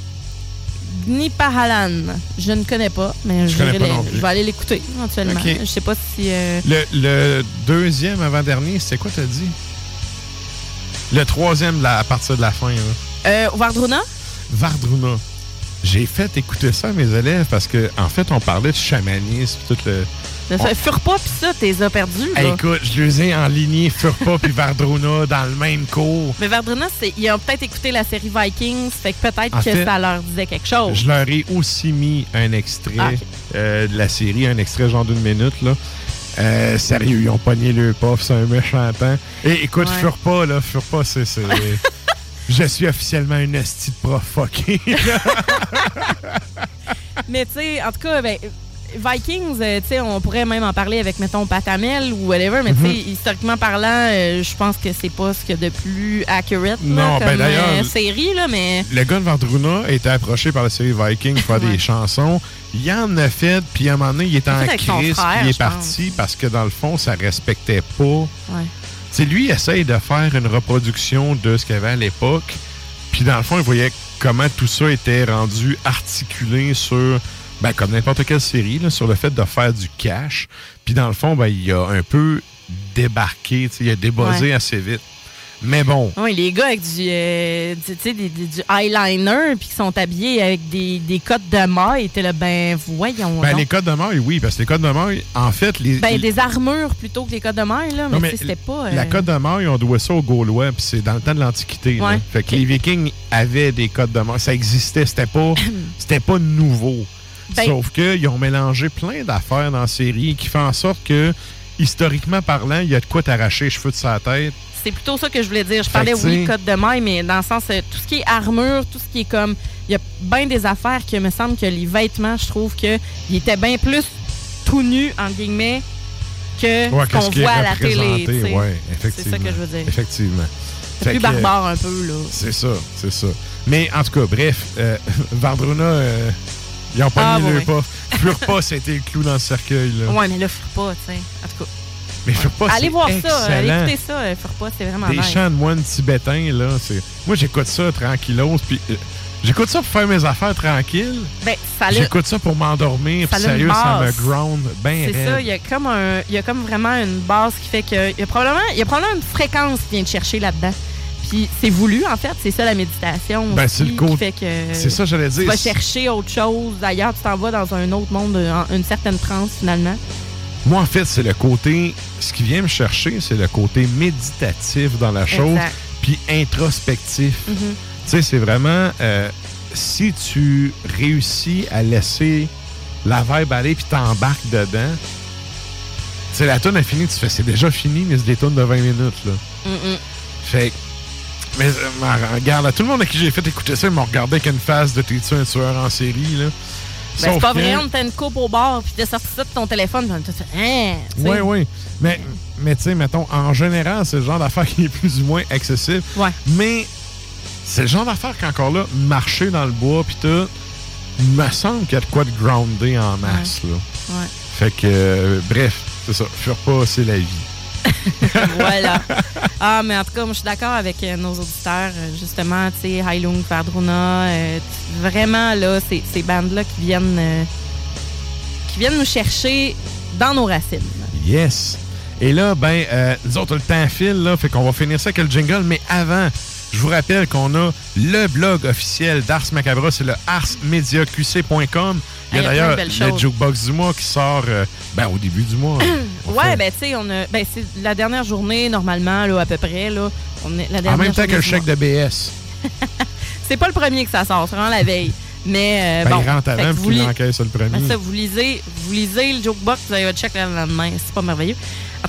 Gnipahalan. Je ne connais pas, mais je, vais pas les- non plus. je vais aller l'écouter éventuellement. Je sais pas si. euh, Le, le deuxième avant-dernier, c'était quoi, t'as dit? Le troisième là, à partir de la fin. Là. euh, Vardruna? Vardruna. J'ai fait écouter ça à mes élèves parce que en fait, on parlait de chamanisme, tout le. On- Furpa, puis ça, t'es as perdu. Hey, écoute, je les ai enlignés Furpa puis Vardruna [laughs] dans le même cours. Mais Vardruna, ils ont peut-être écouté la série Vikings, fait que peut-être En que fait, ça leur disait quelque chose. Je leur ai aussi mis un extrait Ah, euh, de la série, un extrait genre d'une minute. là. Euh, sérieux, ils ont pogné le puff, c'est un méchant temps. Et écoute, Ouais. Furpa, là, Furpa, c'est. c'est- [laughs] Je suis officiellement une esti de prof fucké. [laughs] Mais tu sais, en tout cas, ben, Vikings, euh, tu sais, on pourrait même en parler avec, mettons, Patamel ou whatever, mais tu sais, Mhm. historiquement parlant, euh, je pense que c'est pas ce qu'il y a de plus accurate là, Non, ben comme euh, série, là, mais... Le gars de Vardruna a été approché par la série Viking pour faire des chansons. Il en a fait, puis à un moment donné, il était en crise, puis il est parti parce que dans le fond, ça respectait pas. Ouais. Tu sais, lui, il essaye de faire une reproduction de ce qu'il y avait à l'époque. Puis dans le fond, il voyait comment tout ça était rendu articulé sur, ben, comme n'importe quelle série, là, sur le fait de faire du cash. Puis dans le fond, ben, il a un peu débarqué, il a Ouais. assez vite. Mais bon, Oui, les gars avec du, euh, du, tu sais, des- des- du eyeliner puis qui sont habillés avec des, des cottes de maille, étaient là, ben voyons ben, donc. les codes de maille, oui, parce que les codes de maille, en fait, les, Ben, des armures plutôt que des cottes de maille, là, mais, Non, c'était pas... La euh, cote de maille, on doit ça aux Gaulois, puis c'est dans le temps de l'Antiquité. Ouais, Fait que les Vikings avaient des codes de maille. Ça existait, c'était pas, [coughs] c'était pas nouveau. Ben- Sauf qu'ils ont mélangé plein d'affaires dans la série qui fait en sorte que, historiquement parlant, il y a de quoi t'arracher les cheveux de sa tête. c'est plutôt ça que je voulais dire. Je parlais, oui, code de maille, mais dans le sens, euh, tout ce qui est armure, tout ce qui est comme. Il y a bien des affaires que me semble que les vêtements, je trouve qu'ils étaient bien plus tout nus, entre guillemets, que Ouais, qu'on voit à la télé. ouais, c'est ça que je veux dire. Effectivement. C'est plus que, barbare un peu, là. C'est ça, c'est ça. Mais en tout cas, bref, euh, [laughs] Vardruna, euh, ils n'ont pas Ah, mis ouais, le ouais. pas. Furent pas, c'était le clou dans le cercueil. Là. Ouais, mais là, faut pas, tu sais. En tout cas. Mais Furent pas, allez voir ça, allez écouter ça, euh, faut pas, c'est vraiment Des nice. chants de moines tibétains, là. c'est- Moi, j'écoute ça tranquillos, puis euh, j'écoute ça pour faire mes affaires tranquilles. Ben, ça J'écoute ça pour m'endormir, sérieux, ça me ground bien C'est ça, il y a comme un, il y a comme vraiment une base qui fait que il y a probablement, il y a probablement une fréquence qui vient de chercher là-dedans. Puis c'est voulu en fait, c'est ça la méditation Ben, c'est le qui côté- fait que c'est ça, j'allais Tu dire. vas chercher autre chose. D'ailleurs, tu t'en vas dans un autre monde, une certaine transe finalement. Moi, en fait, c'est le côté. Ce qui vient me chercher, c'est le côté méditatif dans la chose, Exact. puis introspectif. Mhm. Tu sais, c'est vraiment. euh, si tu réussis à laisser la vibe aller, puis t'embarques dedans. Tu sais, la tonne a fini, tu fais, c'est déjà fini, mais c'est des tonnes de 20 minutes, là. Mm-mm. Fait que- Mais euh, regarde, là, tout le monde à qui j'ai fait écouter ça, ils m'ont regardé avec une face de t'es-tu un tueur en série, là. Ben, c'est pas vrai, on t'a une coupe au bar, puis t'as sorti ça de ton téléphone, puis t'as fait, hein. Oui, oui. Mais, mais tu sais, mettons, en général, c'est le genre d'affaire qui est plus ou moins accessible. Ouais. Mais c'est le genre d'affaire qu'encore là, marcher dans le bois, puis tout, me semble qu'il y a de quoi de groundé en masse, là. Ouais. Fait que, euh, bref, c'est ça. Fure pas, c'est la vie. [laughs] voilà. Ah, mais en tout cas, moi, je suis d'accord avec euh, nos auditeurs. euh, justement, tu sais, Heilung, Fardruna, euh, vraiment, là, ces, bandes-là qui viennent, qui viennent nous chercher dans nos racines. Yes. Et là, ben, euh, nous autres, le temps file, là, fait qu'on va finir ça avec le jingle. Mais avant, je vous rappelle qu'on a le blog officiel d'Ars Macabra, c'est le arsmediaqc.com. Il y a d'ailleurs le jukebox du mois qui sort euh, ben, au début du mois. [clears throat] Ouais, ben, tu sais, on a. Ben, c'est la dernière journée, normalement, là, à peu près, là. On est, la en même temps que le chèque de BS. [laughs] C'est pas le premier que ça sort, c'est vraiment la veille. Mais, euh, Ben, bon. il rentre avant vous li- encaisse sur le premier. Ben, ça, vous lisez, vous lisez le jokebox, vous avez votre chèque le lendemain. C'est pas merveilleux.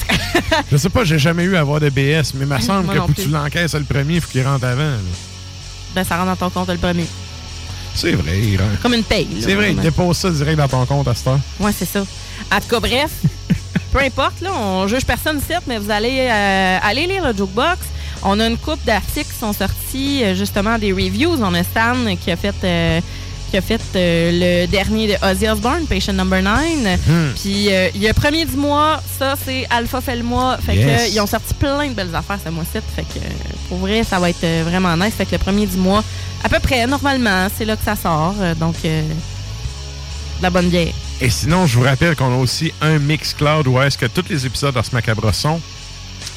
[laughs] Je sais pas, j'ai jamais eu à avoir de BS, mais il me [laughs] semble que pour tu l'encaisses le premier, il faut qu'il rentre avant. là. Ben, ça rentre dans ton compte le premier. C'est vrai, il rentre. Comme une paye. C'est vrai, il dépose ça direct dans ton compte à cette heure. Ouais, c'est ça. En tout cas, bref, [laughs] peu importe, là, on juge personne ici, mais vous allez euh, aller lire le jukebox. On a une coupe d'articles qui sont sortis, euh, justement, des reviews. On a Stan qui a fait, euh, qui a fait euh, le dernier de Ozzy Osbourne, Patient Number 9. Hmm. Puis, euh, il y a premier du mois, ça, c'est Alpha fait le mois. Fait Yes. que, ils ont sorti plein de belles affaires ce mois-ci. Fait que, euh, pour vrai, ça va être vraiment nice. Fait que le premier du mois, à peu près, normalement, c'est là que ça sort. Donc, de la bonne bière. Et sinon, je vous rappelle qu'on a aussi un Mixcloud où est-ce que tous les épisodes d'Ars Macabre sont.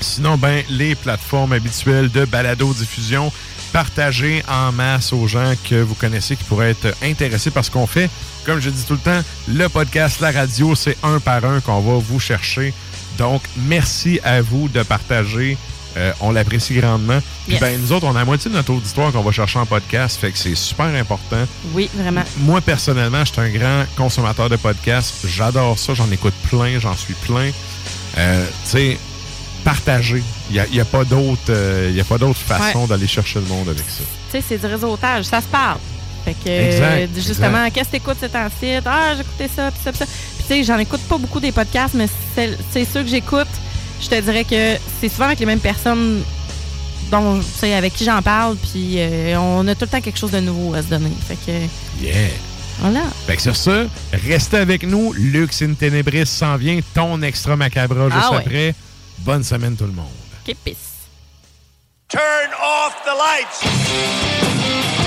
Sinon, ben, les plateformes habituelles de balado-diffusion partagées en masse aux gens que vous connaissez qui pourraient être intéressés par ce qu'on fait. Comme je dis tout le temps, le podcast, la radio, c'est un par un qu'on va vous chercher. Donc, merci à vous de partager. Euh, on l'apprécie grandement. Puis, ben, nous autres, on a la moitié de notre auditoire qu'on va chercher en podcast. Fait que c'est super important. Oui, vraiment. Moi, personnellement, je suis un grand consommateur de podcasts. J'adore ça. J'en écoute plein. J'en suis plein. Euh, tu sais, partager. Il n'y a, pas d'autre euh, y a pas d'autre façon Ouais. d'aller chercher le monde avec ça. Tu sais, c'est du réseautage, ça se parle. Fait que, Exact, euh, justement, qu'est-ce que t'écoutes ton site? Ah, j'écoutais ça, puis ça, puis ça. Puis, tu sais, j'en écoute pas beaucoup des podcasts, mais c'est ceux que j'écoute, je te dirais que c'est souvent avec les mêmes personnes dont, tu sais, avec qui j'en parle, puis euh, on a tout le temps quelque chose de nouveau à se donner. Fait que, Yeah! voilà. Fait que sur ça, restez avec nous. Lux in Tenebris s'en vient. Ton extra macabre juste Ah ouais. après. Bonne semaine tout le monde. Peace. Turn off the lights.